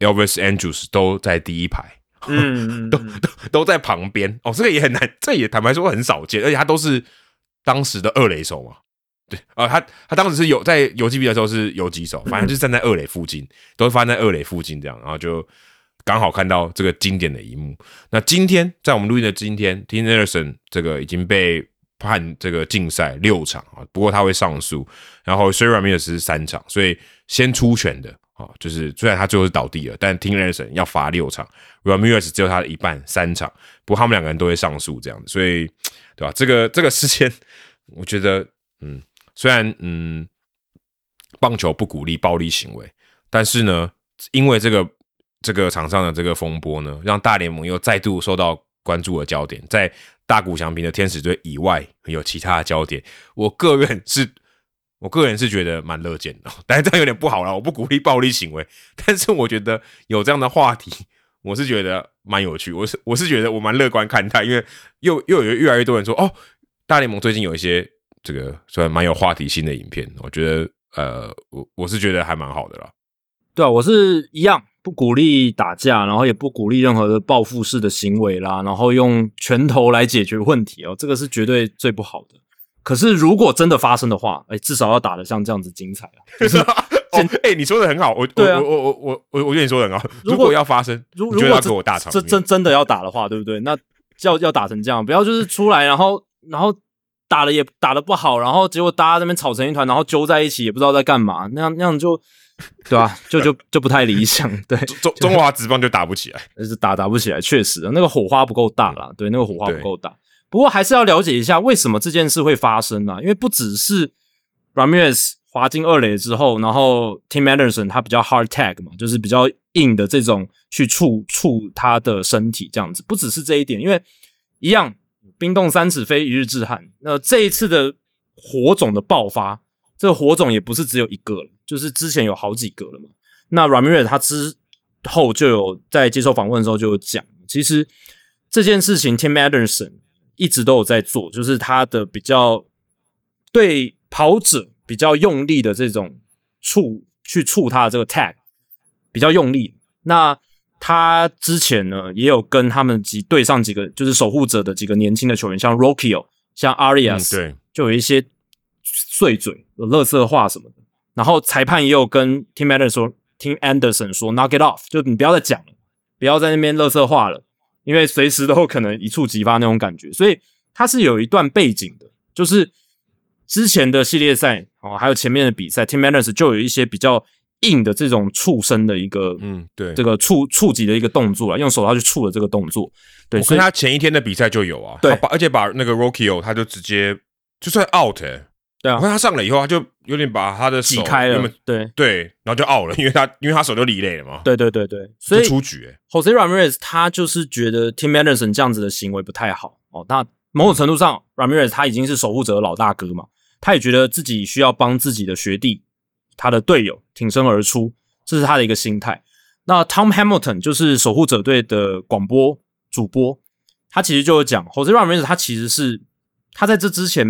S1: ，Elvis Andrews 都在第一排，
S2: 嗯，
S1: 都都都在旁边哦，这个也很难，这也坦白说很少见，而且他都是当时的二垒手嘛。对，呃，他他当时是有在游击比的时候是游击手，反正就是站在二垒附近，都是发生在二垒附近这样，然后就刚好看到这个经典的一幕。那今天在我们录音的今天，Tim Anderson 这个已经被判这个禁赛六场啊，不过他会上诉，然后 s h a r a m i r 是三场，所以先出拳的啊，就是虽然他最后是倒地了，但 Tim Anderson 要罚六场，Ramirez 只有他的一半三场，不过他们两个人都会上诉这样子，所以对吧？这个这个事件，我觉得嗯，虽然嗯，棒球不鼓励暴力行为，但是呢，因为这个这个场上的这个风波呢，让大联盟又再度受到关注的焦点，在大谷翔平的天使队以外有其他的焦点，我个人是。我个人是觉得蛮乐见的，但是这样有点不好了。我不鼓励暴力行为，但是我觉得有这样的话题，我是觉得蛮有趣。我是我是觉得我蛮乐观看待，因为又又有越来越多人说，哦，大联盟最近有一些这个虽然蛮有话题性的影片，我觉得呃，我我是觉得还蛮好的啦。
S2: 对啊，我是一样不鼓励打架，然后也不鼓励任何的报复式的行为啦，然后用拳头来解决问题哦，这个是绝对最不好的。可是，如果真的发生的话，哎，至少要打得像这样子精彩啊！就是
S1: 哎，你说的很好，我我我我我我我觉得你说的很好。如果要发生，如果要给我大场，
S2: 这真真的要打的话，对不对？那要要打成这样，不要就是出来，然后然后打的也打的不好，然后结果大家那边吵成一团，然后揪在一起，也不知道在干嘛，那样那样就对吧？就就就不太理想。对，
S1: 中中华职棒就打不起来，
S2: 是打打不起来，确实那个火花不够大啦。对，那个火花不够大。不过还是要了解一下为什么这件事会发生啊？因为不只是 Ramirez 滑进二垒之后，然后 Tim Anderson 他比较 hard tag 嘛，就是比较硬的这种去触触他的身体这样子。不只是这一点，因为一样冰冻三尺非一日之寒。那这一次的火种的爆发，这个火种也不是只有一个了，就是之前有好几个了嘛。那 Ramirez 他之后就有在接受访问的时候就有讲，其实这件事情 Tim Anderson。一直都有在做，就是他的比较对跑者比较用力的这种触去触他的这个 tag 比较用力。那他之前呢也有跟他们几对上几个就是守护者的几个年轻的球员，像 Rockio、像 Arias，
S1: 对，
S2: 就有一些碎嘴、有乐色话什么的。然后裁判也有跟 Tim Anderson 说，Tim Anderson 说 knock it off，就你不要再讲了，不要在那边乐色话了。因为随时都可能一触即发那种感觉，所以他是有一段背景的，就是之前的系列赛哦，还有前面的比赛，Tim Anderson 就有一些比较硬的这种触身的一个，
S1: 嗯，对，
S2: 这个触触及的一个动作啊，用手套去触的这个动作，对，
S1: 所以他前一天的比赛就有啊，
S2: 对，
S1: 把而且把那个 Rockio 他就直接就算 out，
S2: 对啊，
S1: 我看他上了以后，他就有点把他的
S2: 挤开了，对。
S1: 对，然后就 out 了，因为他因为他手就离累了嘛，
S2: 对对对对，所以
S1: 出局。
S2: Jose Ramirez 他就是觉得 Tim Anderson 这样子的行为不太好哦。那某种程度上，Ramirez 他已经是守护者的老大哥嘛，他也觉得自己需要帮自己的学弟、他的队友挺身而出，这是他的一个心态。那 Tom Hamilton 就是守护者队的广播主播，他其实就有讲 Jose Ramirez 他其实是他在这之前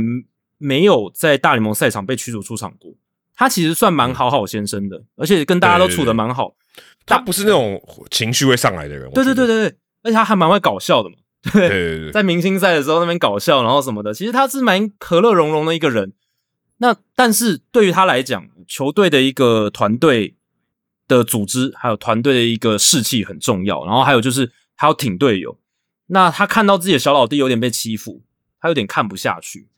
S2: 没有在大联盟赛场被驱逐出场过，他其实算蛮好好先生的，而且跟大家都处的蛮好。
S1: 他不是那种情绪会上来的人，
S2: 对对对对对，而且他还蛮会搞笑的嘛，
S1: 对对对，
S2: 在明星赛的时候那边搞笑，然后什么的，其实他是蛮和乐融融的一个人。那但是对于他来讲，球队的一个团队的组织，还有团队的一个士气很重要，然后还有就是还要挺队友。那他看到自己的小老弟有点被欺负，他有点看不下去。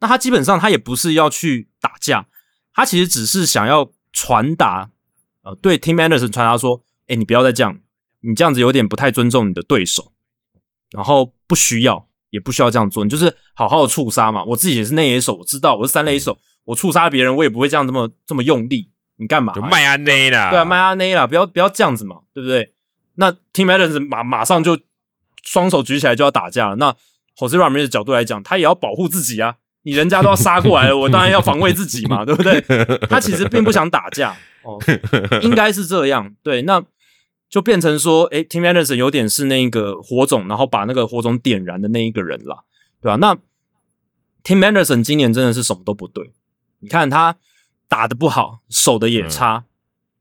S2: 那他基本上他也不是要去打架，他其实只是想要传达。呃，对，Tim Anderson 传达说：“哎，你不要再这样，你这样子有点不太尊重你的对手，然后不需要，也不需要这样做，你就是好好的触杀嘛。我自己也是内野手，我知道我是三垒手，我触杀别人，我也不会这样这么这么用力。你干嘛？
S1: 就迈阿内啦，
S2: 对啊，迈阿内啦，不要不要这样子嘛，对不对？那 Tim Anderson 马马上就双手举起来就要打架了。那 Jose Ramirez 的角度来讲，他也要保护自己啊。你人家都要杀过来了，我当然要防卫自己嘛，对不对？他其实并不想打架。”哦，应该是这样，对，那就变成说，诶 t i m Anderson 有点是那个火种，然后把那个火种点燃的那一个人啦，对吧？那 Tim Anderson 今年真的是什么都不对，你看他打的不好，守的也差，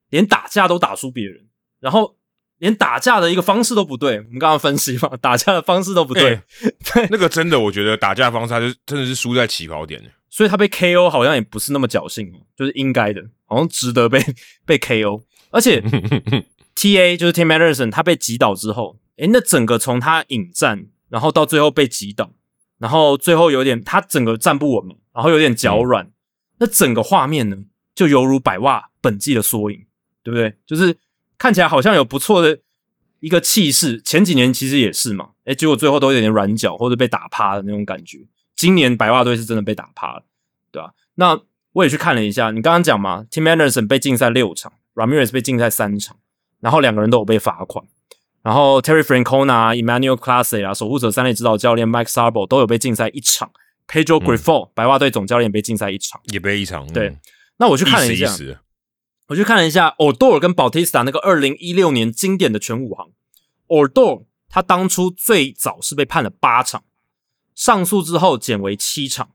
S2: 连打架都打输别人，然后连打架的一个方式都不对。我们刚刚分析嘛，打架的方式都不对，
S1: 对，那个真的，我觉得打架方式他就真的是输在起跑点
S2: 所以他被 KO 好像也不是那么侥幸，就是应该的，好像值得被被 KO。而且 TA 就是 Tim Anderson，他被击倒之后，诶，那整个从他引战，然后到最后被击倒，然后最后有点他整个站不稳嘛，然后有点脚软，那整个画面呢，就犹如百袜本季的缩影。对不对？就是看起来好像有不错的一个气势，前几年其实也是嘛，诶，结果最后都有点软脚或者被打趴的那种感觉。今年白袜队是真的被打趴了，对吧？那我也去看了一下，你刚刚讲嘛，Tim Anderson 被禁赛六场，Ramirez 被禁赛三场，然后两个人都有被罚款，然后 Terry Francona、Emmanuel Clase 啊，守护者三类指导教练 Mike Sarbo 都有被禁赛一场，Pedro Grifol 白袜队总教练被禁赛一场，
S1: 也被一场。
S2: 对，那我去看了一下，我去看了一下 Odor 跟 Bautista 那个二零一六年经典的全武行，Odor 他当初最早是被判了八场。上诉之后减为七场，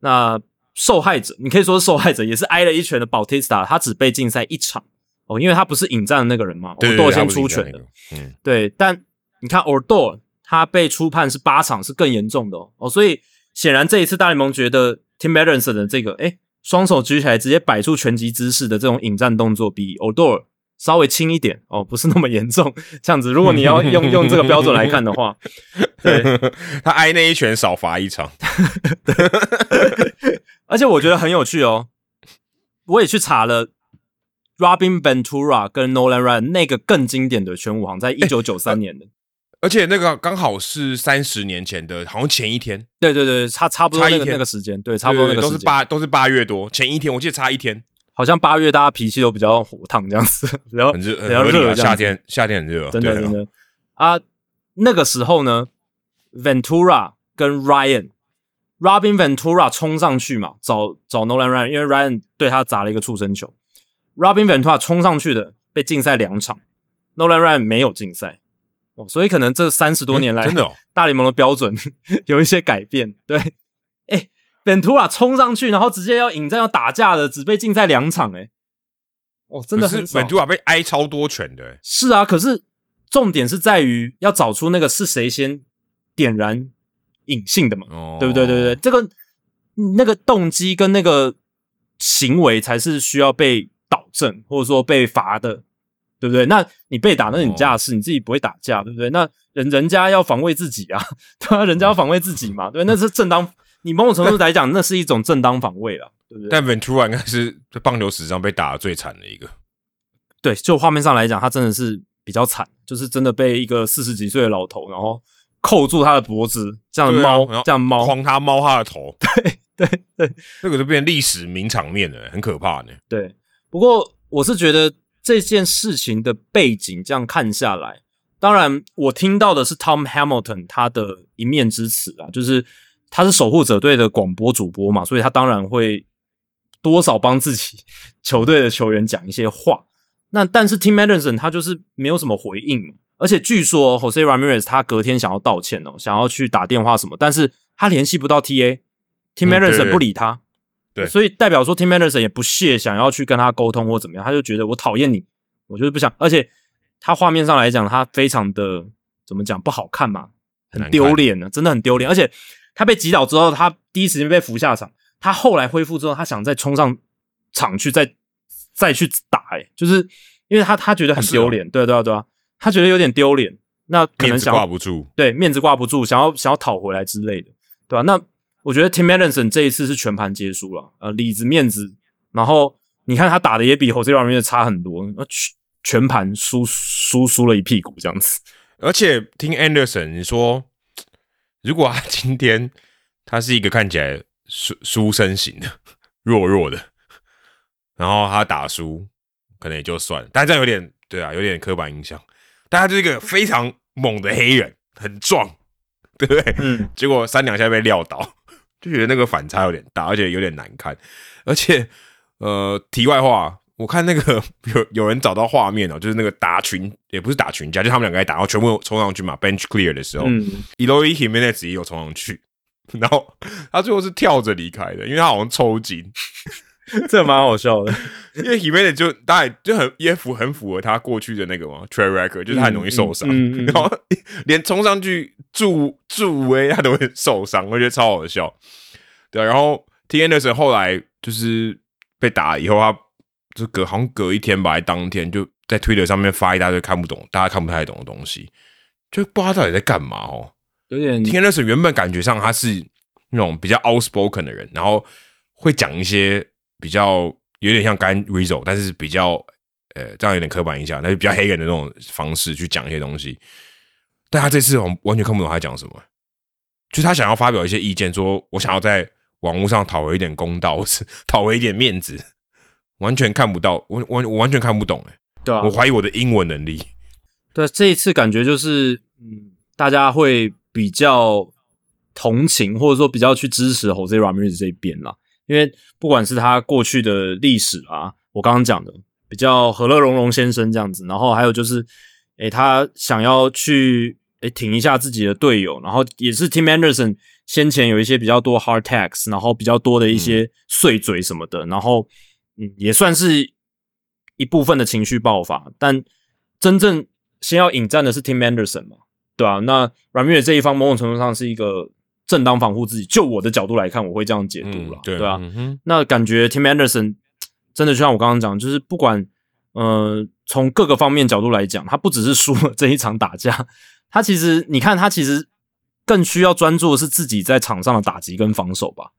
S2: 那受害者你可以说是受害者，也是挨了一拳的 Bautista，他只被禁赛一场哦，因为他不是引战的那个人嘛，
S1: 对
S2: ，Ordo 先出拳的，嗯，对。但你看 Ordo 他被初判是八场，是更严重的哦，哦所以显然这一次大联盟觉得 Tim Anderson 的这个哎双手举起来直接摆出拳击姿势的这种引战动作比 Ordo 稍微轻一点哦，不是那么严重。这样子，如果你要用用这个标准来看的话，对
S1: 他挨那一拳少罚一场。
S2: 而且我觉得很有趣哦，我也去查了 Robin Ventura 跟 Nolan Ryan 那个更经典的全武行，在一九九三年的，
S1: 而且那个刚好是三十年前的，好像前一天。
S2: 对对对，差差不多那个那个时间，对，差不多那个
S1: 都是八都是八月多前一天，我记得差一天。
S2: 好像八月大家脾气都比较火烫这样子，然后
S1: 很热，
S2: 比较热。
S1: 夏天夏天很热，
S2: 真的真的啊。那个时候呢，Ventura 跟 Ryan，Robin Ventura 冲上去嘛，找找 Nolan Ryan，因为 Ryan 对他砸了一个畜生球。Robin Ventura 冲上去的被禁赛两场，Nolan Ryan 没有禁赛。哦，所以可能这三十多年来，
S1: 真的
S2: 大联盟的标准 有一些改变，对。本图拉冲上去，然后直接要引战要打架的，只被禁赛两场，哎，哦，真的
S1: 是本图拉被挨超多拳的，
S2: 是啊，可是重点是在于要找出那个是谁先点燃隐性的嘛，哦。对不对？对对，这个那个动机跟那个行为才是需要被导正或者说被罚的，对不对？那你被打那是你家的事，你自己不会打架，对不对？那人人家要防卫自己啊，对啊，人家要防卫自己嘛，对，那是正当。你某种程度来讲，那是一种正当防卫了，对不对？
S1: 但 Ventura 应该是棒球史上被打的最惨的一个。
S2: 对，就画面上来讲，他真的是比较惨，就是真的被一个四十几岁的老头，然后扣住他的脖子，这样猫，这样猫，
S1: 框他猫他的头。
S2: 对对对，
S1: 这个就变历史名场面了，很可怕呢。
S2: 对，不过我是觉得这件事情的背景这样看下来，当然我听到的是 Tom Hamilton 他的一面之词啊，就是。他是守护者队的广播主播嘛，所以他当然会多少帮自己 球队的球员讲一些话。那但是 Tim Anderson 他就是没有什么回应，而且据说 Jose Ramirez 他隔天想要道歉哦，想要去打电话什么，但是他联系不到 TA，Tim Anderson 不理他，
S1: 对，
S2: 所以代表说 Tim Anderson 也不屑想要去跟他沟通或怎么样，他就觉得我讨厌你，我就是不想，而且他画面上来讲，他非常的怎么讲不好看嘛，很丢脸呢，真的很丢脸，而且。他被击倒之后，他第一时间被扶下场。他后来恢复之后，他想再冲上场去，再再去打。哎，就是因为他他觉得很丢脸，对对啊对啊，他觉得有点丢脸。那可能想
S1: 挂不住，
S2: 对面子挂不住，想要想要讨回来之类的，对吧？那我觉得 Tim Anderson 这一次是全盘皆输了，呃，里子面子，然后你看他打的也比 Jose Ramirez 差很多，全全盘输输输了一屁股这样子。
S1: 而且听 Anderson 你说。如果他今天他是一个看起来书书生型的弱弱的，然后他打输可能也就算了，但这样有点对啊，有点刻板印象。但他就是一个非常猛的黑人，很壮，对不对？嗯。结果三两下被撂倒，就觉得那个反差有点大，而且有点难看。而且呃，题外话。我看那个有有人找到画面哦，就是那个打群也不是打群架，就他们两个在打，然后全部冲上去嘛，bench clear 的时候，Eloy Jimenez 也有冲上去，然后他最后是跳着离开的，因为他好像抽筋，
S2: 这蛮好笑的。
S1: 因为 Jimenez 就当然就很也符很符合他过去的那个嘛 t r a record，就是他很容易受伤，然后连冲上去助助威他都会受伤，我觉得超好笑。对，然后 T Anderson 后来就是被打以后他。就隔好像隔一天吧，当天就在推特上面发一大堆看不懂、大家看不太懂的东西，就不知道到底在干嘛哦。
S2: 有点
S1: 天那是原本感觉上他是那种比较 outspoken 的人，然后会讲一些比较有点像干 Rizzo，但是比较呃，这样有点刻板印象，那就比较黑人的那种方式去讲一些东西。但他这次我完全看不懂他讲什么，就是他想要发表一些意见，说我想要在网络上讨回一点公道，是讨回一点面子，完全看不到，我完我完全看不懂，哎，
S2: 对啊，
S1: 我怀疑我的英文能力。
S2: 对，这一次感觉就是，嗯，大家会比较同情，或者说比较去支持 Jose Ramirez 这一边啦，因为不管是他过去的历史啊，我刚刚讲的比较和乐融融先生这样子，然后还有就是，诶，他想要去。诶，挺一下自己的队友，然后也是 Tim Anderson 先前有一些比较多 hard tags，然后比较多的一些碎嘴什么的，然后嗯，也算是一部分的情绪爆发。但真正先要引战的是 Tim Anderson 嘛，对啊？那 Ramirez 这一方某种程度上是一个正当防护自己。就我的角度来看，我会这样解读了，对吧？那感觉 Tim Anderson 真的就像我刚刚讲，就是不管呃从各个方面角度来讲，他不只是输了这一场打架。他其实，你看，他其实更需要专注的是自己在场上的打击跟防守吧，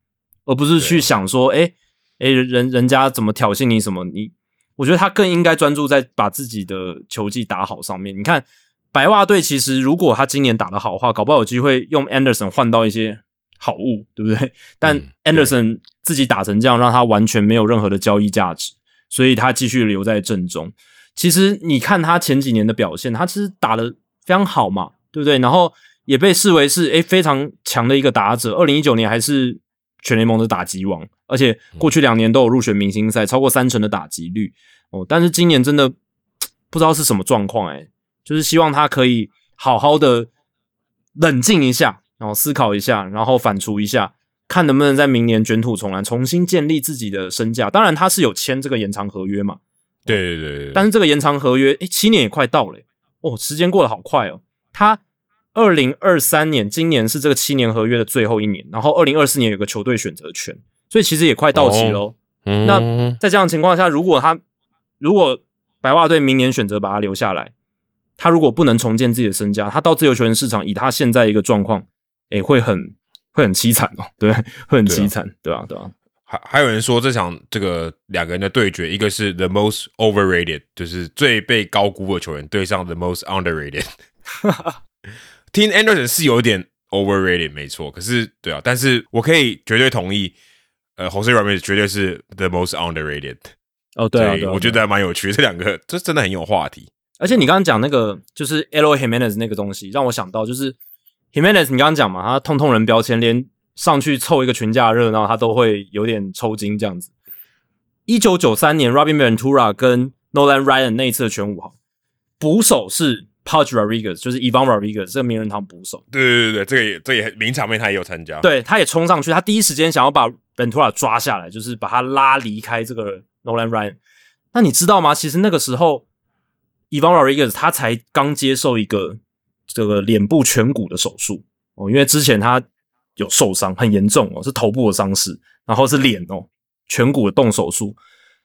S2: 而不是去想说，哎哎，人人家怎么挑衅你什么？你，我觉得他更应该专注在把自己的球技打好上面。你看，白袜队其实如果他今年打得好的话，搞不好有机会用 Anderson 换到一些好物，对不对？但 Anderson 自己打成这样，让他完全没有任何的交易价值，所以他继续留在阵中。其实你看他前几年的表现，他其实打的。非常好嘛，对不对？然后也被视为是诶非常强的一个打者。二零一九年还是全联盟的打击王，而且过去两年都有入选明星赛，超过三成的打击率哦。但是今年真的 不知道是什么状况诶就是希望他可以好好的冷静一下，然后思考一下，然后反刍一下，看能不能在明年卷土重来，重新建立自己的身价。当然他是有签这个延长合约嘛，
S1: 对对对。
S2: 但是这个延长合约诶七年也快到了。哦，时间过得好快哦！他二零二三年，今年是这个七年合约的最后一年，然后二零二四年有个球队选择权，所以其实也快到期喽。那在这样情况下，如果他如果白袜队明年选择把他留下来，他如果不能重建自己的身家，他到自由球员市场，以他现在一个状况，诶，会很会很凄惨哦，对，会很凄惨，对吧？对吧？
S1: 还还有人说这场这个两个人的对决，一个是 the most overrated，就是最被高估的球员对上 the most underrated。Tim Anderson 是有点 overrated，没错。可是对啊，但是我可以绝对同意，呃，Jose Ramirez 绝对是 the most underrated。
S2: 哦，对啊，
S1: 我觉得还蛮有趣，这两个这真的很有话题。
S2: 而且你刚刚讲那个就是 Elo Jimenez 那个东西，让我想到就是 Jimenez，你刚刚讲嘛，他痛痛人标签连。上去凑一个群架热闹，他都会有点抽筋这样子。一九九三年，Robin Ventura 跟 Nolan Ryan 那一次的全五号捕手是 Pudge Rodriguez，就是 Ivan Rodriguez 这个名人堂捕手。
S1: 对对对对，这个也这也名场面，他也有参加。
S2: 对，他也冲上去，他第一时间想要把 Ventura 抓下来，就是把他拉离开这个 Nolan Ryan。那你知道吗？其实那个时候，Ivan Rodriguez 他才刚接受一个这个脸部颧骨的手术哦，因为之前他。有受伤很严重哦，是头部的伤势，然后是脸哦，颧骨的动手术，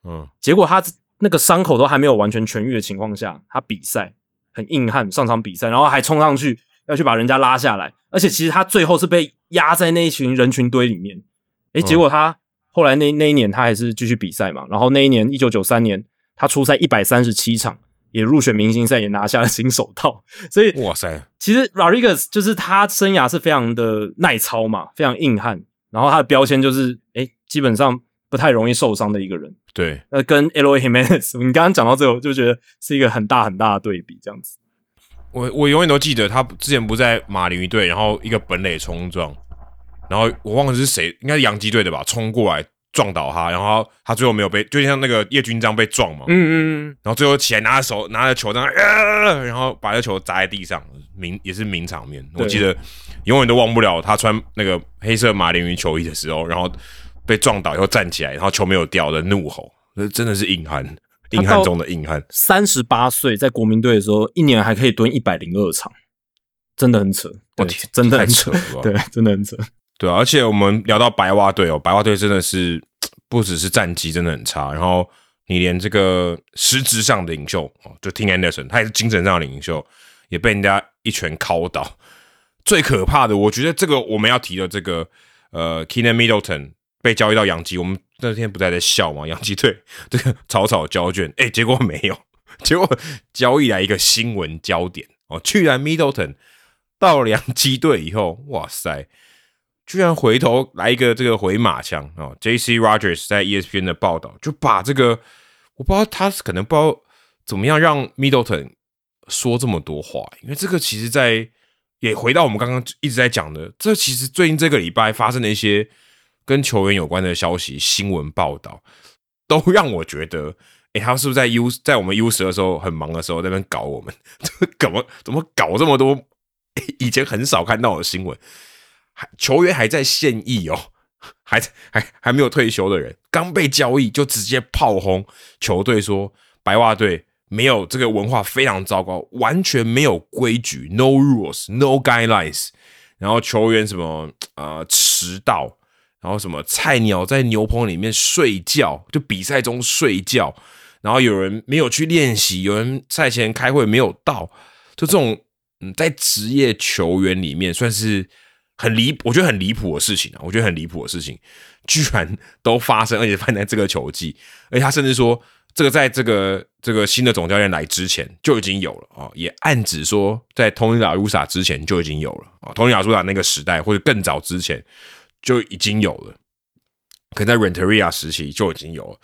S2: 嗯，结果他那个伤口都还没有完全痊愈的情况下，他比赛很硬汉上场比赛，然后还冲上去要去把人家拉下来，而且其实他最后是被压在那一群人群堆里面，诶，结果他后来那那一年他还是继续比赛嘛，然后那一年一九九三年他出赛一百三十七场。也入选明星赛，也拿下了新手套，所以
S1: 哇塞，
S2: 其实 Rodriguez 就是他生涯是非常的耐操嘛，非常硬汉，然后他的标签就是，哎，基本上不太容易受伤的一个人。
S1: 对，
S2: 那跟 Elo Jimenez，你刚刚讲到这个，就觉得是一个很大很大的对比，这样子。
S1: 我我永远都记得他之前不在马林鱼队，然后一个本垒冲撞，然后我忘了是谁，应该是洋基队的吧，冲过来。撞倒他，然后他最后没有被，就像那个叶军章被撞嘛，嗯嗯嗯，然后最后起来拿着手拿着球在那，然后把这球砸在地上，名也是名场面。我记得永远都忘不了他穿那个黑色马林鱼球衣的时候，然后被撞倒以后站起来，然后球没有掉的怒吼，那真的是硬汉，硬汉中的硬汉。
S2: 三十八岁在国民队的时候，一年还可以蹲一百零二场，真的很扯，
S1: 我天，真的很扯，
S2: 对，真的很扯。
S1: 对啊，而且我们聊到白袜队哦，白袜队真的是不只是战绩真的很差，然后你连这个实质上的领袖哦，就 Tim Anderson，他也是精神上的领袖，也被人家一拳敲倒。最可怕的，我觉得这个我们要提的这个呃 k e n n Middleton 被交易到洋基，我们那天不在在笑吗？洋基队这个草草交卷，哎，结果没有，结果交易来一个新闻焦点哦，居然 Middleton 到了洋基队以后，哇塞，居然回头来一个这个回马枪哦，J.C. Rogers 在 ESPN 的报道就把这个，我不知道他可能不知道怎么样让 Middleton 说这么多话，因为这个其实，在也回到我们刚刚一直在讲的，这其实最近这个礼拜发生的一些跟球员有关的消息、新闻报道，都让我觉得，哎，他是不是在 U 在我们 U 十的时候很忙的时候在那边搞我们？怎么怎么搞这么多以前很少看到的新闻？球员还在现役哦，还还还没有退休的人，刚被交易就直接炮轰球队，说白袜队。没有这个文化非常糟糕，完全没有规矩，no rules，no guidelines。然后球员什么呃迟到，然后什么菜鸟在牛棚里面睡觉，就比赛中睡觉。然后有人没有去练习，有人赛前开会没有到，就这种嗯，在职业球员里面算是很离，我觉得很离谱的事情啊。我觉得很离谱的事情，居然都发生，而且发生在这个球季，而且他甚至说。这个在这个这个新的总教练来之前就已经有了啊，也暗指说在 Tony La r u s a 之前就已经有了啊，Tony La r u s a 那个时代或者更早之前就已经有了，可能在 Renteria 时期就已经有了，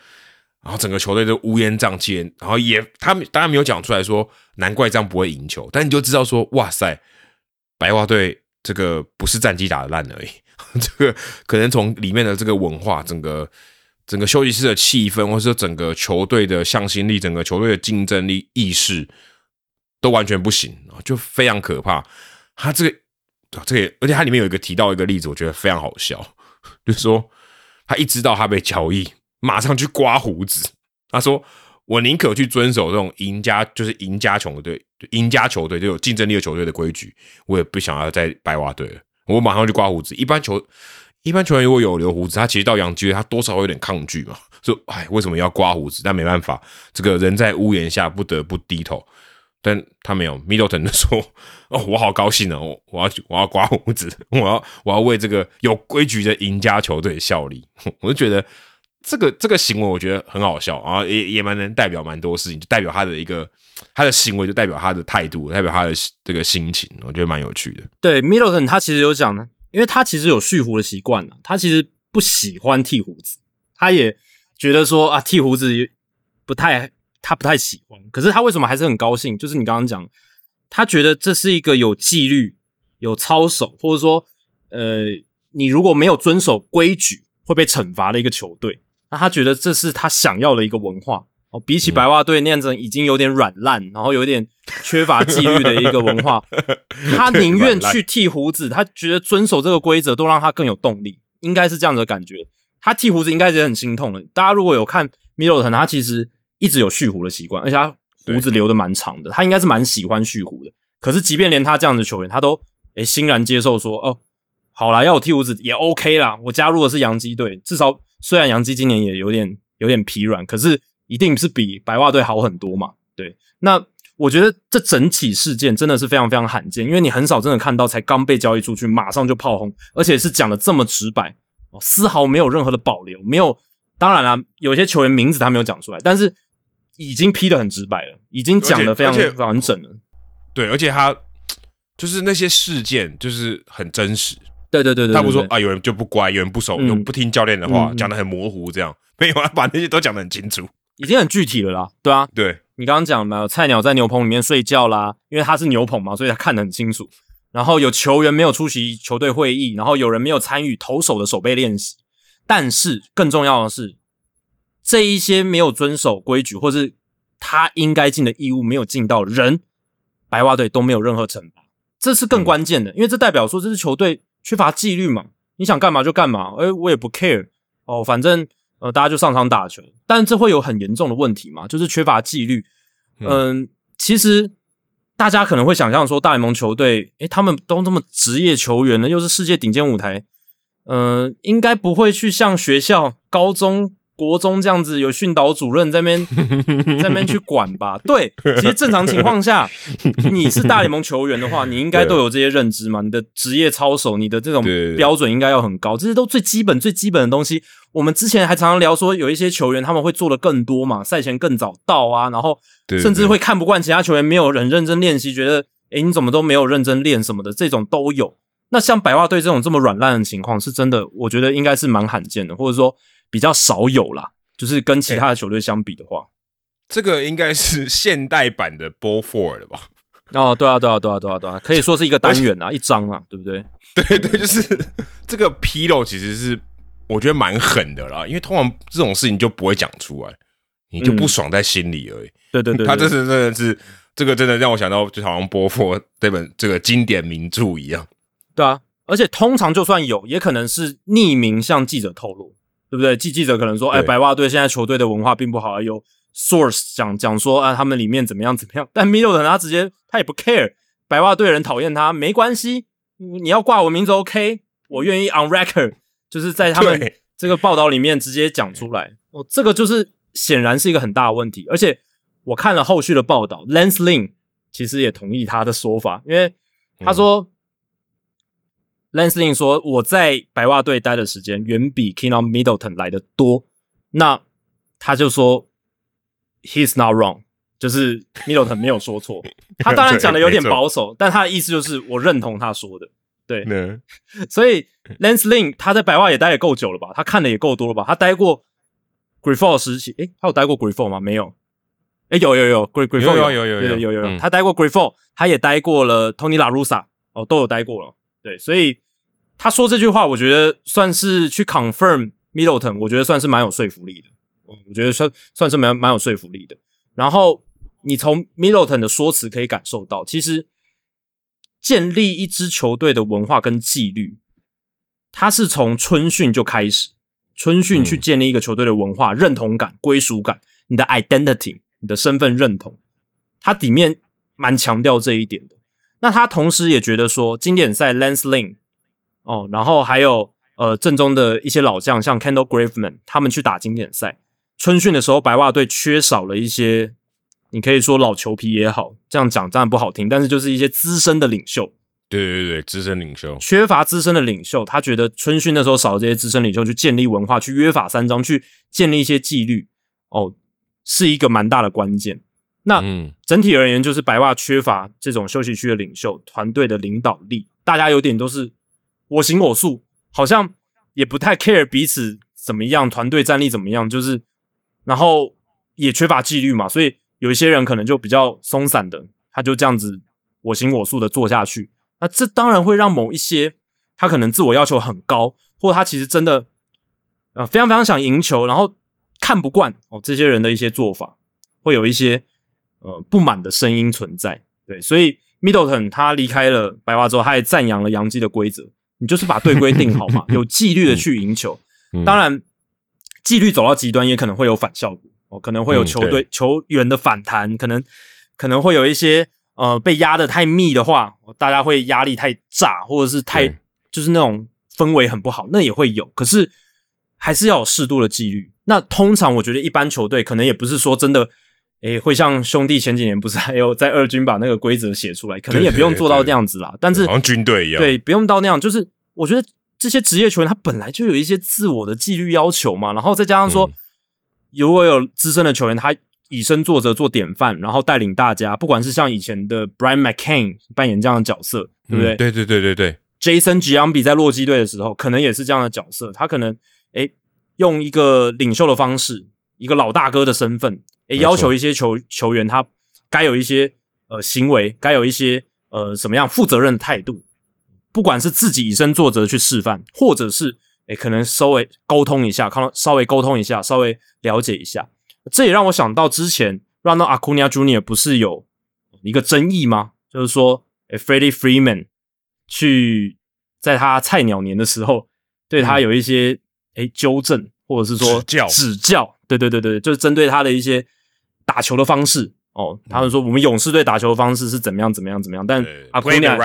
S1: 然后整个球队都乌烟瘴气，然后也他们当然没有讲出来说难怪这样不会赢球，但你就知道说哇塞，白袜队这个不是战绩打的烂而已，这个可能从里面的这个文化整个。整个休息室的气氛，或者说整个球队的向心力，整个球队的竞争力意识，都完全不行啊，就非常可怕。他这个，这个，而且他里面有一个提到一个例子，我觉得非常好笑，就是说他一知道他被交易，马上去刮胡子。他说：“我宁可去遵守这种赢家，就是赢家球队、赢家球队就有竞争力的球队的规矩，我也不想要在白袜队了。我马上去刮胡子。一般球。”一般球员如果有留胡子，他其实到洋基，他多少会有点抗拒嘛，说哎为什么要刮胡子？但没办法，这个人在屋檐下不得不低头。但他没有，Middleton 说哦，我好高兴哦，我要我要刮胡子，我要我要为这个有规矩的赢家球队效力。我就觉得这个这个行为，我觉得很好笑啊，也也蛮能代表蛮多事情，就代表他的一个他的行为，就代表他的态度，代表他的这个心情，我觉得蛮有趣的。
S2: 对，Middleton 他其实有讲呢。因为他其实有蓄胡的习惯了，他其实不喜欢剃胡子，他也觉得说啊剃胡子不太，他不太喜欢。可是他为什么还是很高兴？就是你刚刚讲，他觉得这是一个有纪律、有操守，或者说呃，你如果没有遵守规矩会被惩罚的一个球队，那他觉得这是他想要的一个文化。哦，比起白袜队那样子已经有点软烂，然后有点缺乏纪律的一个文化，他宁愿去剃胡子，他觉得遵守这个规则都让他更有动力，应该是这样的感觉。他剃胡子应该也很心痛的。大家如果有看米洛腾，他其实一直有蓄胡的习惯，而且他胡子留的蛮长的，他应该是蛮喜欢蓄胡的。可是即便连他这样的球员，他都诶欣然接受说，哦，好啦，要我剃胡子也 OK 啦。我加入的是洋基队，至少虽然洋基今年也有点有点疲软，可是。一定是比白袜队好很多嘛？对，那我觉得这整体事件真的是非常非常罕见，因为你很少真的看到才刚被交易出去马上就炮轰，而且是讲的这么直白，丝毫没有任何的保留，没有。当然啦，有些球员名字他没有讲出来，但是已经批的很直白了，已经讲的非常完整了。
S1: 对，而且他就是那些事件就是很真实。
S2: 对对对对，
S1: 他不说啊，有人就不乖，有人不守，有不听教练的话，讲的很模糊，这样没有啊，把那些都讲的很清楚。
S2: 已经很具体了啦，对啊，
S1: 对。
S2: 你刚刚讲嘛，菜鸟在牛棚里面睡觉啦，因为他是牛棚嘛，所以他看得很清楚。然后有球员没有出席球队会议，然后有人没有参与投手的守备练习。但是更重要的是，这一些没有遵守规矩，或是他应该尽的义务没有尽到人，白袜队都没有任何惩罚，这是更关键的，因为这代表说这支球队缺乏纪律嘛，你想干嘛就干嘛，哎，我也不 care 哦，反正。呃，大家就上场打球，但这会有很严重的问题嘛？就是缺乏纪律。嗯，其实大家可能会想象说，大联盟球队，诶，他们都这么职业球员了，又是世界顶尖舞台，嗯，应该不会去像学校、高中、国中这样子有训导主任在那边 在那边去管吧。对，其实正常情况下，你是大联盟球员的话，你应该都有这些认知嘛。你的职业操守，你的这种标准应该要很高，这些都最基本最基本的东西。我们之前还常常聊说，有一些球员他们会做的更多嘛，赛前更早到啊，然后甚至会看不惯其他球员没有人认真练习，觉得诶你怎么都没有认真练什么的，这种都有。那像白袜队这种这么软烂的情况，是真的，我觉得应该是蛮罕见的，或者说比较少有啦。就是跟其他的球队相比的话，
S1: 这个应该是现代版的 Ball Four 了吧？
S2: 哦，对啊，对啊，对啊，对啊，对啊，可以说是一个单元啊，一张啊，对不对？
S1: 对对，就是这个纰漏其实是我觉得蛮狠的啦，因为通常这种事情就不会讲出来，你就不爽在心里而已。
S2: 对对对，
S1: 他这是真的是这个真的让我想到，就好像波佛这本这个经典名著一样。
S2: 对啊，而且通常就算有，也可能是匿名向记者透露，对不对？记记者可能说，哎，白袜队现在球队的文化并不好，有 source 讲讲说啊，他们里面怎么样怎么样。但 Middleton 他直接他也不 care，白袜队人讨厌他没关系，你要挂我名字 OK，我愿意 on record，就是在他们
S1: 对
S2: 这个报道里面直接讲出来。哦，这个就是显然是一个很大的问题，而且我看了后续的报道，Lance Lynn 其实也同意他的说法，因为他说。Lance Lynn 说：“我在白袜队待的时间远比 Kieron Middleton 来的多。”那他就说：“He's not wrong，就是 Middleton 没有说错。他当然讲的有点保守，但他的意思就是我认同他说的。对，所以 Lance Lynn 他在白袜也待也够久了吧？他看的也够多了吧？他待过 Griffo 时期，诶，他有待过 Griffo 吗？没有。诶，有有有 Gri Griffo
S1: 有有有有有
S2: 有有他待过 Griffo，他也待过了 Tony La Russa，哦，都有待过了。对，所以他说这句话，我觉得算是去 confirm Middleton，我觉得算是蛮有说服力的。嗯我觉得算算是蛮蛮有说服力的。然后你从 Middleton 的说辞可以感受到，其实建立一支球队的文化跟纪律，它是从春训就开始，春训去建立一个球队的文化、认同感、归属感，你的 identity，你的身份认同，它里面蛮强调这一点的。那他同时也觉得说，经典赛 Lance Lynn 哦，然后还有呃正宗的一些老将，像 Kendall Graveman，他们去打经典赛，春训的时候，白袜队缺少了一些，你可以说老球皮也好，这样讲当然不好听，但是就是一些资深的领袖，
S1: 对对对，资深领袖，
S2: 缺乏资深的领袖，他觉得春训那时候少了这些资深领袖去建立文化，去约法三章，去建立一些纪律，哦，是一个蛮大的关键。那
S1: 嗯，
S2: 整体而言，就是白袜缺乏这种休息区的领袖、团队的领导力，大家有点都是我行我素，好像也不太 care 彼此怎么样，团队战力怎么样，就是然后也缺乏纪律嘛，所以有一些人可能就比较松散的，他就这样子我行我素的做下去，那这当然会让某一些他可能自我要求很高，或他其实真的呃非常非常想赢球，然后看不惯哦这些人的一些做法，会有一些。呃不满的声音存在。对，所以 Middleton 他离开了白袜之后，他也赞扬了洋基的规则，你就是把队规定好嘛，有纪律的去赢球。
S1: 嗯
S2: 当然，纪律走到极端也可能会有反效果，哦，可能会有
S1: 嗯
S2: 球队、球员的反弹，可能可能会有一些呃被压的太密的话，大家会压力太炸，或者是太就是那种氛围很不好，那也会有。可是还是要有适度的纪律。那通常我觉得一般球队可能也不是说真的。诶，会像兄弟前几年不是还有在二军把那个规则写出来，可能也不用做到这样子啦。但是
S1: 好像军队一样，
S2: 对，不用到那样。就是我觉得这些职业球员他本来就有一些自我的纪律要求嘛，然后再加上说，
S1: 嗯
S2: 如果有资深的球员，他以身作则做典范，然后带领大家，不管是像以前的 Brian McCain 扮演这样的角色，对不对？
S1: 嗯对对对对对
S2: ，Jason Giambi 在洛基队的时候，可能也是这样的角色。他可能诶用一个领袖的方式，一个老大哥的身份，诶
S1: 没错
S2: 要求一些球球员他该有一些呃行为，该有一些呃什么样负责任的态度，不管是自己以身作则去示范，或者是诶可能稍微沟通一下，看稍微沟通一下，稍微了解一下。这也让我想到之前 Ronald Acuna Jr. 不是有一个争议吗？就是说，诶 Freddie Freeman 去在他菜鸟年的时候，对他有一些诶纠正，或者是说
S1: 指教
S2: 指教，对对对对，就是针对他的一些打球的方式哦。他们说我们勇士队打球的方式是怎么样怎么样怎么样，但阿库尼亚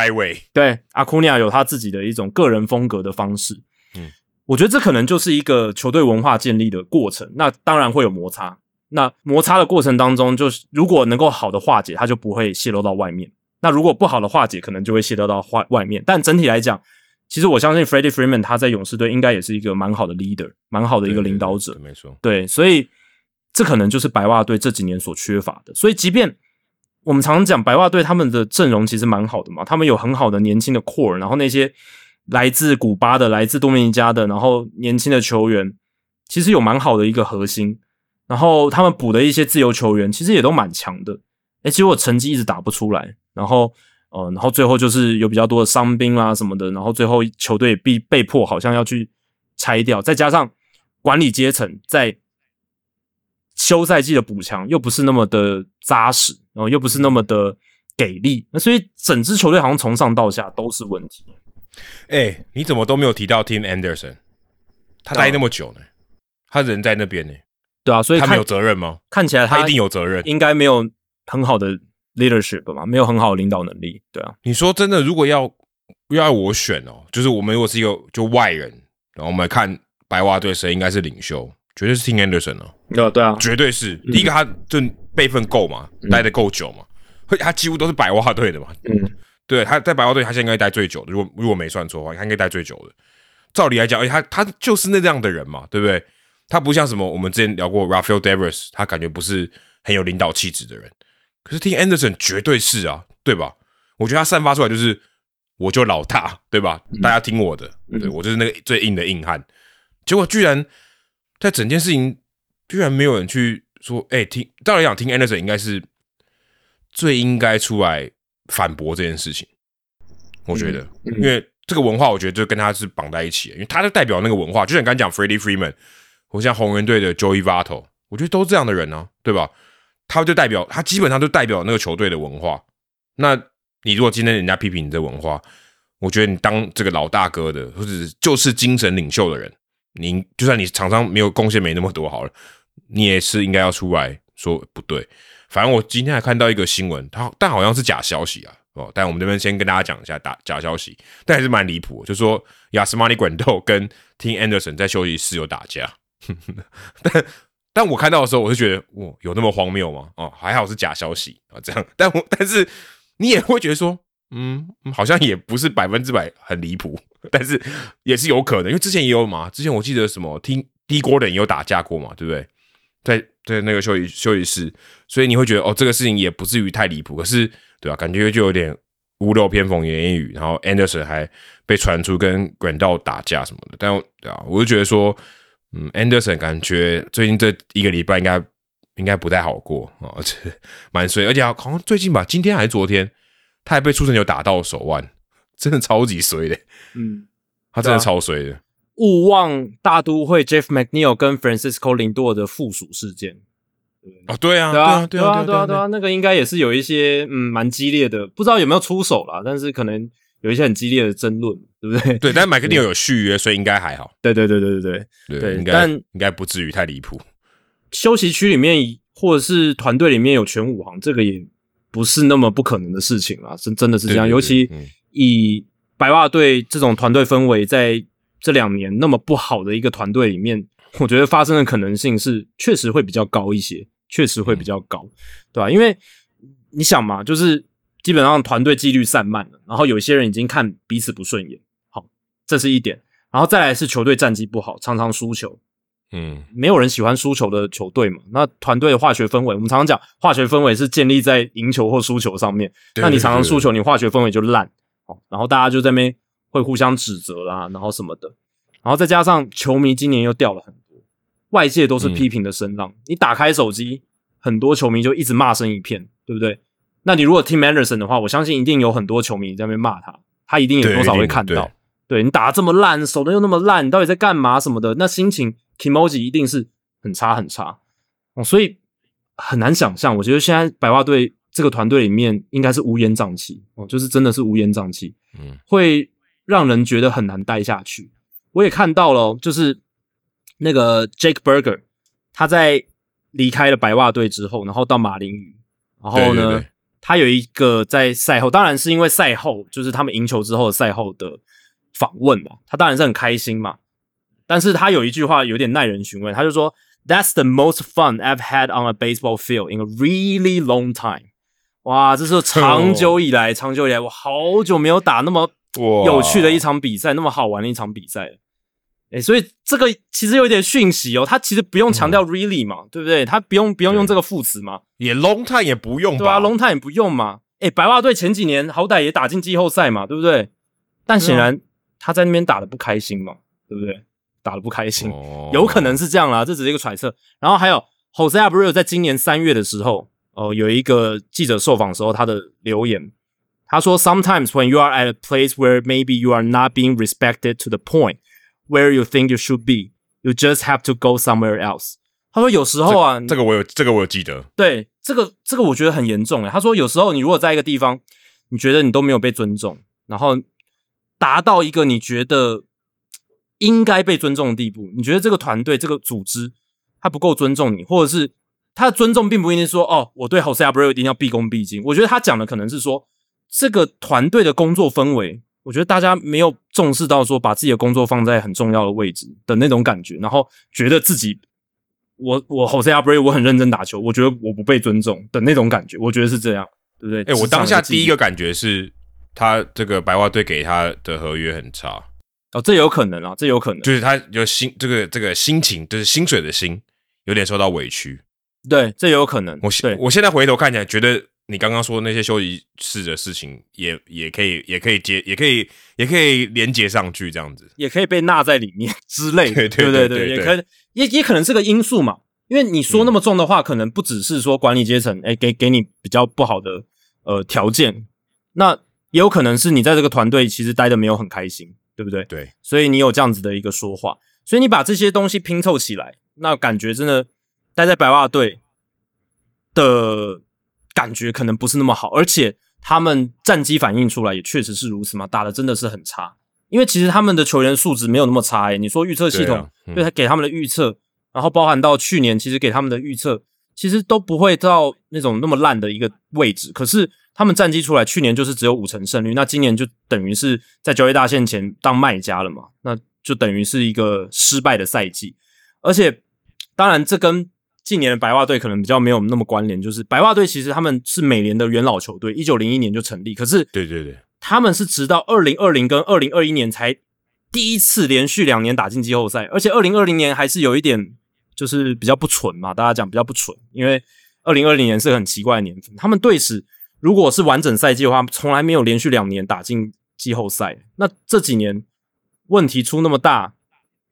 S2: 对阿库尼亚有他自己的一种个人风格的方式。
S1: 嗯，
S2: 我觉得这可能就是一个球队文化建立的过程。那当然会有摩擦，那摩擦的过程当中，就是如果能够好的化解，它就不会泄露到外面；那如果不好的化解，可能就会泄露到外外面。但整体来讲，其实我相信 Freddie Freeman 他在勇士队应该也是一个蛮好的 leader，蛮好的一个领导者。
S1: 没错，
S2: 对，所以这可能就是白袜队这几年所缺乏的。所以，即便我们常常讲白袜队他们的阵容其实蛮好的嘛，他们有很好的年轻的 core，然后那些来自古巴的、来自多米尼加的，然后年轻的球员，其实有蛮好的一个核心。然后他们补的一些自由球员，其实也都蛮强的。诶，结果成绩一直打不出来，然后。呃，然后最后就是有比较多的伤兵啦什么的，然后最后球队被被迫好像要去拆掉，再加上管理阶层在休赛季的补强又不是那么的扎实，然后又不是那么的给力，那所以整支球队好像从上到下都是问题。
S1: 哎，你怎么都没有提到 Tim Anderson？他待那么久呢，他人在那边呢，
S2: 对啊，所以
S1: 他没有责任吗？
S2: 看起来
S1: 他一定有责任，
S2: 应该没有很好的。leadership 嘛，没有很好的领导能力，对啊。
S1: 你说真的，如果要要我选哦，就是我们如果是一个就外人，然后我们看白袜队谁应该是领袖，绝对是 Tim Anderson 哦。
S2: 对对啊，
S1: 绝对是第一个，他就辈分够嘛，待的够久嘛，会他几乎都是百袜队的嘛。嗯，对，他在百袜队，他现在应该待最久的。如果如果没算错的话，他应该待最久的。照理来讲，而且他他就是那样的人嘛，对不对？他不像什么我们之前聊过 Rafael Devers，他感觉不是很有领导气质的人。可是听 Anderson 绝对是啊，对吧？我觉得他散发出来就是我就老大，对吧？大家听我的，对我就是那个最硬的硬汉。结果居然在整件事情，居然没有人去说，哎，听，照理讲听 Anderson 应该是最应该出来反驳这件事情。我觉得，因为这个文化，我觉得就跟他是绑在一起，因为他就代表那个文化。就像刚讲 Freddie Freeman，或像红人队的 Joey Votto，我觉得都是这样的人呢，对吧？他就代表他基本上就代表那个球队的文化。那你如果今天人家批评你这文化，我觉得你当这个老大哥的，或者就是精神领袖的人，你就算你场上没有贡献没那么多好了，你也是应该要出来说不对。反正我今天还看到一个新闻，他但好像是假消息啊哦。但我们这边先跟大家讲一下打假消息，但还是蛮离谱，就说亚斯马尼管豆跟 Tim Anderson 在休息室有打架，但。但我看到的时候，我就觉得，哇，有那么荒谬吗？哦，还好是假消息啊，这样。但我但是你也会觉得说，嗯，好像也不是百分之百很离谱，但是也是有可能，因为之前也有嘛，之前我记得什么听低锅的也有打架过嘛，对不对？在在那个休息休息室，所以你会觉得，哦，这个事情也不至于太离谱，可是，对吧？感觉就有点屋漏偏逢连夜雨，然后 Anderson 还被传出跟 Grandal 打架什么的，但对啊，我就觉得说。嗯，Anderson 感觉最近这一个礼拜应该应该不太好过啊，而且蛮衰，而且好像最近吧，今天还是昨天，他还被出生球打到手腕，真的超级衰的。嗯，他真的超衰的。
S2: 勿忘大都会 Jeff McNeil 跟 Francisco Lindor 的附属事件。
S1: 哦，对啊，
S2: 对
S1: 啊，
S2: 对啊，对啊，对啊，那个应该也是有一些嗯蛮激烈的，不知道有没有出手啦，但是可能有一些很激烈的争论。对不对？
S1: 对，但麦克尼有有续约，所以应该还好。
S2: 对对对对对对对，但
S1: 应该不至于太离谱。
S2: 休息区里面或者是团队里面有全武行，这个也不是那么不可能的事情啦，是真的是这样。尤其以白袜队这种团队氛围，在这两年那么不好的一个团队里面，我觉得发生的可能性是确实会比较高一些，确实会比较高，对吧？因为你想嘛，就是基本上团队纪律散漫了，然后有些人已经看彼此不顺眼。好这是一点，然后再来是球队战绩不好，常常输球。嗯，没有人喜欢输球的球队嘛。那团队的化学氛围，我们常常讲化学氛围是建立在赢球或输球上面。那你常常输球，你化学氛围就烂。好，然后大家就在那边会互相指责啦，然后什么的。然后再加上球迷今年又掉了很多，外界都是批评的声浪。你打开手机，很多球迷就一直骂声一片，对不对？那你如果听 Anderson 的话，我相信一定有很多球迷在那边骂他，他一定有多少会看到。对你打的这么烂，手的又那么烂，你到底在干嘛什么的？那心情 emoji 一定是很差很差哦，所以很难想象。我觉得现在白袜队这个团队里面应该是乌烟瘴气哦，就是真的是乌烟瘴气，嗯，会让人觉得很难待下去。我也看到了，就是那个 Jake Berger，他在离开了白袜队之后，然后到马林鱼，然后呢，他有一个在赛后，当然是因为赛后就是他们赢球之后的赛后的。访问嘛，他当然是很开心嘛。但是他有一句话有点耐人寻味，他就说：“That's the most fun I've had on a baseball field in a really long time。”哇，这是长久以来，长久以来，我好久没有打那么有趣的一场比赛，那么好玩的一场比赛了。哎，所以这个其实有点讯息哦，他其实不用强调 really 嘛，对不对？他不用不用用这个副词嘛，
S1: 也 long time 也不用，
S2: 对啊，long time 也不用嘛。哎，白袜队前几年好歹也打进季后赛嘛，对不对？但显然他在那边打的不开心嘛，对不对？打的不开心，有可能是这样啦，这只是一个揣测。然后还有 Jose Abreu 在今年三月的时候。哦，有一个记者受访时候，他的留言，他说：“Sometimes when you are at a place where maybe you are not being respected to the point where you think you should be, you just have to go somewhere else。”他说：“有时候啊，
S1: 这个我有，这个我有记得。
S2: 对，这个这个我觉得很严重诶。他说，有时候你如果在一个地方，你觉得你都没有被尊重，然后达到一个你觉得应该被尊重的地步，你觉得这个团队、这个组织他不够尊重你，或者是……他的尊重并不一定说哦，我对 Jose Abreu 一定要毕恭毕敬。我觉得他讲的可能是说，这个团队的工作氛围，我觉得大家没有重视到说把自己的工作放在很重要的位置的那种感觉，然后觉得自己我我 Jose Abreu 我很认真打球，我觉得我不被尊重的那种感觉，我觉得是这样，对不对？
S1: 哎，我当下第一个感觉是他这个白袜队给他的合约很差
S2: 哦，这有可能啊，这有可能，
S1: 就是他有心这个这个心情，就是薪水的心有点受到委屈。
S2: 对，这有可能。
S1: 我现我现在回头看起来，觉得你刚刚说那些休息室的事情，也也可以，也可以接，也可以，也可以连接上去，这样子，
S2: 也可以被纳在里面 之类的，对不对？对，也可也也可能是个因素嘛。因为你说那么重的话，可能不只是说管理阶层，哎，给给你比较不好的呃条件，那也有可能是你在这个团队其实待的没有很开心，对不对？
S1: 对，
S2: 所以你有这样子的一个说话，所以你把这些东西拼凑起来，那感觉真的。待在白袜队的感觉可能不是那么好，而且他们战绩反映出来也确实是如此嘛，打的真的是很差。因为其实他们的球员素质没有那么差诶，你说预测系统对他给他们的预测，然后包含到去年其实给他们的预测，其实都不会到那种那么烂的一个位置。可是他们战绩出来，去年就是只有五成胜率，那今年就等于是在交易大线前当卖家了嘛，那就等于是一个失败的赛季。而且当然这跟近年的白袜队可能比较没有那么关联，就是白袜队其实他们是美联的元老球队，一九零一年就成立，可是
S1: 对对对，
S2: 他们是直到二零二零跟二零二一年才第一次连续两年打进季后赛，而且二零二零年还是有一点就是比较不纯嘛，大家讲比较不纯，因为二零二零年是很奇怪的年份，他们队史如果是完整赛季的话，从来没有连续两年打进季后赛，那这几年问题出那么大。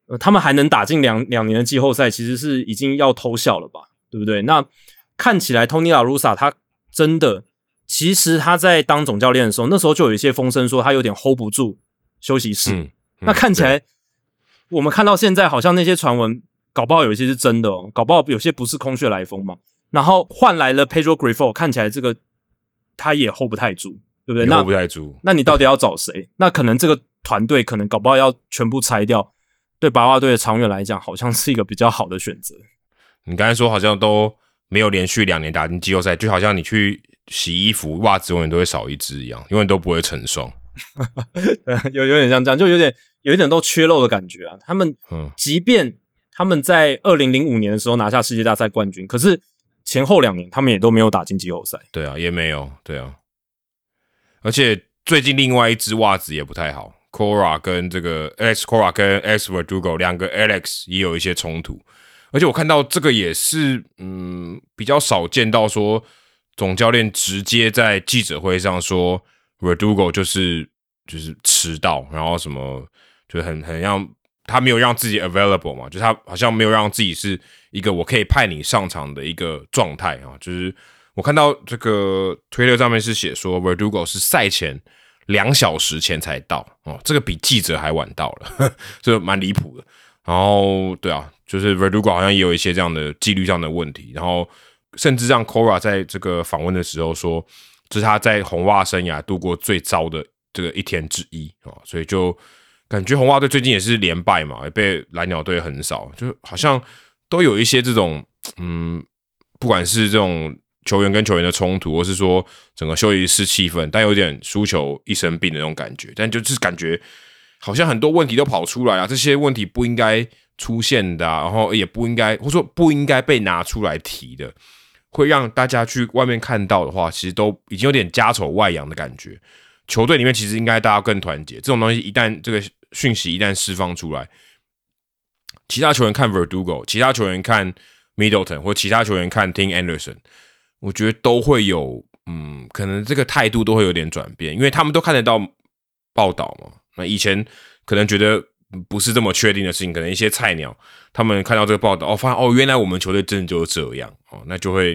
S2: 呃，他们还能打进两两年的季后赛，其实是已经要偷笑了吧，对不对？那看起来，Tony La Russa 他真的，其实他在当总教练的时候，那时候就有一些风声说他有点 hold 不住休息室。那看起来，我们看到现在好像那些传闻，搞不好有一些是真的哦，搞不好有些不是空穴来风嘛。然后换来了 Pedro Grifo，看起来这个他也 hold 不太住，对不对
S1: ？hold 不太住。
S2: 那你到底要找谁？那可能这个团队可能搞不好要全部拆掉。对白袜队的长远来讲，好像是一个比较好的选择。
S1: 你刚才说好像都没有连续两年打进季后赛，就好像你去洗衣服，袜子永远都会少一只一样，永远都不会成双。
S2: 有有点像这样，就有点有一点都缺漏的感觉啊。他们，嗯即便他们在二零零五年的时候拿下世界大赛冠军，可是前后两年他们也都没有打进季后赛。
S1: 对啊，也没有。对啊，而且最近另外一只袜子也不太好。Cora 跟这个 Alex Cora 跟 Alex Verdugo 两个 Alex 也有一些冲突，而且我看到这个也是嗯比较少见到说总教练直接在记者会上说 Verdugo 就是就是迟到，然后什么就很很让他没有让自己 available 嘛，就他好像没有让自己是一个我可以派你上场的一个状态啊，就是我看到这个推特上面是写说 Verdugo 是赛前。两小时前才到哦，这个比记者还晚到了，这蛮离谱的。然后，对啊，就是 Verdugo 好像也有一些这样的纪律上的问题。然后，甚至让 Cora 在这个访问的时候说，这是他在红袜生涯度过最糟的这个一天之一啊。所以就感觉红袜队最近也是连败嘛，也被蓝鸟队横扫，就好像都有一些这种嗯，不管是这种。球员跟球员的冲突，或是说整个休息室气氛，但有点输球一身病的那种感觉，但就是感觉好像很多问题都跑出来啊，这些问题不应该出现的，然后也不应该，或者说不应该被拿出来提的，会让大家去外面看到的话，其实都已经有点家丑外扬的感觉。球队里面其实应该大家更团结，这种东西一旦这个讯息一旦释放出来，其他球员看 Verdugo，其他球员看 Middleton，或其他球员看 Tim Anderson，我觉得都会有，嗯，可能这个态度都会有点转变，因为他们都看得到报道嘛。那以前可能觉得不是这么确定的事情，可能一些菜鸟他们看到这个报道，哦，发现哦，原来我们球队真的就是这样哦，那就会，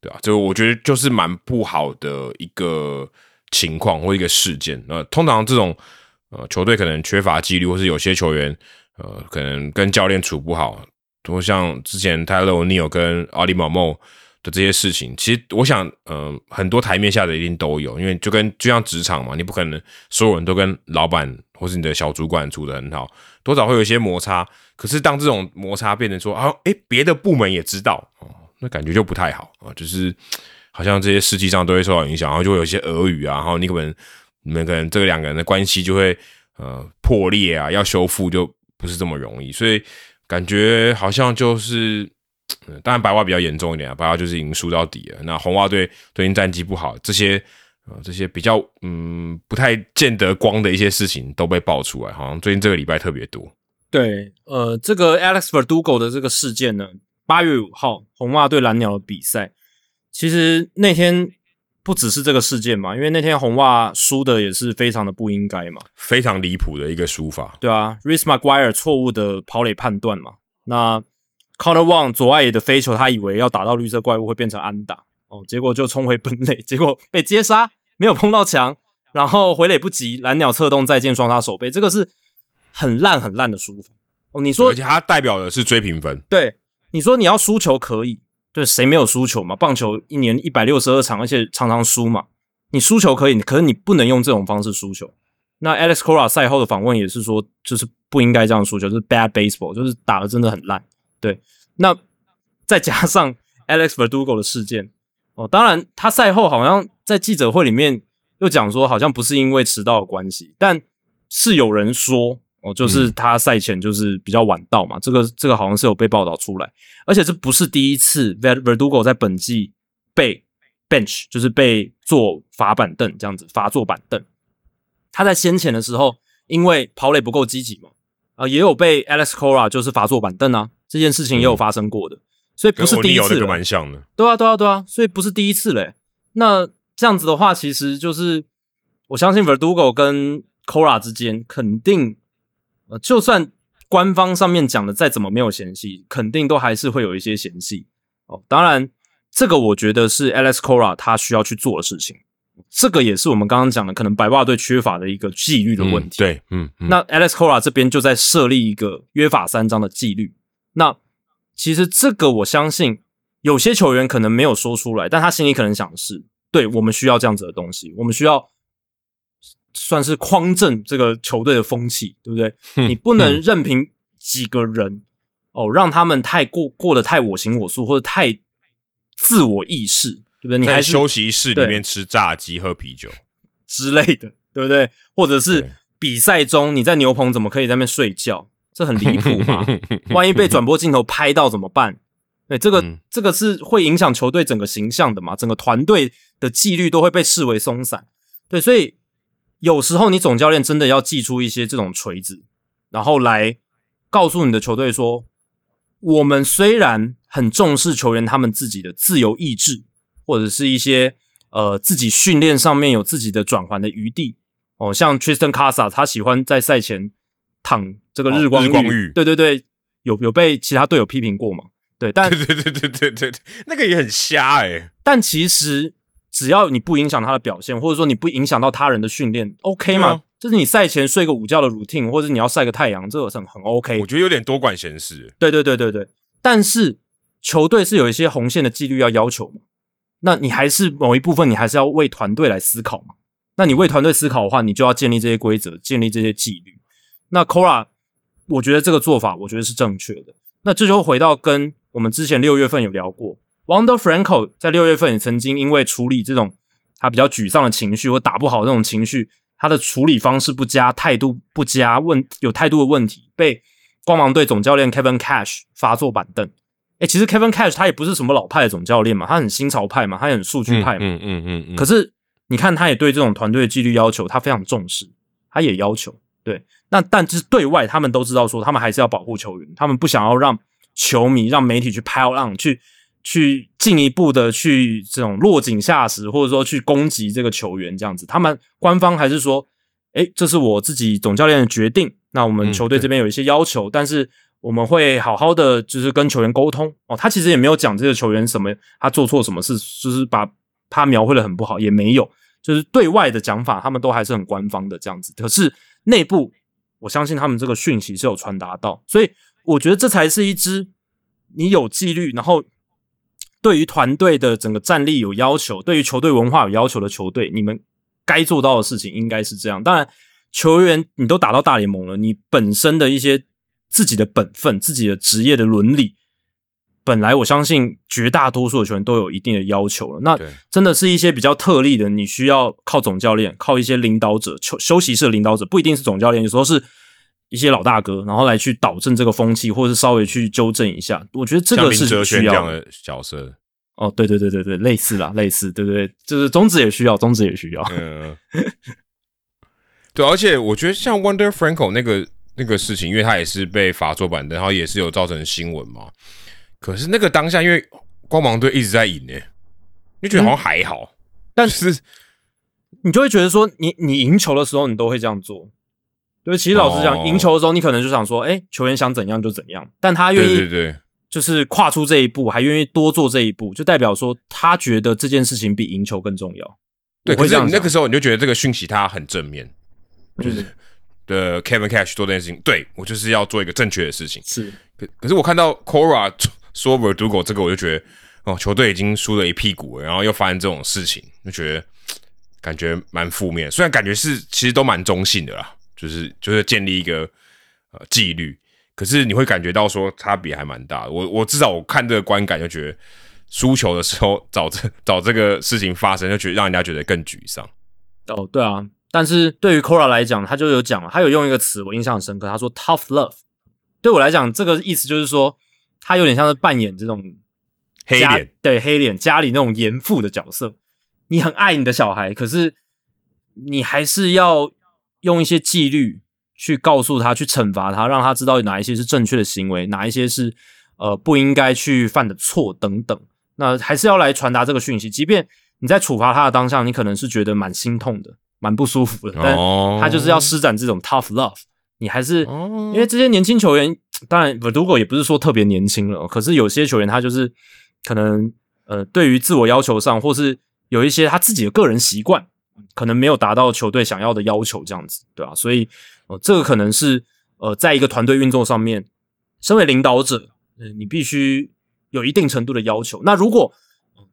S1: 对啊，就我觉得就是蛮不好的一个。情况或一个事件，那通常这种呃球队可能缺乏纪律，或是有些球员呃可能跟教练处不好，多像之前泰勒·尼尔跟奥利·马莫的这些事情，其实我想，嗯，很多台面下的一定都有，因为就跟就像职场嘛，你不可能所有人都跟老板或是你的小主管处得很好，多少会有一些摩擦。可是当这种摩擦变成说啊，诶，别的部门也知道哦，那感觉就不太好啊，就是。好像这些实际上都会受到影响，然后就会有一些俄语啊，然后你可能你们可能这个两个人的关系就会呃破裂啊，要修复就不是这么容易，所以感觉好像就是，当然白袜比较严重一点啊，白袜就是已经输到底了。那红袜队最近战绩不好，这些呃这些比较嗯不太见得光的一些事情都被爆出来，好像最近这个礼拜特别多。
S2: 对，呃，这个 Alex Verdugo 的这个事件呢，八月五号红袜对蓝鸟的比赛。其实那天不只是这个事件嘛，因为那天红袜输的也是非常的不应该嘛，
S1: 非常离谱的一个输法。
S2: 对啊，Rice McGuire 错误的跑垒判断嘛，那 Connor Wong 左外野的飞球，他以为要打到绿色怪物会变成安打哦，结果就冲回本垒，结果被接杀，没有碰到墙，然后回垒不及，蓝鸟策动再见双杀手背，这个是很烂很烂的输法哦。你说，
S1: 而且它代表的是追平分。
S2: 对，你说你要输球可以。对，谁没有输球嘛？棒球一年一百六十二场，而且常常输嘛。你输球可以，可是你不能用这种方式输球。那 Alex Cora 赛后的访问也是说，就是不应该这样输球，就是 bad baseball，就是打的真的很烂。对，那再加上 Alex Verdugo 的事件哦，当然他赛后好像在记者会里面又讲说，好像不是因为迟到的关系，但是有人说。哦，就是他赛前就是比较晚到嘛，这个这个好像是有被报道出来，而且这不是第一次 Verdugo 在本季被 bench，就是被坐罚板凳这样子罚坐板凳。他在先前的时候，因为跑垒不够积极嘛，啊，也有被 Alex Cora 就是罚坐板凳啊，这件事情也有发生过的，所以不是第一次。
S1: 蛮像的。
S2: 对啊，对啊，对啊，所以不是第一次嘞。那这样子的话，其实就是我相信 Verdugo 跟 Cora 之间肯定。呃，就算官方上面讲的再怎么没有嫌隙，肯定都还是会有一些嫌隙哦。当然，这个我觉得是 Alex Cora 他需要去做的事情。这个也是我们刚刚讲的，可能白袜队缺乏的一个纪律的问题。
S1: 对，嗯，
S2: 那 Alex Cora 这边就在设立一个约法三章的纪律。那其实这个我相信有些球员可能没有说出来，但他心里可能想的是：对我们需要这样子的东西，我们需要。算是匡正这个球队的风气，对不对？你不能任凭几个人哦，让他们太过过得太我行我素，或者太自我意识，对不对？你还
S1: 休息室里面吃炸鸡、喝啤酒
S2: 之类的，对不对？或者是比赛中你在牛棚怎么可以在那边睡觉？这很离谱嘛！万一被转播镜头拍到怎么办？对，这个这个是会影响球队整个形象的嘛？整个团队的纪律都会被视为松散。对，所以。有时候你总教练真的要寄出一些这种锤子，然后来告诉你的球队说：我们虽然很重视球员他们自己的自由意志，或者是一些呃自己训练上面有自己的转换的余地哦，像 Tristan Casa 他喜欢在赛前躺这个日光浴，对对对，有有被其他队友批评过嘛？对，但
S1: 对对对对对对，那个也很瞎诶。
S2: 但其实。只要你不影响他的表现，或者说你不影响到他人的训练，OK 嘛？就是你赛前睡个午觉的 routine，或者你要晒个太阳，这个很很 OK。
S1: 我觉得有点多管闲事。
S2: 对对对对对，但是球队是有一些红线的纪律要要求嘛？那你还是某一部分，你还是要为团队来思考嘛？那你为团队思考的话，你就要建立这些规则，建立这些纪律。那 Kora，我觉得这个做法，我觉得是正确的。那这就回到跟我们之前六月份有聊过。，Wonder Franco 在六月份也曾经因为处理这种他比较沮丧的情绪或打不好这种情绪，他的处理方式不佳，态度不佳，问有态度的问题，被光芒队总教练 Kevin Cash 发坐板凳。哎，其实 Kevin Cash 他也不是什么老派的总教练嘛，他很新潮派嘛，他很数据派嘛。
S1: 嗯嗯嗯嗯。
S2: 可是你看，他也对这种团队的纪律要求，他非常重视，他也要求。对，那但是对外他们都知道说，他们还是要保护球员，他们不想要让球迷、让媒体去 pile on 去。去进一步的去这种落井下石，或者说去攻击这个球员这样子，他们官方还是说，哎，这是我自己总教练的决定。那我们球队这边有一些要求，但是我们会好好的就是跟球员沟通哦。他其实也没有讲这个球员什么，他做错什么事，就是把他描绘的很不好，也没有，就是对外的讲法，他们都还是很官方的这样子。可是内部，我相信他们这个讯息是有传达到，所以我觉得这才是一支你有纪律，然后。对于团队的整个战力有要求，对于球队文化有要求的球队，你们该做到的事情应该是这样。当然，球员你都打到大联盟了，你本身的一些自己的本分、自己的职业的伦理，本来我相信绝大多数的球员都有一定的要求了。那真的是一些比较特例的，你需要靠总教练、靠一些领导者、休休息室的领导者，不一定是总教练，有时候是。一些老大哥，然后来去导正这个风气，或者是稍微去纠正一下，我觉得这个是需要
S1: 的角色。
S2: 哦，对对对对对，类似啦，类似，对不对？就是宗旨也需要，宗旨也需要。
S1: 嗯，对，而且我觉得像 Wonder Franco 那个那个事情，因为他也是被罚坐板凳，然后也是有造成新闻嘛。可是那个当下，因为光芒队一直在赢呢，你觉得好像还好，
S2: 但 是你就会觉得说，你你赢球的时候，你都会这样做。对，其实老实讲，赢球的时候，你可能就想说，哎，球员想怎样就怎样。但他愿意，
S1: 对对，
S2: 就是跨出这一步，还愿意多做这一步，就代表说他觉得这件事情比赢球更重要。
S1: 对，可是那个时候你就觉得这个讯息他很正面，就是的 Kevin Cash 做这件事情，对我就是要做一个正确的事情。
S2: 是，
S1: 可可是我看到 Cora 说 Verdugo 这个，我就觉得哦，球队已经输了一屁股，然后又发生这种事情，就觉得感觉蛮负面。虽然感觉是其实都蛮中性的啦。就是就是建立一个呃纪律，可是你会感觉到说差别还蛮大。我我至少我看这个观感就觉得输球的时候找这 找这个事情发生，就觉得让人家觉得更沮丧。
S2: 哦，对啊，但是对于 Kora 来讲，他就有讲了，他有用一个词我印象很深刻，他说 tough love。对我来讲，这个意思就是说他有点像是扮演这种
S1: 黑脸，
S2: 对黑脸家里那种严父的角色。你很爱你的小孩，可是你还是要。用一些纪律去告诉他，去惩罚他，让他知道哪一些是正确的行为，哪一些是呃不应该去犯的错等等。那还是要来传达这个讯息。即便你在处罚他的当下，你可能是觉得蛮心痛的，蛮不舒服的，但他就是要施展这种 tough love。你还是因为这些年轻球员，当然如果也不是说特别年轻了，可是有些球员他就是可能呃对于自我要求上，或是有一些他自己的个人习惯。可能没有达到球队想要的要求，这样子，对吧？所以，呃，这个可能是呃，在一个团队运作上面，身为领导者，你必须有一定程度的要求。那如果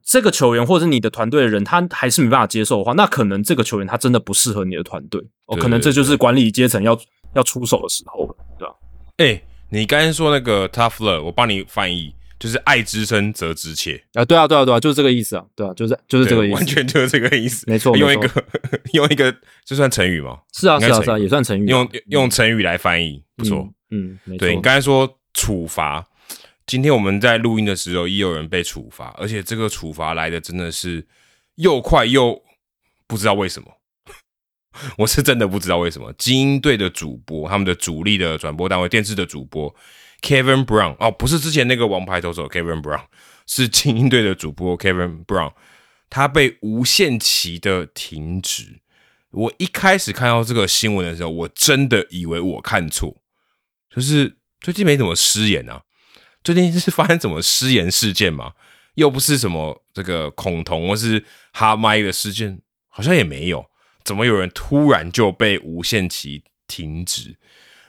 S2: 这个球员或者你的团队的人，他还是没办法接受的话，那可能这个球员他真的不适合你的团队。哦，可能这就是管理阶层要要出手的时候了，对吧？
S1: 哎，你刚才说那个 tough love，我帮你翻译。就是爱之深则之切。
S2: 啊，对啊，对啊，对啊，就是这个意思啊，对啊，就是就是这个意思，
S1: 完全就是这个意思，
S2: 没错，
S1: 用一个 用一个，这算成语吗？
S2: 是啊，是啊，是啊，也算成语，
S1: 用用成语来翻译，不错，
S2: 嗯，没错。
S1: 对你刚才说处罚，今天我们在录音的时候，也有人被处罚，而且这个处罚来的真的是又快又不知道为什么，我是真的不知道为什么。精英队的主播，他们的主力的转播单位，电视的主播。Kevin Brown 哦，不是之前那个王牌投手 Kevin Brown，是精英队的主播 Kevin Brown，他被无限期的停职。我一开始看到这个新闻的时候，我真的以为我看错，就是最近没怎么失言啊，最近是发生什么失言事件吗？又不是什么这个恐同或是哈麦的事件，好像也没有，怎么有人突然就被无限期停止？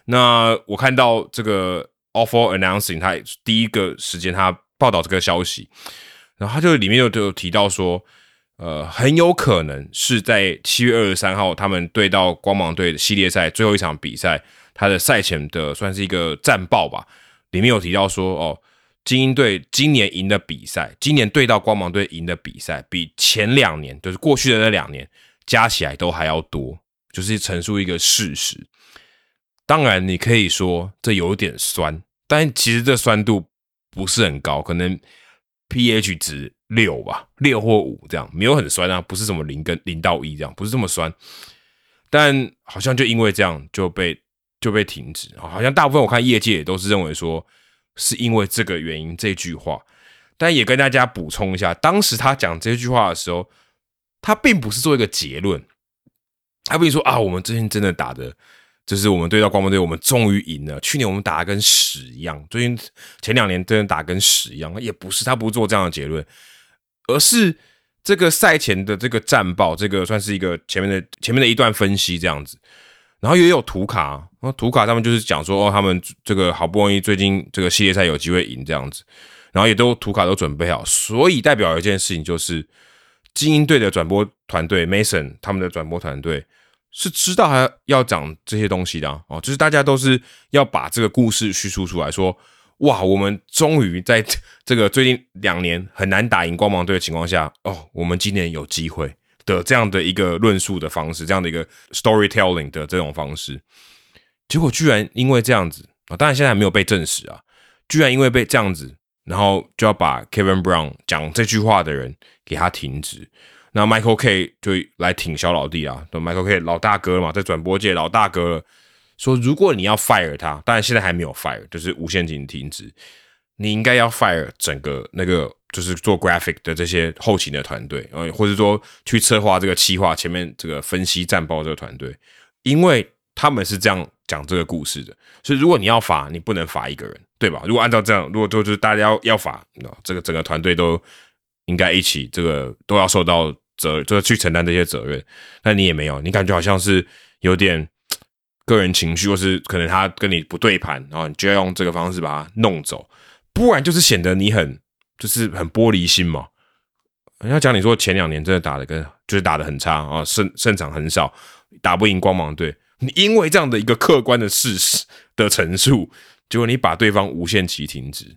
S1: 那我看到这个。Offer announcing，他第一个时间他报道这个消息，然后他就里面又就提到说，呃，很有可能是在七月二十三号他们对到光芒队系列赛最后一场比赛，他的赛前的算是一个战报吧，里面有提到说，哦，精英队今年赢的比赛，今年对到光芒队赢的比赛，比前两年就是过去的那两年加起来都还要多，就是陈述一个事实。当然，你可以说这有点酸，但其实这酸度不是很高，可能 pH 值六吧，六或五这样，没有很酸啊，不是什么零跟零到一这样，不是这么酸。但好像就因为这样就被就被停止，好像大部分我看业界也都是认为说是因为这个原因这句话。但也跟大家补充一下，当时他讲这句话的时候，他并不是做一个结论，他不是说啊，我们最近真的打的。就是我们对到光芒队，我们终于赢了。去年我们打的跟屎一样，最近前两年真的打跟屎一样，也不是他不做这样的结论，而是这个赛前的这个战报，这个算是一个前面的前面的一段分析这样子。然后也有图卡，那图卡他们就是讲说，哦，他们这个好不容易最近这个系列赛有机会赢这样子，然后也都图卡都准备好，所以代表一件事情就是，精英队的转播团队 Mason 他们的转播团队。是知道还要讲这些东西的哦，就是大家都是要把这个故事叙述出来，说哇，我们终于在 这个最近两年很难打赢光芒队的情况下，哦，我们今年有机会的这样的一个论述的方式，这样的一个 storytelling 的这种方式，结果居然因为这样子啊，当然现在还没有被证实啊，居然因为被这样子，然后就要把 Kevin Brown 讲这句话的人给他停止。那 Michael K 就来挺小老弟啊，对 Michael K 老大哥嘛，在转播界老大哥说，如果你要 fire 他，当然现在还没有 fire，就是无限期停止，你应该要 fire 整个那个就是做 graphic 的这些后勤的团队，呃，或者说去策划这个企划前面这个分析战报这个团队，因为他们是这样讲这个故事的，所以如果你要罚，你不能罚一个人，对吧？如果按照这样，如果就是大家要要罚，那这个整个团队都应该一起，这个都要受到。责就是去承担这些责任，但你也没有，你感觉好像是有点 个人情绪，或是可能他跟你不对盘，然后你就要用这个方式把他弄走，不然就是显得你很就是很玻璃心嘛。人家讲你说前两年真的打的跟就是打的很差啊，胜胜场很少，打不赢光芒队，你因为这样的一个客观的事实的陈述，结果你把对方无限期停止，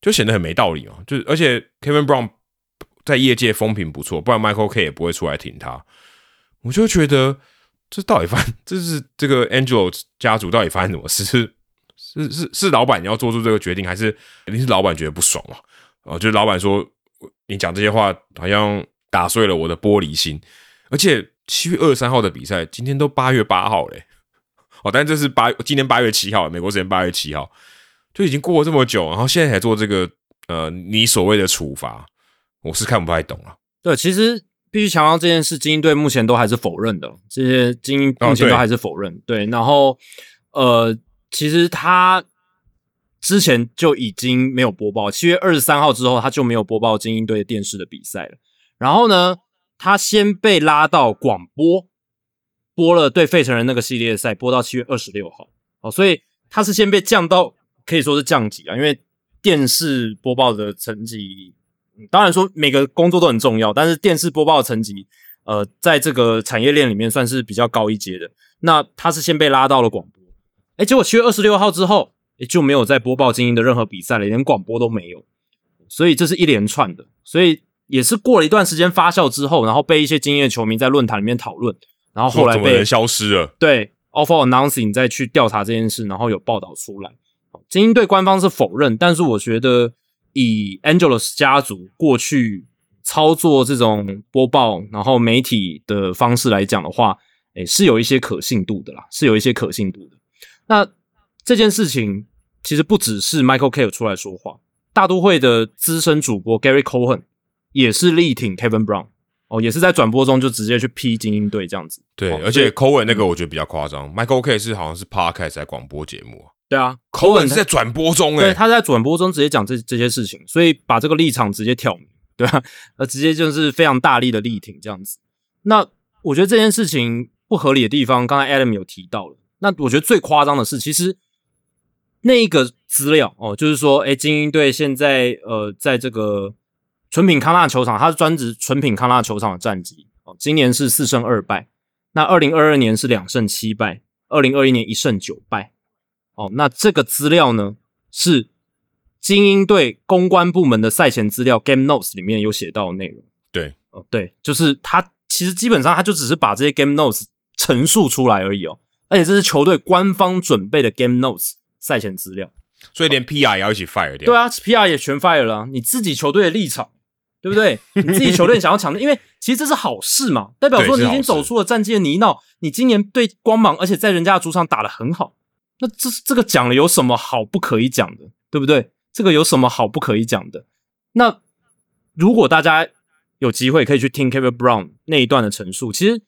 S1: 就显得很没道理哦。就是而且 Kevin Brown。在业界风评不错，不然 Michael K 也不会出来挺他。我就觉得这到底发，这是这个 Angelo 家族到底发生什么事？是是是是老板要做出这个决定，还是肯定是老板觉得不爽嘛？哦，就是老板说你讲这些话好像打碎了我的玻璃心。而且七月二十三号的比赛，今天都八月八号嘞。哦，但这是八今年八月七号，美国时间八月七号，就已经过了这么久，然后现在才做这个呃，你所谓的处罚。我是看不太懂啊。
S2: 对，其实必须强调这件事，精英队目前都还是否认的。这些精英目前都还是否认。对，然后呃，其实他之前就已经没有播报，七月二十三号之后他就没有播报精英队电视的比赛了。然后呢，他先被拉到广播播了对费城人那个系列赛，播到七月二十六号。哦，所以他是先被降到可以说是降级啊，因为电视播报的成绩。当然说每个工作都很重要，但是电视播报的层级，呃，在这个产业链里面算是比较高一阶的。那他是先被拉到了广播，哎，结果七月二十六号之后，也就没有再播报精英的任何比赛了，连广播都没有。所以这是一连串的，所以也是过了一段时间发酵之后，然后被一些精英的球迷在论坛里面讨论，然后后来被
S1: 消失了。
S2: 对，offer announcing 再去调查这件事，然后有报道出来。精英队官方是否认，但是我觉得。以 Angelus 家族过去操作这种播报，然后媒体的方式来讲的话，诶，是有一些可信度的啦，是有一些可信度的。那这件事情其实不只是 Michael K 出来说话，大都会的资深主播 Gary Cohen 也是力挺 Kevin Brown，哦，也是在转播中就直接去批精英队这样子。
S1: 对，而且 Cohen 那个我觉得比较夸张，Michael K 是好像是 Podcast 在广播节目。
S2: 对啊，
S1: 口吻是在转播中，
S2: 对，他在转播中直接讲这这些事情，所以把这个立场直接挑明，对吧？呃，直接就是非常大力的力挺这样子。那我觉得这件事情不合理的地方，刚才 Adam 有提到了。那我觉得最夸张的是，其实那个资料哦，就是说，哎，精英队现在呃，在这个纯品康纳球场，他是专职纯品康纳球场的战绩哦，今年是四胜二败，那二零二二年是两胜七败，二零二一年一胜九败。哦，那这个资料呢是精英队公关部门的赛前资料 Game Notes 里面有写到的内容。
S1: 对，
S2: 哦，对，就是他其实基本上他就只是把这些 Game Notes 陈述出来而已哦，而且这是球队官方准备的 game notes 赛前资料，
S1: 所以连 PR 也要一起 fire 掉。
S2: 对啊，PR 也全 fire 了，你自己球队的立场，对不对？你自己球队想要抢的，因为其实这是好事嘛，代表说你已经走出了战绩的泥淖，你今年对光芒，而且在人家的主场打得很好，那这这个讲了有什么好不可以讲的，对不对？这个有什么好不可以讲的？那如果大家有机会可以去听 Kevin Brown 那一段的陈述，其实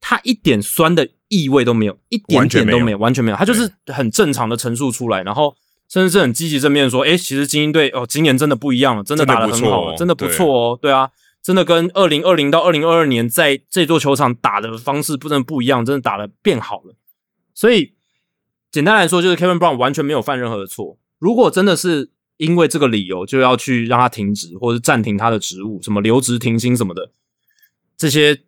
S2: 他一点酸的意味都没有，一点点都没有，完全没有。他就是很正常的陈述出来，然后甚至是很积极正面说：“哎，其实精英队哦，今年真的不一样了，真的打得很好，真的不错哦。”对啊，真的跟二零二零到二零二二年在这座球场打的方式不能不一样，真的打的变好了。所以简单来说，就是 Kevin Brown 完全没有犯任何的错。如果真的是因为这个理由就要去让他停职，或者暂停他的职务，什么留职停薪什么的，这些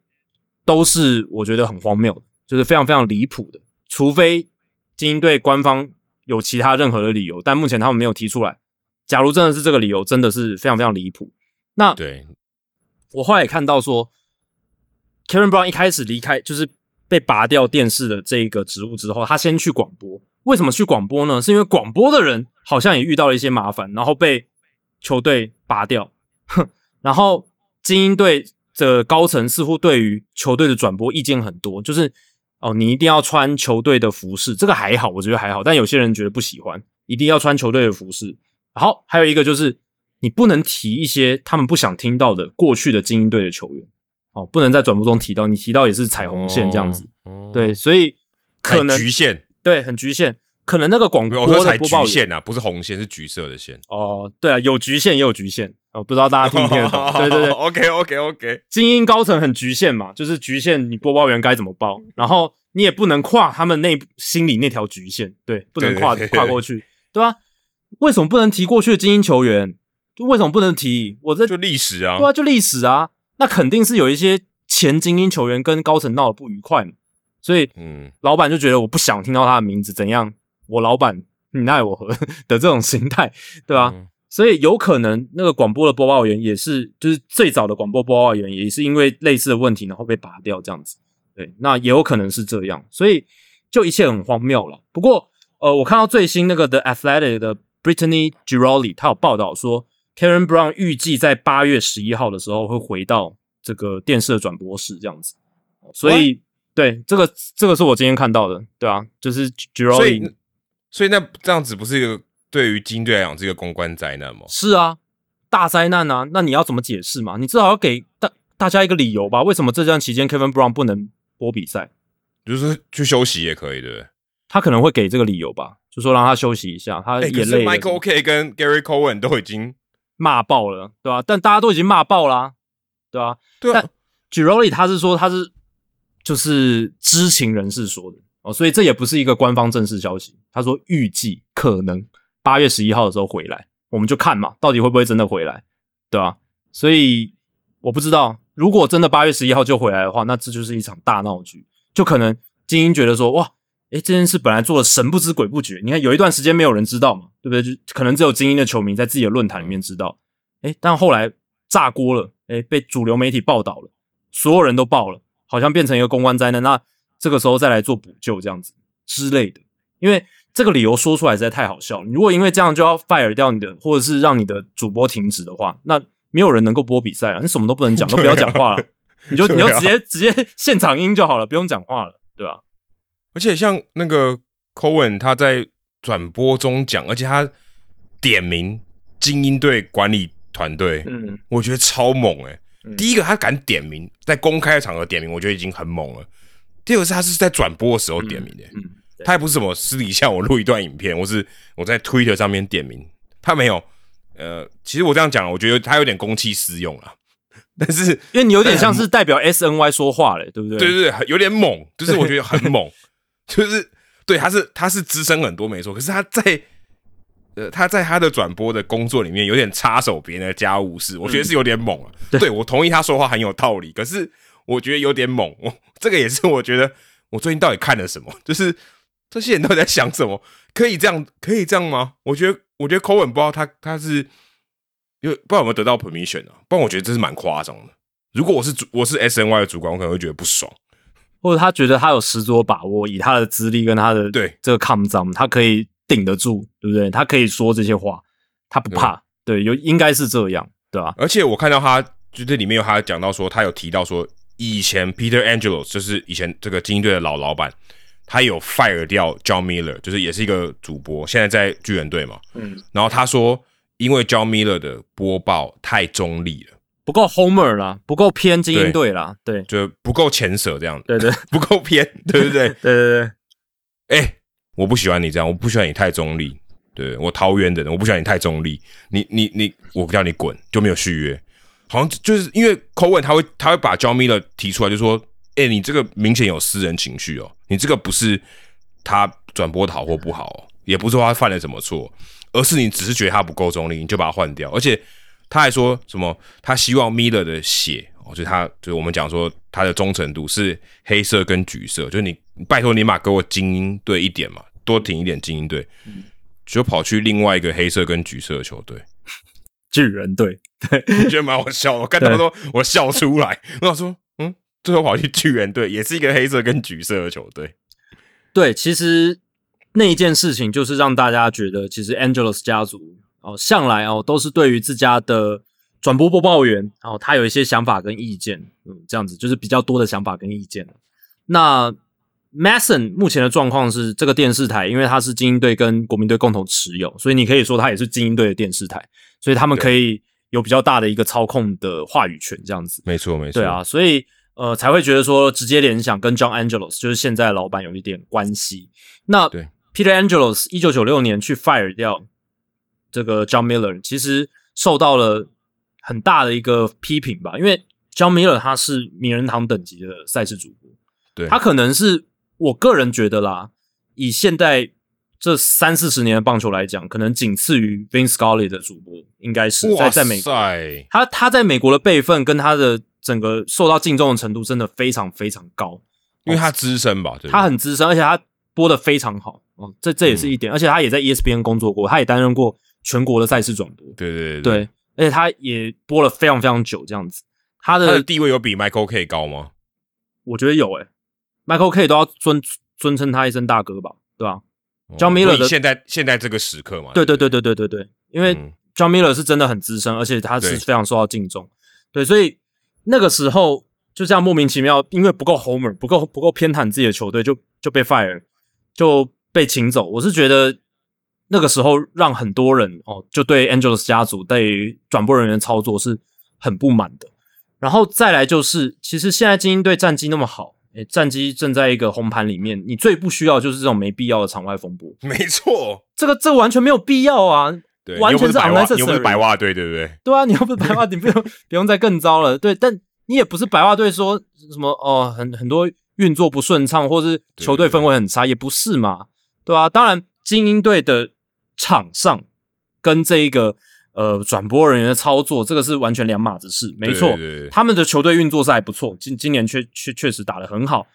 S2: 都是我觉得很荒谬的，就是非常非常离谱的。除非精英队官方有其他任何的理由，但目前他们没有提出来。假如真的是这个理由，真的是非常非常离谱。那
S1: 对
S2: 我后来也看到说，Karen Brown 一开始离开就是被拔掉电视的这个职务之后，他先去广播。为什么去广播呢？是因为广播的人好像也遇到了一些麻烦，然后被球队拔掉。哼，然后精英队的高层似乎对于球队的转播意见很多，就是哦，你一定要穿球队的服饰，这个还好，我觉得还好。但有些人觉得不喜欢，一定要穿球队的服饰。好，还有一个就是你不能提一些他们不想听到的过去的精英队的球员，哦，不能在转播中提到，你提到也是踩红线这样子。对，所以可能
S1: 局限。
S2: 对，很局限，可能那个广播的播报
S1: 线啊，不是红线，是橘色的线。
S2: 哦，对啊，有局限也有局限哦，不知道大家听不听得懂？对对对，
S1: OK OK OK。
S2: 精英高层很局限嘛，就是局限你播报员该怎么报，然后你也不能跨他们内心里那条局限，对，不能跨跨过去，对吧？为什么不能提过去的精英球员？就为什么不能提？我这
S1: 就历史啊，
S2: 对啊，就历史啊，那肯定是有一些前精英球员跟高层闹得不愉快嘛。所以，嗯，老板就觉得我不想听到他的名字，怎样？我老板你奈我何 的这种心态，对吧？所以有可能那个广播的播报员也是，就是最早的广播播报员也是因为类似的问题，然后被拔掉这样子。对，那也有可能是这样，所以就一切很荒谬了。不过，呃，我看到最新那个 The Athletic 的 Brittany Giroli，他有报道说，Karen Brown 预计在八月十一号的时候会回到这个电视的转播室这样子，所以。对，这个这个是我今天看到的，对啊，就是 g i r o
S1: 所以所以那这样子不是一个对于金队来讲是一个公关灾难吗？
S2: 是啊，大灾难啊！那你要怎么解释嘛？你至少要给大大家一个理由吧？为什么这段期间 Kevin Brown 不能播比赛？
S1: 就是去休息也可以，对不对？
S2: 他可能会给这个理由吧，就说让他休息一下，他也累。
S1: Michael K 跟 Gary Cohen 都已经
S2: 骂爆了，对吧？但大家都已经骂爆啦，对吧？
S1: 对
S2: 啊 g i r o l i 他是说他是。就是知情人士说的哦，所以这也不是一个官方正式消息。他说预计可能八月十一号的时候回来，我们就看嘛，到底会不会真的回来，对吧？所以我不知道，如果真的八月十一号就回来的话，那这就是一场大闹剧。就可能精英觉得说，哇，诶，这件事本来做的神不知鬼不觉，你看有一段时间没有人知道嘛，对不对？就可能只有精英的球迷在自己的论坛里面知道，诶，但后来炸锅了，诶，被主流媒体报道了，所有人都报了。好像变成一个公关灾难，那这个时候再来做补救这样子之类的，因为这个理由说出来实在太好笑。如果因为这样就要 fire 掉你的，或者是让你的主播停止的话，那没有人能够播比赛了，你什么都不能讲，都不要讲话了，你就你就直接直接现场音就好了，不用讲话了，对吧？
S1: 而且像那个 Cohen 他在转播中讲，而且他点名精英队管理团队，嗯，我觉得超猛诶。第一个，他敢点名，在公开的场合点名，我觉得已经很猛了。第二个是，他是在转播的时候点名的，他也不是什么私底下我录一段影片，我是我在 Twitter 上面点名，他没有。呃，其实我这样讲，我觉得他有点公器私用了。但是，
S2: 因为你有点像是代表 SNY 说话嘞，对不对？
S1: 对对对，有点猛，就是我觉得很猛，就是对，他是他是资深很多没错，可是他在。呃，他在他的转播的工作里面有点插手别人的家务事，我觉得是有点猛了。对我同意他说话很有道理，可是我觉得有点猛。我这个也是我觉得我最近到底看了什么，就是这些人到底在想什么？可以这样，可以这样吗？我觉得，我觉得口吻不知道他他是因为不知道有没有得到 permission 啊？不然我觉得这是蛮夸张的。如果我是主，我是 S N Y 的主管，我可能会觉得不爽。
S2: 或者他觉得他有十足的把握，以他的资历跟他的
S1: 对
S2: 这个抗脏，他可以顶得住，对不对？他可以说这些话，他不怕，对，有应该是这样，对吧、
S1: 而且我看到他就这里面有他讲到说，他有提到说，以前 Peter Angelos 就是以前这个精英队的老老板，他有 fire 掉 John Miller，就是也是一个主播，现在在巨人队嘛。
S2: 嗯，
S1: 然后他说，因为 John Miller 的播报太中立了，
S2: 不够 Homer 啦，不够偏精英队啦，对，
S1: 就不够前舍这样子，
S2: 对对
S1: 不够偏，对不对？
S2: 对 对对，
S1: 哎、我不喜欢你这样，我不喜欢你太中立。对我桃园的人，我不喜欢你太中立。你你你，我叫你滚，就没有续约。好像就是因为 Cohen 他会他会把 John Miller 提出来，就说：“哎、你这个明显有私人情绪哦，你这个不是他转播的好或不好、哦，也不是说他犯了什么错，而是你只是觉得他不够中立，你就把他换掉。而且他还说什么，他希望 Miller 的血哦，就是他就是我们讲说他的忠诚度是黑色跟橘色，就是你拜托你马给我精英队一点嘛，多挺一点精英队，就跑去另外一个黑色跟橘色的球队，
S2: 巨人队，对
S1: 我觉得蛮好笑的。我看他们说我笑出来，我想说，嗯，最后跑去巨人队，也是一个黑色跟橘色的球队。
S2: 对，其实那一件事情就是让大家觉得，其实 Angelos 家族哦，向来哦都是对于自家的转播播报员哦，他有一些想法跟意见，嗯，这样子就是比较多的想法跟意见。那 Mason 目前的状况是，这个电视台因为它是精英队跟国民队共同持有，所以你可以说它也是精英队的电视台，所以他们可以有比较大的一个操控的话语权，这样子。
S1: 没错，没错。
S2: 对啊，，所以呃才会觉得说直接联想跟 John Angelos 就是现在老板有一点关系。那
S1: 对。
S2: Peter Angelos 一九九六年去 fire 掉这个 John Miller，其实受到了很大的一个批评吧，因为 John Miller 他是名人堂等级的赛事主播，
S1: 对。
S2: 他可能是我个人觉得啦，以现在这三四十年的棒球来讲，可能仅次于 Vince Scully 的主播，应该是在在美国。他他在美国的辈分跟他的整个受到敬重的程度真的非常非常高，
S1: 因为他资深吧，
S2: 他很资深，而且他播的非常好。哦，这这也是一点，而且他也在 E ESPN 工作过，他也担任过全国的赛事转播，
S1: 对对对
S2: 对，而且他也播了非常非常久这样子，他的
S1: 他的地位有比 Michael K 高吗？
S2: 我觉得有诶、m i c h a e l K 都要尊尊称他一声大哥吧，对吧、
S1: 哦
S2: John Miller 的
S1: 现在现在这个时刻嘛，
S2: 对对
S1: 对
S2: 对对对对，因为 John Miller 是真的很资深，而且他是非常受到敬重，对，所以那个时候就这样莫名其妙，因为不够 homer，不够不够偏袒自己的球队，就就被 fire，就被请走。我是觉得那个时候让很多人哦，就对 Angels 家族对于转播人员操作是很不满的。然后再来就是，其实现在精英队战绩那么好，诶，战机正在一个红盘里面，你最不需要就是这种没必要的场外风波。
S1: 没错，
S2: 这个这个完全没有必要啊！
S1: 对，
S2: 完全是
S1: 你又不白袜
S2: ，unnecessary
S1: 你又不是白袜队，对不对？
S2: 对啊，你又不是白袜，你不用不用再更糟了。对，但你也不是白袜队说什么哦，很很多运作不顺畅，或是球队氛围很差，也不是嘛，对啊，当然，精英队的场上跟这一个呃转播人员的操作，这个是完全两码子事，没错。
S1: 对对对
S2: 他们的球队运作是还不错，今今年确确确实打得很好。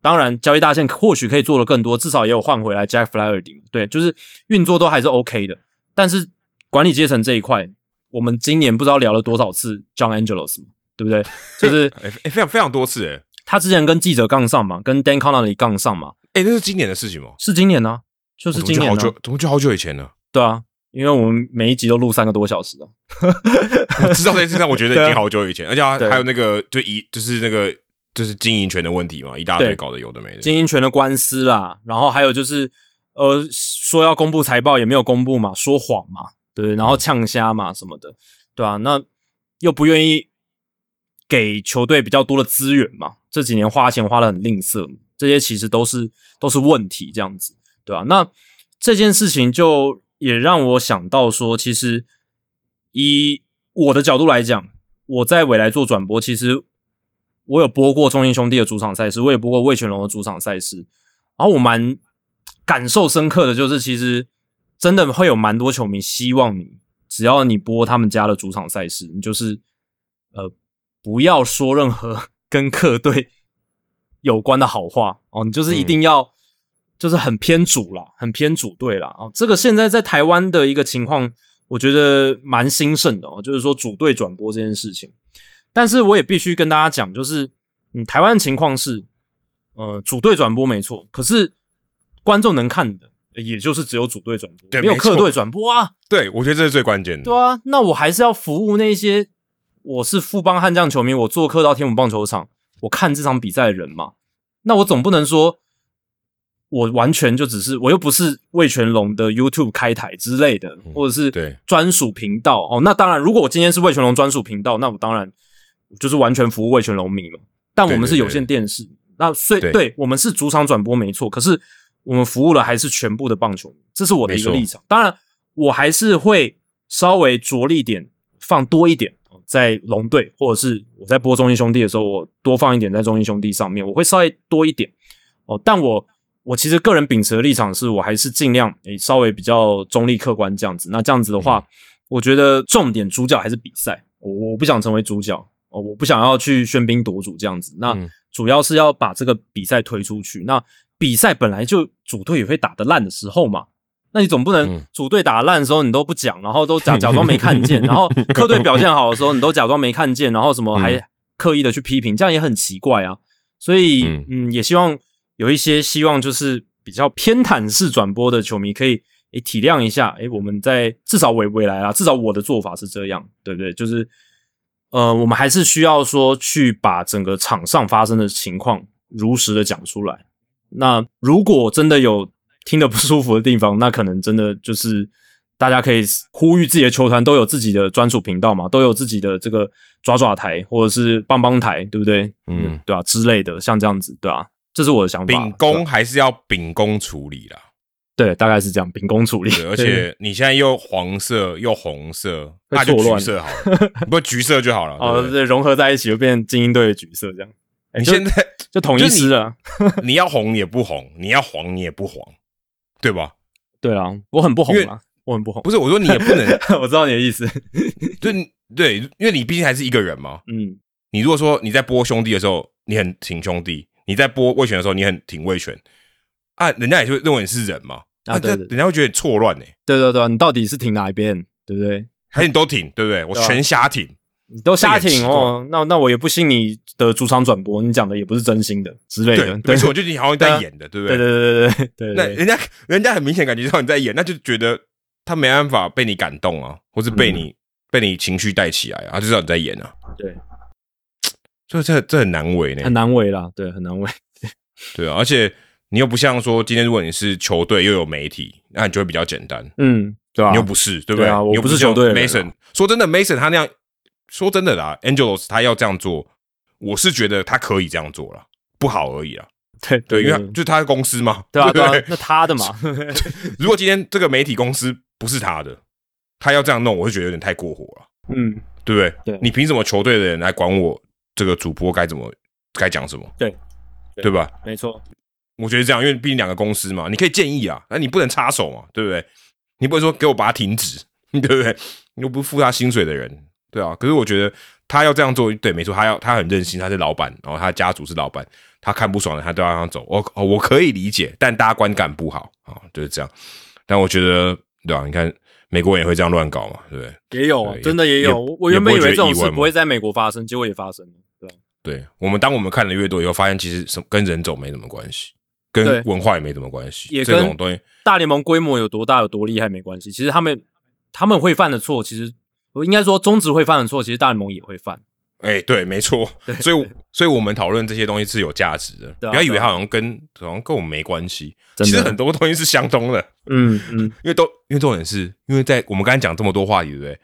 S2: 当然，交易大线或许可以做得更多，至少也有换回来 Jack Flaherty。对，就是运作都还是 OK 的。但是管理阶层这一块，我们今年不知道聊了多少次 John Angelos，对不对？就是
S1: 哎、哎非常非常多次哎
S2: 他之前跟记者杠上嘛，跟 Dan Connolly 杠上嘛，
S1: 哎，那是今年的事情吗？
S2: 是今年呢、就是今年、呢。
S1: 我怎么就好久，怎么就好久以前了？
S2: 对啊，因为我们每一集都录三个多小时啊。
S1: 我知道这件事情，我觉得已经好久以前，而且还有那个就一就是那个就是经营权的问题嘛，一大堆搞得有的没的。
S2: 经营权的官司啦，然后还有就是呃说要公布财报也没有公布嘛，说谎嘛，对，然后呛虾嘛什么的，对啊，那又不愿意给球队比较多的资源嘛，这几年花钱花的很吝啬，这些其实都是都是问题，这样子，对啊、那这件事情就也让我想到说，其实以我的角度来讲，我在未来做转播，其实我有播过中英兄弟的主场赛事，我也播过魏全龙的主场赛事，然后我蛮感受深刻的就是，其实真的会有蛮多球迷希望你，只要你播他们家的主场赛事，你就是呃不要说任何 跟客队有关的好话哦，你就是一定要、就是很偏主啦，很偏主队啦哦。这个现在在台湾的一个情况，我觉得蛮兴盛的哦，就是说主队转播这件事情。但是我也必须跟大家讲，就是嗯，台湾的情况是呃，主队转播没错，可是观众能看的，也就是只有主队转播，
S1: 没
S2: 有客队转播啊。
S1: 对，我觉得这是最关键的。
S2: 对啊，那我还是要服务那些我是富邦悍将球迷，我做客到天母棒球场，我看这场比赛的人嘛。那我总不能说，我完全就只是我又不是魏全龙的 YouTube 开台之类的，或者是
S1: 对
S2: 专属频道哦。那当然，如果我今天是魏全龙专属频道，那我当然就是完全服务魏全龙迷嘛。但我们是有线电视，那所以
S1: 对
S2: 对我们是主场转播没错，可是我们服务的还是全部的棒球迷，这是我的一个立场。当然，我还是会稍微着力点放多一点哦在龙队，或者是我在播中英兄弟的时候，我多放一点在中英兄弟上面，我会稍微多一点哦。但我我其实个人秉持的立场是我还是尽量诶、稍微比较中立客观这样子。那这样子的话，我觉得重点主角还是比赛，我我不想成为主角哦，我不想要去喧宾夺主这样子。那
S1: 嗯
S2: 主要是要把这个比赛推出去。那比赛本来就主队也会打得烂的时候嘛，那你总不能
S1: 嗯
S2: 主队打得烂的时候你都不讲，然后都假假装没看见，然后客队表现好的时候你都假装没看见，然后什么还
S1: 嗯
S2: 刻意的去批评，这样也很奇怪啊。所以
S1: 嗯
S2: 嗯也希望有一些希望就是比较偏袒式转播的球迷可以诶体谅一下，诶我们在至少未未来啊，至少我的做法是这样，对不对？就是呃，我们还是需要说去把整个场上发生的情况如实的讲出来。那如果真的有听得不舒服的地方，那可能真的就是大家可以呼吁自己的球团都有自己的专属频道嘛，都有自己的这个抓抓台或者是棒棒台，对不对？
S1: 嗯，
S2: 对啊之类的，像这样子，对啊，这是我的想法。
S1: 秉公还是要秉公处理啦。
S2: 对，大概是这样，秉公处理。
S1: 而且你现在又黄色又红色，
S2: 会
S1: 那就橘色好了，不橘色就好了。
S2: 哦，
S1: 对
S2: 融合在一起就变精英队的橘色这样。
S1: 你现在
S2: 就统一师了。
S1: 你要红也不红，你要黄你也不黄，对吧？
S2: 对啊，我很不红啊，我很不红。
S1: 不是，我说你也不能，
S2: 我知道你的意思。
S1: 对对，因为你毕竟还是一个人嘛。
S2: 嗯，
S1: 你如果说你在播兄弟的时候，你很挺兄弟；你在播魏权的时候，你很挺魏权，啊，人家也就会认为你是人嘛。啊，
S2: 对对
S1: 人家会觉得你错乱呢，
S2: 对对对，你到底是挺哪一边，对不对？
S1: 还是你都挺，对不对？我全瞎挺，
S2: 你都瞎挺哦，那那我也不信你的主场转播，你讲的也不是真心的之类的。
S1: 对，
S2: 对
S1: 没错，就你好像在演的，对不
S2: 对对对对对对对。
S1: 那人家人家很明显感觉到你在演，那就觉得他没办法被你感动啊，或是被你、被你情绪带起来啊，他就知道你在演啊，
S2: 对，
S1: 所以这这很难为呢
S2: 很。难为啦，对，很难为。
S1: 对啊，而且你又不像说今天如果你是球队又有媒体，那你就会比较简单。
S2: 嗯，对啊？
S1: 你又不是，对不
S2: 对啊我
S1: 你又
S2: 不是球队
S1: Mason，说真的，Mason 他那样说真的啦，Angelos 他要这样做，我是觉得他可以这样做了，不好而已啦。
S2: 对
S1: 对，因为就是他的公司嘛，
S2: 对啊
S1: 不
S2: 对啊，那他的嘛，
S1: 如果今天这个媒体公司不是他的，他要这样弄，我就觉得有点太过火了，
S2: 嗯，
S1: 对不对？
S2: 对
S1: 你凭什么球队的人来管我这个主播该怎么该讲什么？
S2: 对，
S1: 对吧？
S2: 没错，
S1: 我觉得这样，因为毕竟两个公司嘛，你可以建议啊，那你不能插手嘛，对不对？你不能说给我把它停止，对不对？你又不是付他薪水的人，对啊。可是我觉得他要这样做，对，没错，他要他很任性，他是老板，然后他家族是老板，他看不爽的他都要让他走。我哦我可以理解，但大家观感不好啊、就是这样。但我觉得，对吧、你看美国人也会这样乱搞嘛，对不对？
S2: 也有真的也
S1: 也
S2: 有。我我原本以为这种事不会在美国发生，结果也发生了，对吧？
S1: 对我们，当我们看的越多以后，发现其实什么跟人种没什么关系，跟文化也没什么关系，
S2: 也跟
S1: 这种东西。
S2: 大联盟规模有多大有多厉害没关系，其实他们他们会犯的错，其实我应该说中职会犯的错，其实大联盟也会犯。
S1: 哎、对，没错，所以所以我们讨论这些东西是有价值的，
S2: 啊
S1: 不要以为它好像跟好像跟我们没关系，其实很多东西是相通的，
S2: 嗯嗯，
S1: 因为都因为重点是因为在我们刚才讲这么多话题，对不对？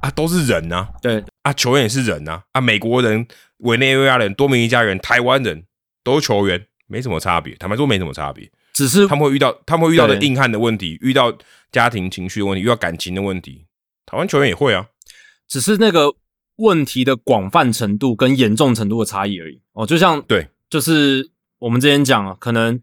S1: 啊，都是人呐、
S2: 对，
S1: 啊，球员也是人呐、啊，美国人、委内瑞拉人、多米尼加人、台湾人都是球员，没什么差别，坦白说没什么差别，
S2: 只是。
S1: 他们会遇到他们会遇到的硬汉的问题，遇到家庭情绪的问题，遇到感情的问题，台湾球员也会啊，
S2: 只是那个问题的广泛程度跟严重程度的差异而已。哦，就像
S1: 对，
S2: 就是我们之前讲啊，可能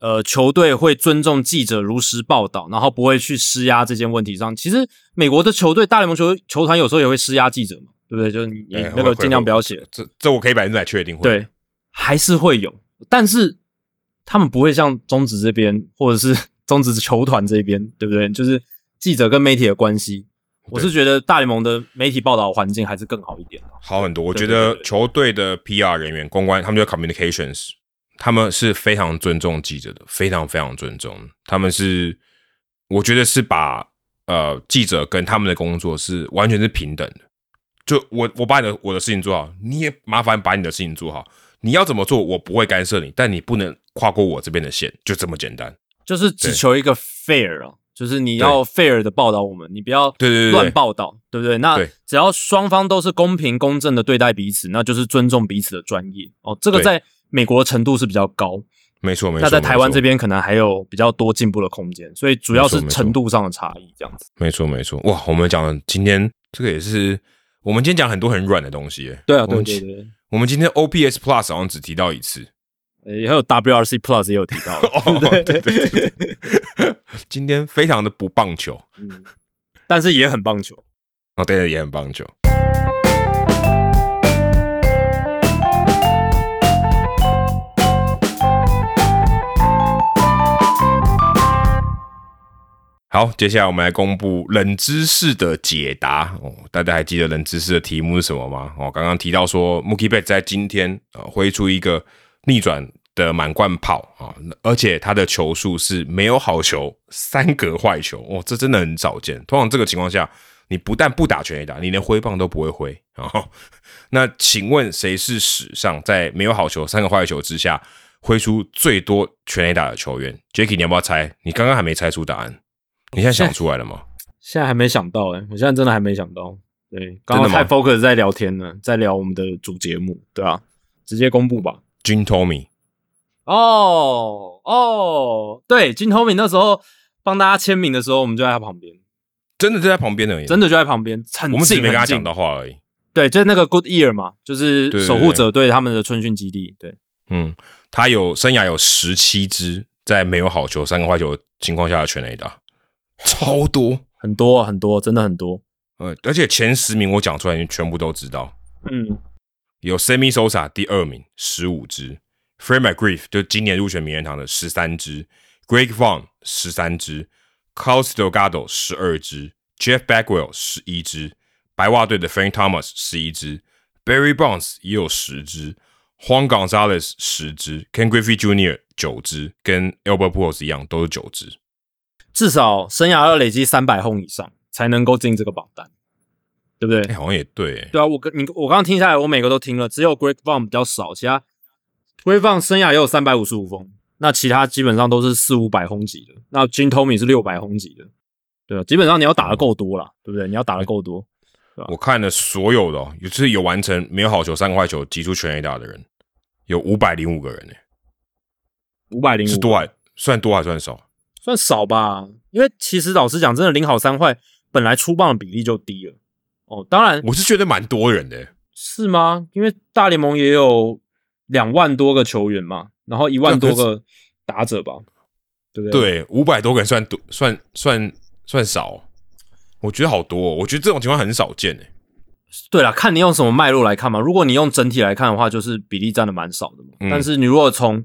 S2: 呃球队会尊重记者如实报道，然后不会去施压这件问题上。其实美国的球队大联盟球球团有时候也会施压记者嘛，对不对？就是你那个尽量
S1: 会
S2: 不要写，
S1: 这这我可以百分之百确定会，
S2: 对，还是会有，但是他们不会像中职这边或者是 中职球团这边，对不对？就是记者跟媒体的关系。我是觉得大联盟的媒体报道环境还是更好一点。
S1: 好很多。我觉得球队的 PR 人员、公关，他们叫 communications，他们是非常尊重记者的，非常非常尊重。他们是，我觉得是把呃记者跟他们的工作是完全是平等的。就我我把你的我的事情做好，你也麻烦把你的事情做好。你要怎么做，我不会干涉你，但你不能跨过我这边的线，就这么简单。
S2: 就是只求一个 fair 啊，就是你要 fair 的报道我们，你不要
S1: 对对对
S2: 乱报道，对不对？那只要双方都是公平公正的对待彼此，那就是尊重彼此的专业哦。这个在美国程度是比较高，
S1: 没错没错。
S2: 那在台湾这
S1: 边，
S2: 可能还有比较多进步的空间，所以主要是程度上的差异这样子。
S1: 没错没错。哇，我们讲的今天这个也是，我们今天讲很多很软的东西耶。
S2: 对啊，对对对。
S1: 我们今天 OPS Plus 好像只提到一次。
S2: 呃还有 WRC Plus 也有提到，
S1: 哦，对对对对，今天非常的不棒球
S2: 嗯，但是也很棒球。
S1: 哦，对的，也很棒球。好，接下来我们来公布冷知识的解答哦。大家还记得冷知识的题目是什么吗？哦，刚刚提到说，Mookie Betts 在今天呃挥出一个逆转的满贯炮啊，而且他的球数是没有好球，三格坏球哦，这真的很少见。通常这个情况下，你不但不打全垒打，你连挥棒都不会挥。哦，那请问谁是史上在没有好球、三个坏球之下挥出最多全垒打的球员？Jacky，你要不要猜？你刚刚还没猜出答案，你现在想出来了吗？
S2: 现在还没想到哎、我现在真的还没想到。对，刚刚太 focus 在聊天了，在聊我们的主节目，对啊，直接公布吧。
S1: Jim Tommy，
S2: 哦哦，对，金头敏那时候帮大家签名的时候，我们就在他旁边，
S1: 真的就在旁边而已，
S2: 真的就在旁边，很
S1: 我们自己没跟他
S2: 近
S1: 讲到。话而已。
S2: 对，就是那个 Good Year 嘛，就是守护者队他们的春训基地。对，
S1: 嗯，他有生涯有十七支在没有好球、三个坏球情况下的全垒打，超多。
S2: 很多很多，真的很多。
S1: 呃，而且前十名我讲出来，你全部都知道。
S2: 嗯，
S1: 有 Sammy Sosa 第二名，十五支；Fred McGriff 就今年入选名人堂的十三支；Greg Vaughn 十三支；Carlos Delgado 十二支；Jeff Bagwell 十一支；白袜队的 Frank Thomas 十一支；Barry Bonds 也有十支；Juan Gonzalez 十支；Ken Griffey Jr. 九支，跟 Albert p u o l s 一样都是九支。
S2: 至少生涯要累积三百轰以上，才能够进这个榜单，对不对？
S1: 哎、好像也对、欸，
S2: 对啊，我跟你我刚刚听下来，我每个都听了，只有 Greg Vaughn 比较少，其他 Greg Vaughn 生涯也有三百五十五封，那其他基本上都是四五百轰级的。那 Jim Tommy 是六百轰级的，对啊，基本上你要打的够多啦，对不对？你要打的够多，
S1: 我看了所有的、哦，有就是有完成没有好球、三个坏球、击出全 A 打的人，有五百零五个人呢、
S2: 五百零五
S1: 是多还算多还算少？
S2: 算少吧？因为其实老实讲，真的零好三坏，本来出棒的比例就低了。哦，当然
S1: 我是觉得蛮多人的、欸
S2: 是吗？因为大联盟也有两万多个球员嘛，然后一万多个打者吧，对不对？
S1: 对，五百多个人算多，算算算少，我觉得好多、哦，我觉得这种情况很少见诶、
S2: 对了，看你用什么脉络来看嘛。如果你用整体来看的话，就是比例占的蛮少的嘛。
S1: 嗯
S2: 但是你如果从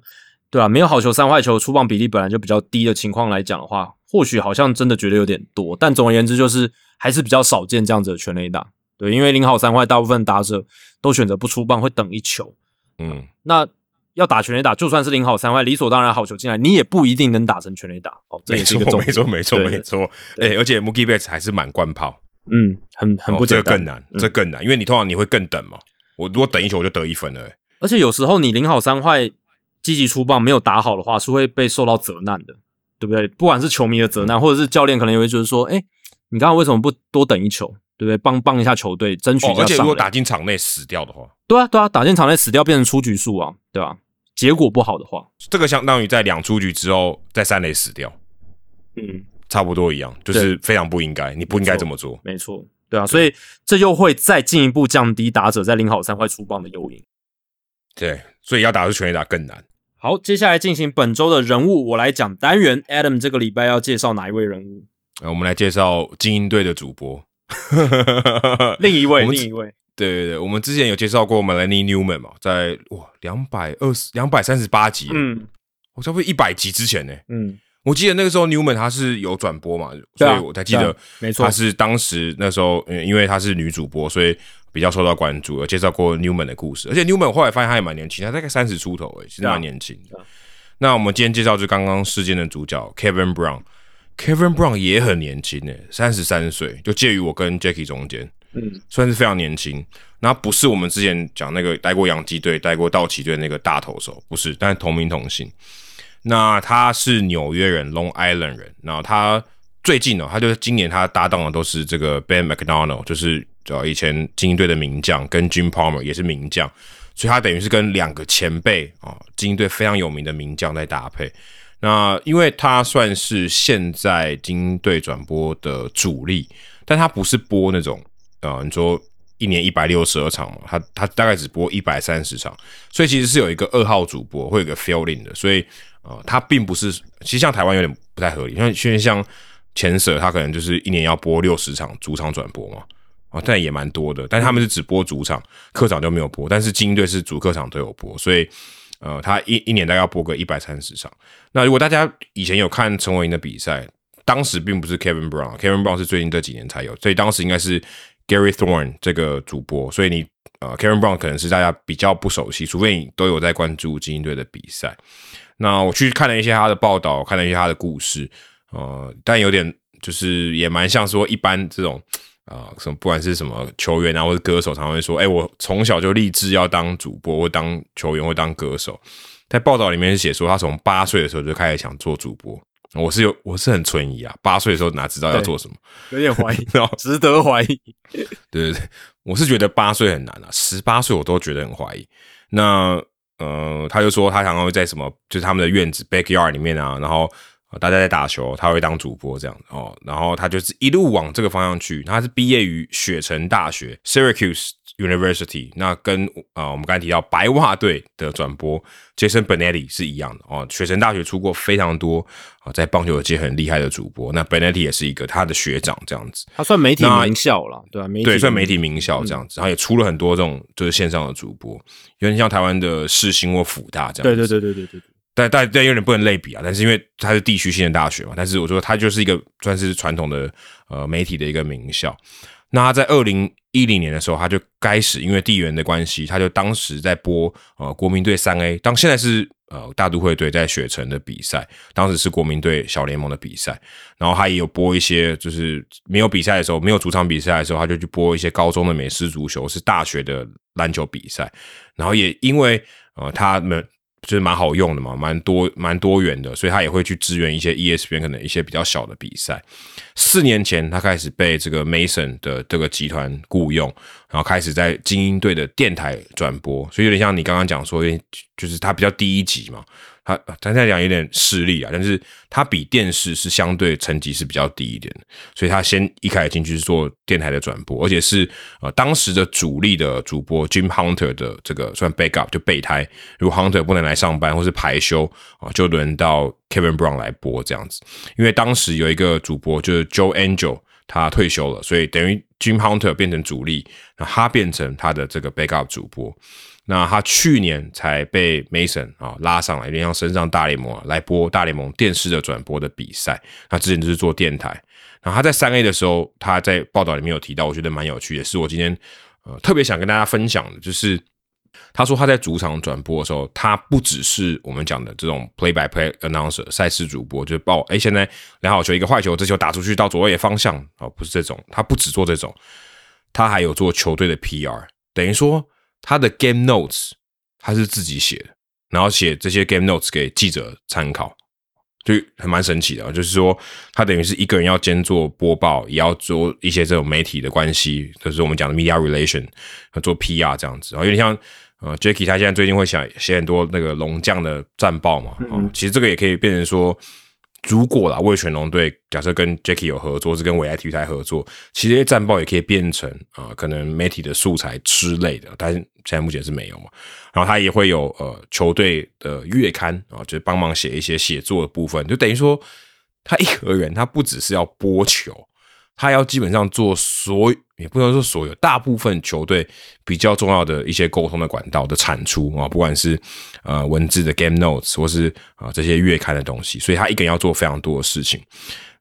S2: 对啊，没有好球三坏球出棒比例本来就比较低的情况来讲的话，或许好像真的觉得有点多。但总而言之，就是还是比较少见这样子的全垒打。对，因为零好三坏，大部分打者都选择不出棒，会等一球。
S1: 嗯，
S2: 那要打全垒打，就算是零好三坏，理所当然好球进来，你也不一定能打成全垒打。哦，这也是一个重点。
S1: 没错没错
S2: 对
S1: 没错。哎、而且 Mookie Betts 还是满贯炮，
S2: 嗯，很很不简单。
S1: 个更难，这更难，因为你通常你会更等嘛。我如果等一球，我就得一分了、欸。
S2: 而且有时候你零好三坏，积极出棒没有打好的话，是会被受到责难的，对不对？不管是球迷的责难，或者是教练可能也会觉得说，哎、你刚刚为什么不多等一球，对不对？帮帮一下球队，争取一
S1: 哦，
S2: 下
S1: 如果打进场内死掉的话，
S2: 对啊对啊，打进场内死掉变成出局数啊，对吧、结果不好的话，
S1: 这个相当于在两出局之后在三垒死掉，
S2: 嗯，
S1: 差不多一样，就是非常不应该，你不应该这么做。
S2: 没错，对啊，所以这又会再进一步降低打者在零好三坏出棒的诱因。
S1: 对，所以要打出全垒打更难。
S2: 好，接下来进行本周的人物，我来讲单元。Adam 这个礼拜要介绍哪一位人物？
S1: 呃，我们来介绍精英队的主播。
S2: 另一位，另一位，
S1: 对对对，我们之前有介绍过 Melanie Newman 嘛，在哇两百二十两百三十八集，
S2: 嗯
S1: 我差不多一百集之前呢。
S2: 嗯，
S1: 我记得那个时候 Newman 他是有转播嘛，
S2: 啊
S1: 所以我才记得
S2: 没错
S1: 她是当时那时候，嗯，因为她是女主播，所以比较受到关注，有介绍过 Newman 的故事，而且 Newman 后来发现他也蛮年轻，他大概三十出头，诶，其实蛮年轻的。那我们今天介绍就刚刚事件的主角 Kevin Brown，Kevin Brown 也很年轻诶，三十三岁，就介于我跟 Jackie 中间，嗯，算是非常年轻。那不是我们之前讲那个待过洋基队、待过道奇队那个大投手，不是，但是同名同姓。那他是纽约人，Long Island 人。那他最近呢，他就是今年他搭档的都是这个 Ben McDonald，就是呃以前精英队的名将，跟 Jim Palmer 也是名将，所以他等于是跟两个前辈啊，精英队非常有名的名将在搭配。那因为他算是现在精英队转播的主力，但他不是播那种呃，你说一年一百六十二场嘛，他他大概只播一百三十场，所以其实是有一个二号主播，会有个 feeling 的，所以。啊，他并不是，其实像台湾有点不太合理，因为因为像前舍，他可能就是一年要播六十场主场转播嘛，哦，但也蛮多的，但他们是只播主场，客场就没有播，但是精英队是主客场都有播，所以呃，他一一年大概要播个一百三十场。那如果大家以前有看陈伟霆的比赛，当时并不是 Kevin Brown，Kevin Brown 是最近这几年才有，所以当时应该是 Gary Thorne 这个主播，所以你呃 Kevin Brown 可能是大家比较不熟悉，除非你都有在关注精英队的比赛。那我去看了一些他的报道，看了一些他的故事，呃，但有点就是也蛮像说一般这种啊，什么不管是什么球员啊或者歌手，常会说，哎，我从小就立志要当主播或当球员或当歌手。在报道里面写说，他从八岁的时候就开始想做主播。我是有，我是很存疑啊，八岁的时候哪知道要做什么，
S2: 有点怀疑，值得怀疑。
S1: 对对对，我是觉得八岁很难啊，十八岁我都觉得很怀疑。那。呃，他就说他想要在什么，就是他们的院子 backyard 里面啊，然后大家在打球，他会当主播这样哦，然后他就是一路往这个方向去。他是毕业于雪城大学 Syracuse University，那跟啊我们刚才提到白袜队的转播 Jason Benetti 是一样的哦。雪城大学出过非常多啊，在棒球界很厉害的主播，那 Benetti 也是一个他的学长这样子。
S2: 他算媒体名校了，对吧？
S1: 对，算媒体名校这样子，然后也出了很多这种就是线上的主播。有点像台湾的世新或辅大这样，
S2: 对对对对对对对。
S1: 但但但有点不能类比啊。但是因为它是地区性的大学嘛，但是我说它就是一个算是传统的呃媒体的一个名校。那他在二零一零年的时候，他就开始因为地缘的关系，他就当时在播呃国民队三 A，当现在是呃大都会队在雪城的比赛，当时是国民队小联盟的比赛。然后他也有播一些，就是没有比赛的时候，没有主场比赛的时候，他就去播一些高中的美式足球，是大学的篮球比赛。然后也因为呃他们就是蛮好用的嘛，蛮多蛮多元的，所以他也会去支援一些 ESPN 可能一些比较小的比赛。四年前他开始被这个 Mason 的这个集团雇佣，然后开始在精英队的电台转播，所以有点像你刚刚讲说，就是他比较低一级嘛。他他在讲有点势力啊，但是他比电视是相对层级是比较低一点，所以他先一开始进去是做电台的转播，而且是呃当时的主力的主播 Jim Hunter 的这个算 backup 就备胎，如果 Hunter 不能来上班或是排休啊，就轮到 Kevin Brown 来播这样子，因为当时有一个主播就是 Joe Angel 他退休了，所以等于 Jim Hunter 变成主力，那他变成他的这个 backup 主播。那他去年才被 Mason 啊拉上来，有点像升上大联盟来播大联盟电视的转播的比赛。他之前就是做电台。然后他在三 A 的时候，他在报道里面有提到，我觉得蛮有趣的，是我今天呃特别想跟大家分享的，就是他说他在主场转播的时候，他不只是我们讲的这种 play by play announcer 赛事主播，就报哎现在两好球一个坏球，这球打出去到左野方向哦，不是这种，他不只做这种，他还有做球队的 PR，等于说。他的 game notes 他是自己写的，然后写这些 game notes 给记者参考，就还蛮神奇的。就是说，他等于是一个人要兼做播报，也要做一些这种媒体的关系，就是我们讲的 media relation，做 PR 这样子。然后有点像呃，Jacky 他现在最近会想写很多那个龙将的战报嘛，啊，其实这个也可以变成说。如果啦，魏全龙队假设跟 Jacky 有合作，是跟伟爱体育台合作，其实这些战报也可以变成啊，可能媒体的素材之类的，但是现在目前是没有嘛。然后他也会有呃球队的月刊啊，就是帮忙写一些写作的部分，就等于说他一个人，他不只是要播球。他要基本上做所，也不能说所有，大部分球队比较重要的一些沟通的管道的产出啊，不管是呃文字的 game notes 或是啊这些月刊的东西，所以他一个人要做非常多的事情。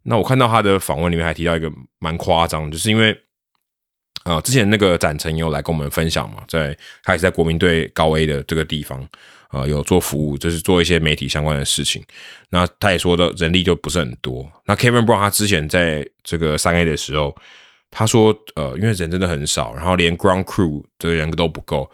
S1: 那我看到他的访问里面还提到一个蛮夸张，就是因为啊，之前那个展成有来跟我们分享嘛，在他也是在国民队高 A 的这个地方，呃，有做服务，就是做一些媒体相关的事情。那他也说的人力就不是很多。那 Kevin Brown 他之前在这个三 A 的时候，他说，呃，因为人真的很少，然后连 Ground Crew 的人都不够，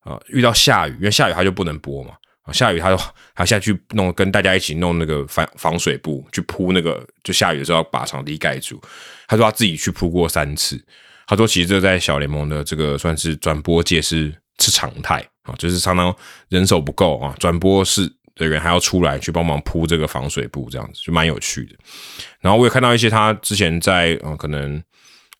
S1: 啊，遇到下雨，因为下雨他就不能播嘛，啊，下雨他就他下去弄，跟大家一起弄那个防防水布去铺那个，就下雨的时候要把场地盖住。他说他自己去铺过三次。他说：“其实这在小联盟的这个算是转播界是是常态啊，就是常常人手不够啊，转播室的人还要出来去帮忙铺这个防水布，这样子就蛮有趣的。然后我也看到一些他之前在呃可能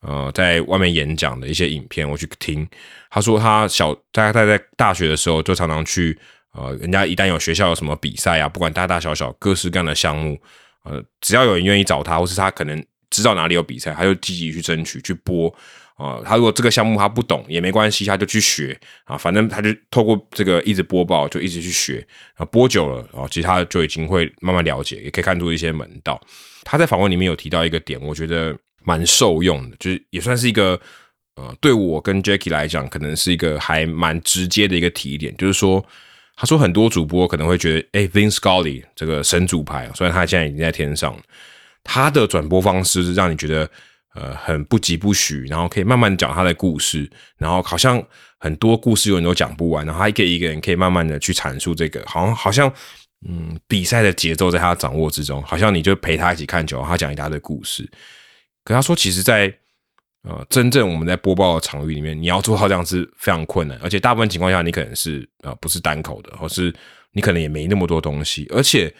S1: 呃在外面演讲的一些影片，我去听。他说他小大概在大学的时候就常常去呃，人家一旦有学校有什么比赛啊，不管大大小小各式各样的项目，呃，只要有人愿意找他，或是他可能。”知道哪里有比赛，他就积极去争取去播啊。他如果这个项目他不懂也没关系，他就去学啊。反正他就透过这个一直播报，就一直去学啊。播久了啊，其实他就已经会慢慢了解，也可以看出一些门道。他在访问里面有提到一个点，我觉得蛮受用的，就是也算是一个呃，对我跟 Jackie 来讲，可能是一个还蛮直接的一个提点，就是说，他说很多主播可能会觉得，哎，Vince Scully 这个神主牌，虽然他现在已经在天上。他的转播方式让你觉得呃很不疾不徐，然后可以慢慢讲他的故事，然后好像很多故事有人都讲不完，然后他可以一个人可以慢慢的去阐述这个，好像好像嗯比赛的节奏在他掌握之中，好像你就陪他一起看球，他讲一大堆故事。可他说，其实，在呃真正我们在播报的场域里面，你要做到这样是非常困难，而且大部分情况下你可能是呃不是单口的，或是你可能也没那么多东西，而且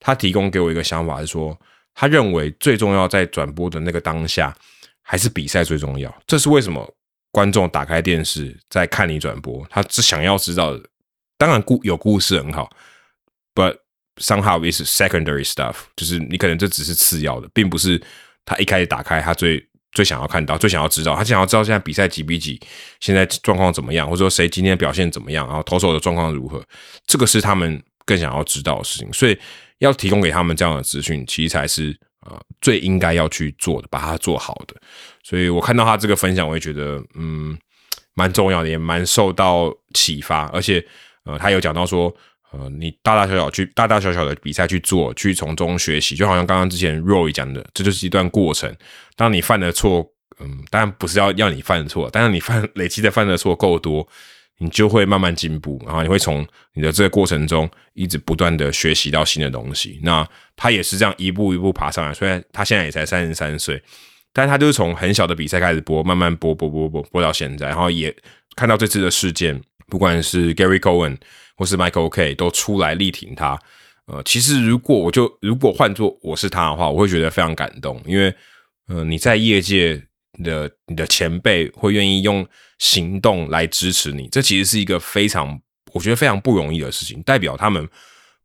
S1: 他提供给我一个想法是说。他认为最重要在转播的那个当下，还是比赛最重要。这是为什么观众打开电视在看你转播，他只想要知道。当然故有故事很好，but somehow it's secondary stuff，就是你可能这只是次要的，并不是他一开始打开他最最想要看到、最想要知道。他想要知道现在比赛几比几，现在状况怎么样，或者说谁今天表现怎么样，然后投手的状况如何，这个是他们更想要知道的事情。所以。要提供给他们这样的资讯，其实才是呃最应该要去做的，把它做好的。所以我看到他这个分享，我也觉得嗯蛮重要的，也蛮受到启发。而且呃，他有讲到说，呃，你大大小小去大大小小的比赛去做，去从中学习，就好像刚刚之前 Roy 讲的，这就是一段过程。当你犯的错，嗯，当然不是要要你犯错，但是你犯累积的犯的错够多。你就会慢慢进步，然后你会从你的这个过程中一直不断的学习到新的东西。那他也是这样一步一步爬上来，虽然他现在也才三十三岁，但他就是从很小的比赛开始播，慢慢播播播播播到现在，然后也看到这次的事件，不管是 Gary Cohen 或是 Michael K 都出来力挺他。呃，其实如果我就如果换做我是他的话，我会觉得非常感动，因为呃你在业界。你的你的前辈会愿意用行动来支持你，这其实是一个非常我觉得非常不容易的事情。代表他们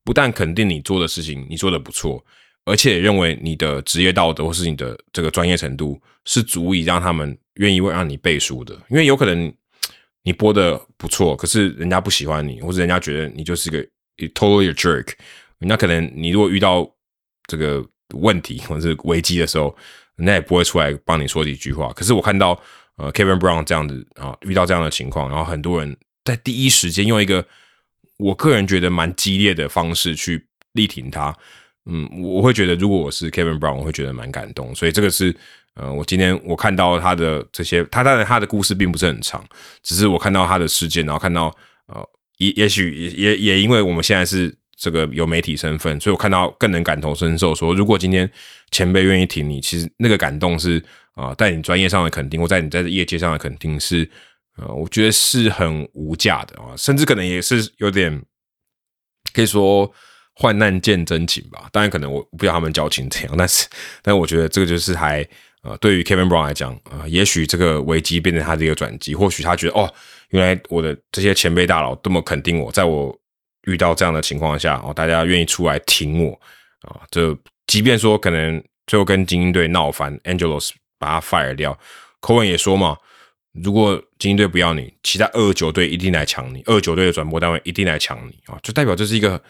S1: 不但肯定你做的事情你做的不错，而且认为你的职业道德或是你的这个专业程度是足以让他们愿意为让你背书的。因为有可能你播的不错，可是人家不喜欢你，或者人家觉得你就是个 totally jerk。那可能你如果遇到这个问题或者是危机的时候。那也不会出来帮你说几句话。可是我看到呃，Kevin Brown 这样子啊，遇到这样的情况，然后很多人在第一时间用一个我个人觉得蛮激烈的方式去力挺他。嗯，我会觉得如果我是 Kevin Brown，我会觉得蛮感动。所以这个是呃，我今天我看到他的这些，他当然他的故事并不是很长，只是我看到他的事件，然后看到呃，也也许也也也因为我们现在是。这个有媒体身份，所以我看到更能感同身受。说如果今天前辈愿意挺你，其实那个感动是啊，在你专业上的肯定，或在你在业界上的肯定是呃，我觉得是很无价的啊，甚至可能也是有点可以说患难见真情吧。当然，可能我不知道他们交情怎样，但是，但我觉得这个就是还呃，对于 Kevin Brown 来讲啊，也许这个危机变成他的一个转机，或许他觉得哦，原来我的这些前辈大佬这么肯定我，在我。遇到这样的情况下，哦，大家愿意出来挺我啊！这即便说可能最后跟精英队闹翻，Angelos 把他 fire 掉，口吻也说嘛，如果精英队不要你，其他二九队一定来抢你，二九队的转播单位一定来抢你啊！就代表这是一个，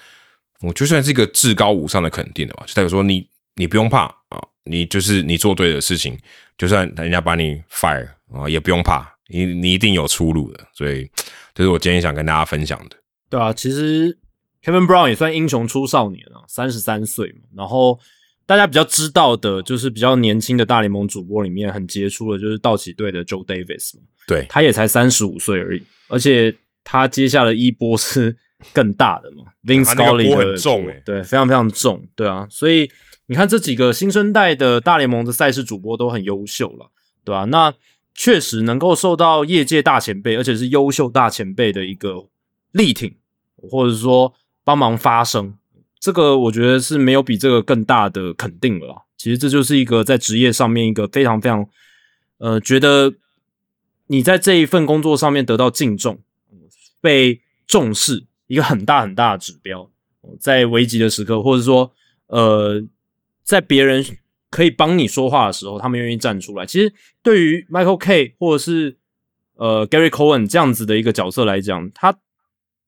S1: 我就算是一个至高无上的肯定的嘛，就代表说你你不用怕啊，你就是你做对的事情，就算人家把你 fire 啊，也不用怕，你你一定有出路的。所以这是我今天想跟大家分享的。
S2: 对啊，其实 Kevin Brown 也算英雄出少年啊，三十三岁嘛。然后大家比较知道的，就是比较年轻的大联盟主播里面很杰出的，就是道奇队的 Joe Davis 嘛。
S1: 对，
S2: 他也才三十五岁而已，而且他接下的一波是更大的嘛，Vince Scully
S1: 很重诶，
S2: 对，非常非常重，对啊，所以你看这几个新生代的大联盟的赛事主播都很优秀了，对吧？那确实能够受到业界大前辈，而且是优秀大前辈的一个力挺，或者说帮忙发声，这个我觉得是没有比这个更大的肯定了。其实这就是一个在职业上面一个非常非常，呃，觉得你在这一份工作上面得到敬重、被重视，一个很大很大的指标。在危急的时刻，或者说，呃，在别人可以帮你说话的时候，他们愿意站出来。其实对于 Michael K 或者是呃 Gary Cohen 这样子的一个角色来讲，他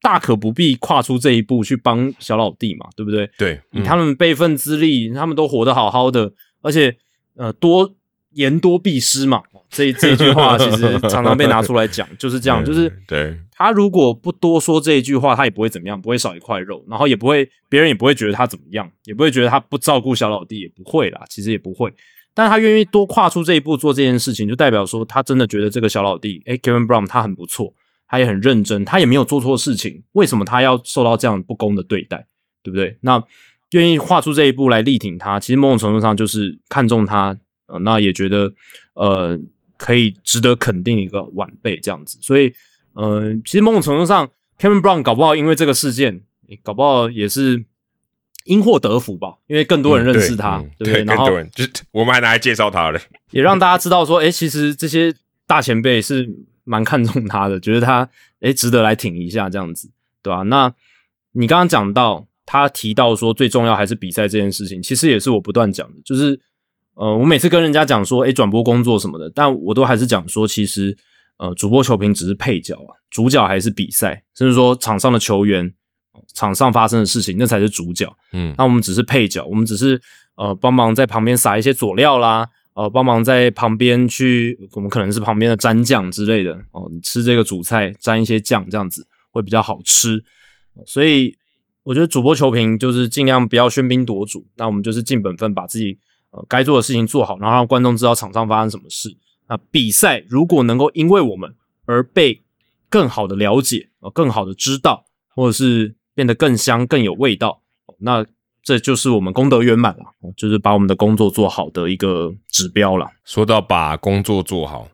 S2: 大可不必跨出这一步去帮小老弟嘛，对不对？
S1: 对，
S2: 以他们辈分资历，他们都活得好好的，而且呃多言多必失嘛，这这句话其实常常被拿出来讲，就是这样，就是
S1: 对
S2: 他如果不多说这一句话，他也不会怎么样，不会少一块肉，然后也不会别人也不会觉得他怎么样，也不会觉得他不照顾小老弟，也不会啦，其实也不会。但他愿意多跨出这一步做这件事情，就代表说他真的觉得这个小老弟，诶 k e v i n Brown 他很不错，他也很认真，他也没有做错事情，为什么他要受到这样不公的对待，对不对？那愿意跨出这一步来力挺他，其实某种程度上就是看中他，呃，那也觉得呃可以值得肯定一个晚辈这样子，所以呃，其实某种程度上，Kevin Brown 搞不好因为这个事件，搞不好也是因祸得福吧，因为更多人认识他，对不对？然后
S1: 就我们还拿来介绍他嘞，
S2: 也让大家知道说，哎，其实这些大前辈是蛮看重他的，觉得他哎值得来挺一下这样子，对吧？那你刚刚讲到他提到说最重要还是比赛这件事情，其实也是我不断讲的，就是呃，我每次跟人家讲说，哎，转播工作什么的，但我都还是讲说，其实呃，主播球评只是配角啊，主角还是比赛，甚至说场上的球员。场上发生的事情，那才是主角。
S1: 嗯，
S2: 那我们只是配角，我们只是呃帮忙在旁边撒一些佐料啦，呃帮忙在旁边去，我们可能是旁边的蘸酱之类的哦。你吃这个主菜沾一些酱，这样子会比较好吃。所以我觉得主播球评就是尽量不要喧宾夺主，那我们就是尽本分把自己呃该做的事情做好，然后让观众知道场上发生什么事。那比赛如果能够因为我们而被更好的了解，呃更好的知道，或者是变得更香、更有味道，那这就是我们功德圆满了，就是把我们的工作做好的一个指标了。
S1: 说到把工作做好，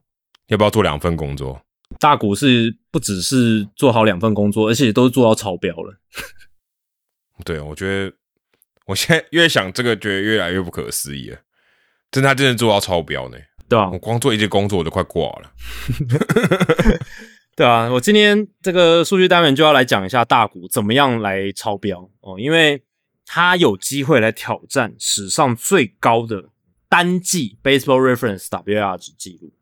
S1: 要不要做两份工作？
S2: 大股是不只是做好两份工作，而且都做到超标了。
S1: 对，我觉得我现在越想这个，觉得越来越不可思议了。真他真的做到超标呢？
S2: 对啊，
S1: 我光做一件工作我都快挂了。
S2: 对啊，我今天这个数据单元就要来讲一下大股怎么样来超标哦，因为他有机会来挑战史上最高的单季 Baseball Reference WAR 值记录。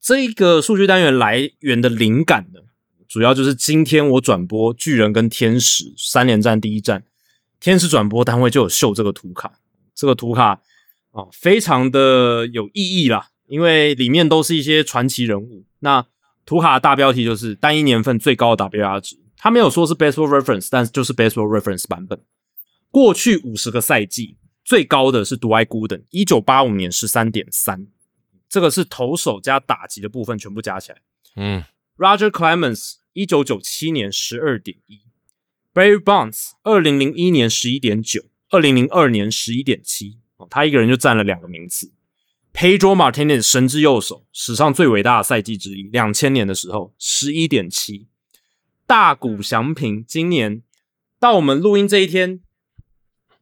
S2: 这个数据单元来源的灵感呢，主要就是今天我转播巨人跟天使三连战第一战，天使转播单位就有秀这个图卡，这个图卡啊非常的有意义啦，因为里面都是一些传奇人物。那图卡的大标题就是单一年份最高的 WR 值，他没有说是 Baseball Reference，但是就是 Baseball Reference 版本。过去五十个赛季最高的是独爱 Gooden，一九八五年十三点三，这个是投手加打击的部分全部加起来。
S1: 嗯
S2: ，Roger Clemens 一九九七年十二点一，Barry Bonds 二零零一年十一点九，二零零二年十一点七，哦，他一个人就占了两个名次。Pedro Martinez 神之右手，史上最伟大的赛季之一，两千年的时候十一点七。大谷翔平今年到我们录音这一天，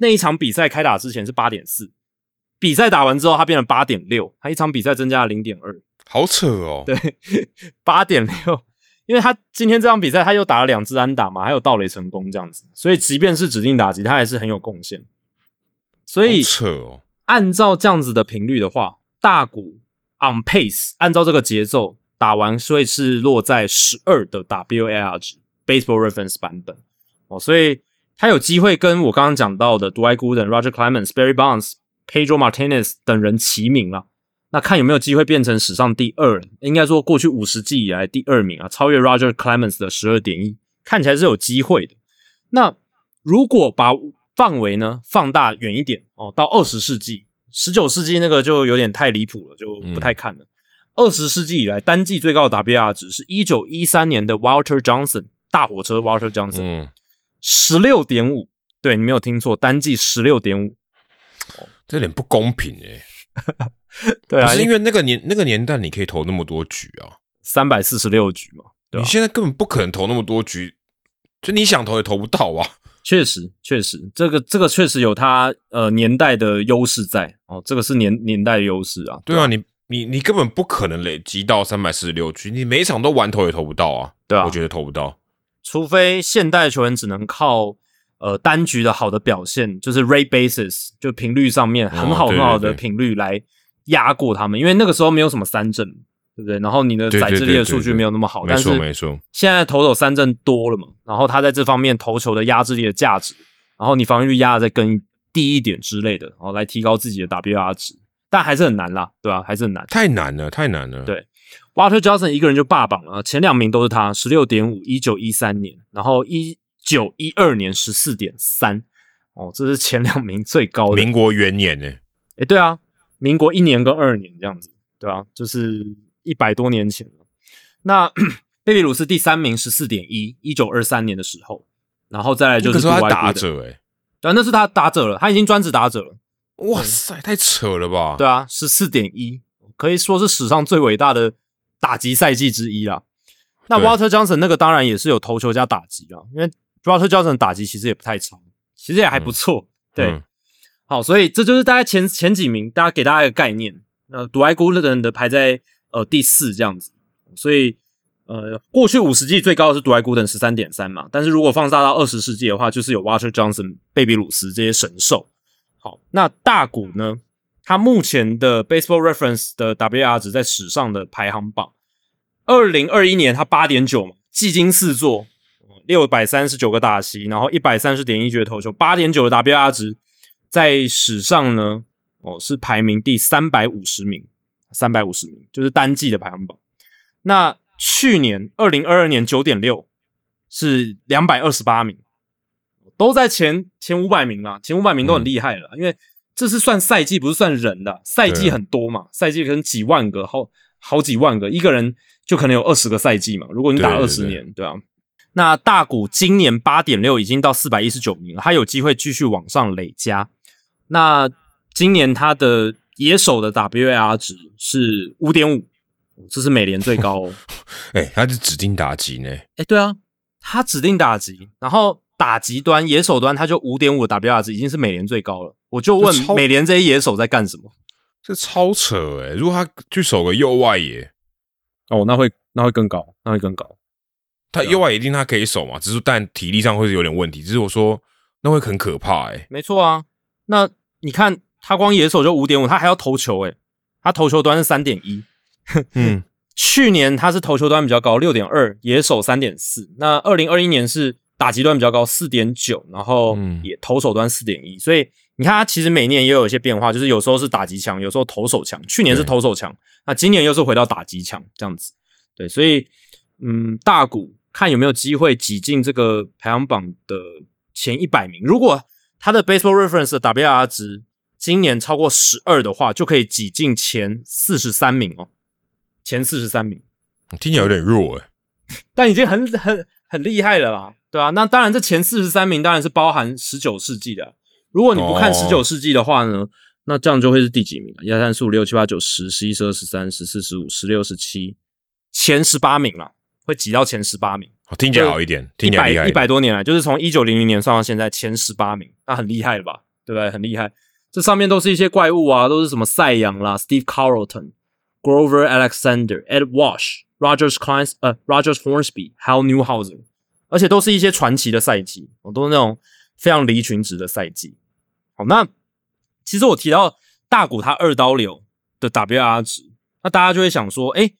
S2: 那一场比赛开打之前是八点四，比赛打完之后他变成八点六，他一场比赛增加了零点二，
S1: 好扯哦。
S2: 对，八点六，因为他今天这场比赛他又打了两支安打嘛，还有盗垒成功这样子，所以即便是指定打击，他还是很有贡献。所以
S1: 扯哦，
S2: 按照这样子的频率的话。大股 on pace，按照这个节奏打完，所以是落在十二的 WAR 值 Baseball Reference 版本哦，所以他有机会跟我刚刚讲到的 Dwight Gooden、Roger Clemens、Barry Bonds Pedro Martinez 等人齐名了。那看有没有机会变成史上第二，应该说过去五十季以来第二名啊，超越 Roger Clemens 的十二点一，看起来是有机会的。那如果把范围呢放大远一点哦，到二十世纪、十九世纪那个就有点太离谱了，就不太看了。二十世纪以来单季最高的 WR 值是一九一三年的 Walter Johnson 大火车 Walter Johnson，十六点五，对你没有听错，单季十六点五，
S1: 这有点不公平诶。
S2: 对啊，
S1: 是因为那个年那个年代你可以投那么多局啊，
S2: 三百四十六局嘛。
S1: 对你现在根本不可能投那么多局，就你想投也投不到啊。
S2: 确实，确实，这个这个确实有它呃年代的优势在哦，这个是年年代的优势啊。
S1: 对啊，你你你根本不可能累积到三百四十六局，你每场都玩投也投不到啊。
S2: 对啊，
S1: 我觉得投不到，
S2: 除非现代球员只能靠。呃，单局的好的表现就是 rate basis，就频率上面很好很好的频率来压过他们，因为那个时候没有什么三振，对不对？然后你的载智力的数据没有那么好，
S1: 没错没错。
S2: 现在投手三振多了嘛，然后他在这方面投球的压制力的价值，然后你防御率压的再更低一点之类的，然后来提高自己的 WR 值，但还是很难啦，对吧？还是很难，
S1: 太难了，太难了。
S2: 对，Water Johnson 一个人就霸榜了，前两名都是他，十六点五，一九一三年，然后一九一二年十四点三。哦，这是前两名最高的。
S1: 民国元年呢？
S2: 哎，对啊，民国一年跟二年这样子，对啊，就是一百多年前了。那 贝比鲁斯第三名十四点一，一九二三年的时候，然后再来就是
S1: 他打者哎，
S2: 对，那是他打者了，他已经专职打者了。
S1: 哇塞，太扯了吧？
S2: 对啊，十四点一，可以说是史上最伟大的打击赛季之一啦。那 Walter Johnson 那个当然也是有投球加打击啊，因为 Walter Johnson 打击其实也不太差。其实也还不错，对，好，所以这就是大概前前几名，大家给大家一个概念。那独爱孤人的排在呃第四这样子，所以呃过去五十季最高的是独爱孤人十三点三嘛，但是如果放大到二十世纪的话，就是有 Water Johnson、贝比鲁斯这些神兽。好，那大谷呢？他目前的 Baseball Reference 的 WR 值在史上的排行榜，二零二一年他八点九嘛，技惊四座。六百三十九个打席，然后一百三十点一局的投球，八点九的 WR 值，在史上呢，哦是排名第三百五十名，三百五十名就是单季的排行榜。那去年二零二二年九点六是两百二十八名，都在前前五百名啦，前五百名都很厉害了，因为这是算赛季，不是算人的，赛季很多嘛，赛季可能几万个，好好几万个，一个人就可能有二十个赛季嘛，如果你打二十年，对啊。那大谷今年八点六已经到四百一十九名了，他有机会继续往上累加。那今年他的野手的 WAR 值是五点五，这是美联最高哦。
S1: 哎，他是指定打击呢？
S2: 哎，对啊，他指定打击，然后打击端野手端他就五点五的 WAR 值已经是美联最高了。我就问美联这些野手在干什么？
S1: 这超扯哎！如果他去守个右外野，
S2: 哦，那会那会更高，那会更高。
S1: 他右外一定他可以守嘛，只是但体力上会是有点问题。只是我说那会很可怕哎，
S2: 没错啊。那你看他光野手就五点五，他还要投球哎，他投球端是三点一。嗯，去年他是投球端比较高，六点二，野手三点四。那二零二一年是打击端比较高，四点九，然后也投手端四点一。所以你看他其实每年也有一些变化，就是有时候是打击强，有时候投手强。去年是投手强，那今年又是回到打击强这样子。对，所以嗯，大股。看有没有机会挤进这个排行榜的前一百名。如果他的 Baseball Reference 的 WR 值今年超过十二的话，就可以挤进前四十三名哦。前四十三名
S1: 听起来有点弱诶，
S2: 但已经很很很厉害了啦，对啊，那当然，这前四十三名当然是包含十九世纪的。如果你不看十九世纪的话呢，那这样就会是第几名一二三四五六七八九十十一十二十三十四十五十六十七前十八名了。会挤到前十八名，
S1: 听起来好一点听。一
S2: 百一百多年来，就是从一九零零年算到现在前十八名，那很厉害了吧？对不对？很厉害。这上面都是一些怪物啊，都是什么赛扬啦、Steve Carlton、Grover Alexander、Ed Wash、Rogers Klein、呃 Rogers Hornsby、还有 Newhouser，而且都是一些传奇的赛季，都是那种非常离群值的赛季。好，那其实我提到大谷他二刀流的 WR 值，那大家就会想说，哎。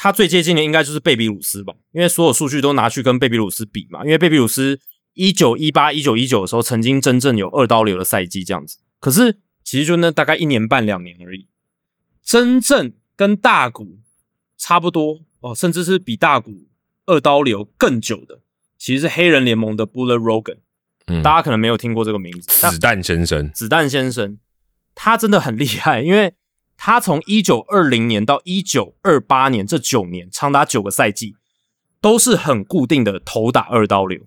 S2: 他最接近的应该就是贝比鲁斯吧，因为所有数据都拿去跟贝比鲁斯比嘛。因为贝比鲁斯一九一八、一九一九的时候，曾经真正有二刀流的赛季这样子。可是其实就那大概一年半两年而已。真正跟大谷差不多哦，甚至是比大谷二刀流更久的，其实是黑人联盟的 Buller Rogan。
S1: 嗯
S2: 大家可能没有听过这个名字，但
S1: 子弹先生，
S2: 子弹先生，他真的很厉害，因为他从一九二零年到一九二八年这九年，长达九个赛季，都是很固定的投打二刀流，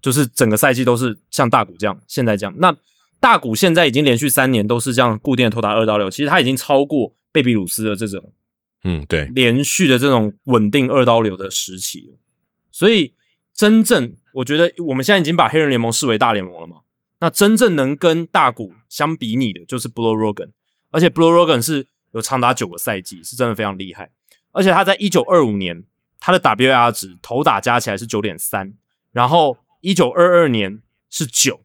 S2: 就是整个赛季都是像大谷这样，现在这样。那大谷现在已经连续三年都是这样固定的投打二刀流，其实他已经超过贝比鲁斯的这种
S1: 嗯，对，
S2: 连续的这种稳定二刀流的时期了。所以真正我觉得我们现在已经把黑人联盟视为大联盟了嘛，那真正能跟大谷相比拟的就是 Blue Rogan，而且 Blue Rogan 是有长达九个赛季，是真的非常厉害。而且他在一九二五年他的 WAR 值投打加起来是九点三，然后一九二二年是九，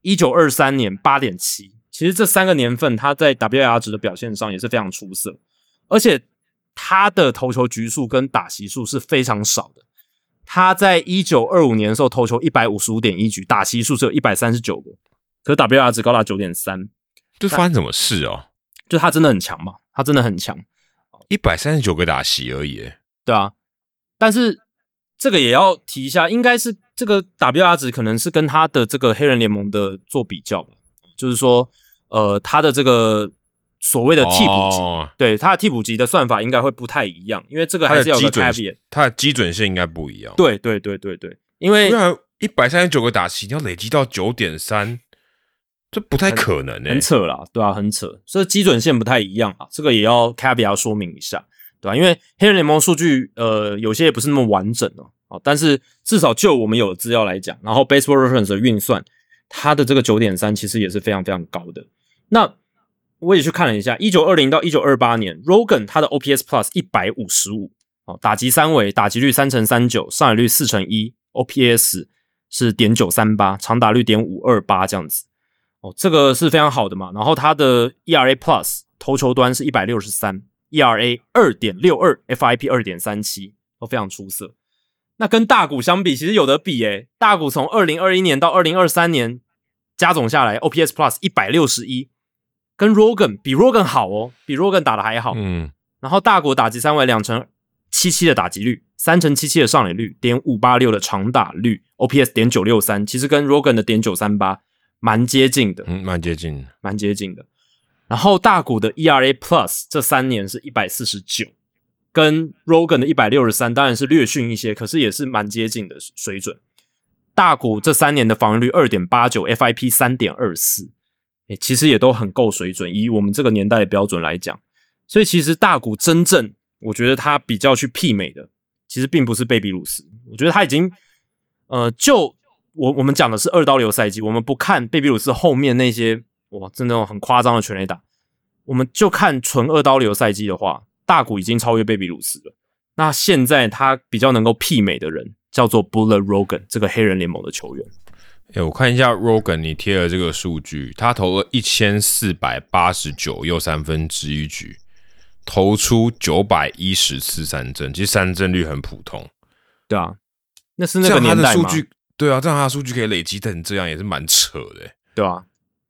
S2: 一九二三年八点七。其实这三个年份他在 WAR 值的表现上也是非常出色，而且他的投球局数跟打席数是非常少的。他在一九二五年的时候投球一百五十五点一局，打席数只有一百三十九个，可是 WR 值高达九点三，
S1: 这发生什么事哦？
S2: 就他真的很强嘛，他真的很强，
S1: 一百三十九个打席而已，
S2: 对啊。但是这个也要提一下，应该是这个 WR 值可能是跟他的这个黑人联盟的做比较吧，就是说，呃，他的这个所谓的替补级，
S1: 哦
S2: 对他的替补级的算法应该会不太一样，因为这个还是要有个
S1: 的基准
S2: caveat。
S1: 它的基准线应该不一样。
S2: 对对对对对，因为
S1: 一百三十九个打席，你要累积到九点三，这不太可能诶、
S2: 很扯啦，对啊，很扯，所以基准线不太一样啊，这个也要 caveat 说明一下，对吧、因为黑人联盟数据，呃，有些也不是那么完整哦，哦，但是至少就我们有的资料来讲，然后 Baseball Reference 的运算，它的这个九点三其实也是非常非常高的。那我也去看了一下，一九二零到一九二八年，Rogan 他的 OPS Plus 一百五十五，哦，打击三围，打击率三乘三九，上垒率四乘一，OPS 是点九三八，长打率点五二八这样子。哦，这个是非常好的嘛。然后它的 ERA Plus 投球端是一百六十三，ERA 二点六二，FIP 二点三七，都非常出色。那跟大股相比，其实有得比诶。大股从二零二一年到二零二三年加总下来，OPS Plus 一百六十一，跟 Rogan 比 Rogan 好哦，比 Rogan 打的还好。
S1: 嗯，
S2: 然后大股打击三围两成七七的打击率，三成七七的上垒率，点五八六的长打率，OPS 点九六三，其实跟 Rogan 的点九三八蛮接近的，
S1: 嗯，蛮接近的。
S2: 蛮接近的。然后大股的 ERA Plus 这三年是一百四十九，跟 Rogan 的一百六十三当然是略逊一些，可是也是蛮接近的水准。大股这三年的防御率二点八九，FIP 三点二四，其实也都很够水准，以我们这个年代的标准来讲。所以其实大股真正我觉得他比较去媲美的，其实并不是贝比鲁斯，我觉得他已经呃，就我我们讲的是二刀流赛季，我们不看贝比鲁斯后面那些哇，真的很夸张的全垒打，我们就看纯二刀流赛季的话，大谷已经超越贝比鲁斯了。那现在他比较能够媲美的人叫做 Buller Rogan 这个黑人联盟的球员。
S1: 哎、我看一下 Rogan 你贴的这个数据，他投了一千四百八十九又三分之一局，投出九百一十次三振，其实三振率很普通。
S2: 对啊，那是那个年代
S1: 数据，对啊，这样他的数据可以累积成这样，也是蛮扯的、欸。
S2: 对啊，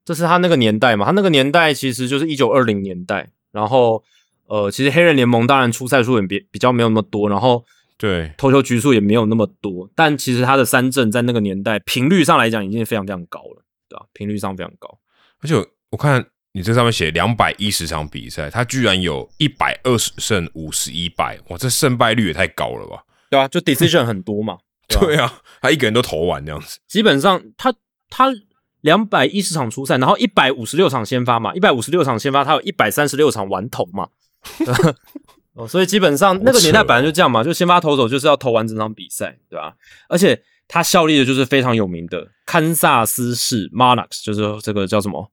S2: 这是他那个年代嘛，他那个年代其实就是一九二零年代，然后呃，其实黑人联盟当然出赛数也比比较没有那么多，然后
S1: 对，
S2: 投球局数也没有那么多，但其实他的三振在那个年代频率上来讲已经非常非常高了，对吧、频率上非常高，
S1: 而且我我看你这上面写两百一十场比赛，他居然有一百二十胜五十一败，哇，这胜败率也太高了吧？
S2: 对啊，就 decision 很多嘛，对
S1: 啊，他一个人都投完这样子。
S2: 基本上他他两百一十场出赛，然后一百五十六场先发嘛，一百五十六场先发，他有一百三十六场完投嘛。哦，所以基本上那个年代本来就这样嘛，就先发投手就是要投完整场比赛，对吧？而且他效力的就是非常有名的堪萨斯市 Monarchs，就是这个叫什么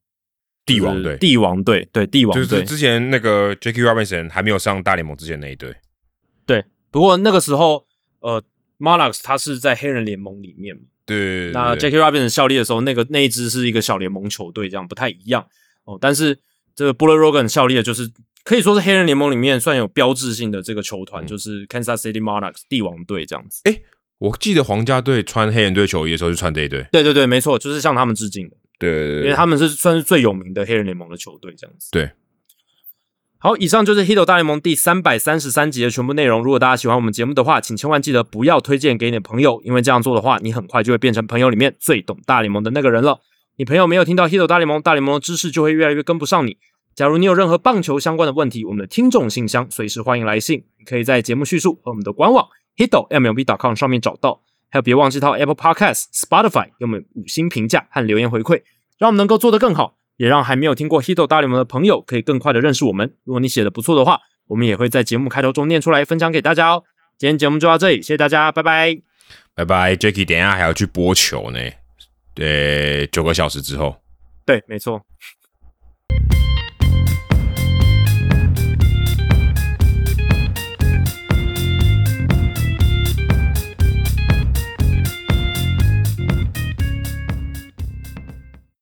S1: 帝王队，
S2: 帝王队，对帝王队。
S1: 就是之前那个 Jackie Robinson 还没有上大联盟之前那一队。
S2: 对，不过那个时候呃，Monarchs 他是在黑人联盟里面嘛。
S1: 对，
S2: 那 Jackie Robinson 效力的时候，那个那一支是一个小联盟球队，这样不太一样哦。但是这个 Buller Rogan 效力的就是可以说是黑人联盟里面算有标志性的这个球团，
S1: 嗯
S2: 就是 Kansas City Monarchs 帝王队这样子。
S1: 我记得皇家队穿黑人队球衣的时候就穿这一队。
S2: 对对对，没错，就是向他们致敬的。
S1: 对对对，
S2: 因为他们是算是最有名的黑人联盟的球队，这样子。
S1: 对。
S2: 好，以上就是《Hito 大联盟》第三百三十三集的全部内容。如果大家喜欢我们节目的话，请千万记得不要推荐给你的朋友，因为这样做的话，你很快就会变成朋友里面最懂大联盟的那个人了。你朋友没有听到《Hito 大联盟》，大联盟的知识就会越来越跟不上你。假如你有任何棒球相关的问题，我们的听众信箱随时欢迎来信，你可以在节目叙述和我们的官网 Hito MLB.com 上面找到。还有，别忘记到 Apple Podcast、Spotify 给我们五星评价和留言回馈，让我们能够做得更好。也让还没有听过《Hito 大联盟》的朋友可以更快的认识我们。如果你写的不错的话，我们也会在节目开头中念出来分享给大家哦。今天节目就到这里，谢谢大家，拜拜，
S1: 拜拜。Jacky，等一下还要去播球呢，对，九个小时之后。
S2: 对，没错。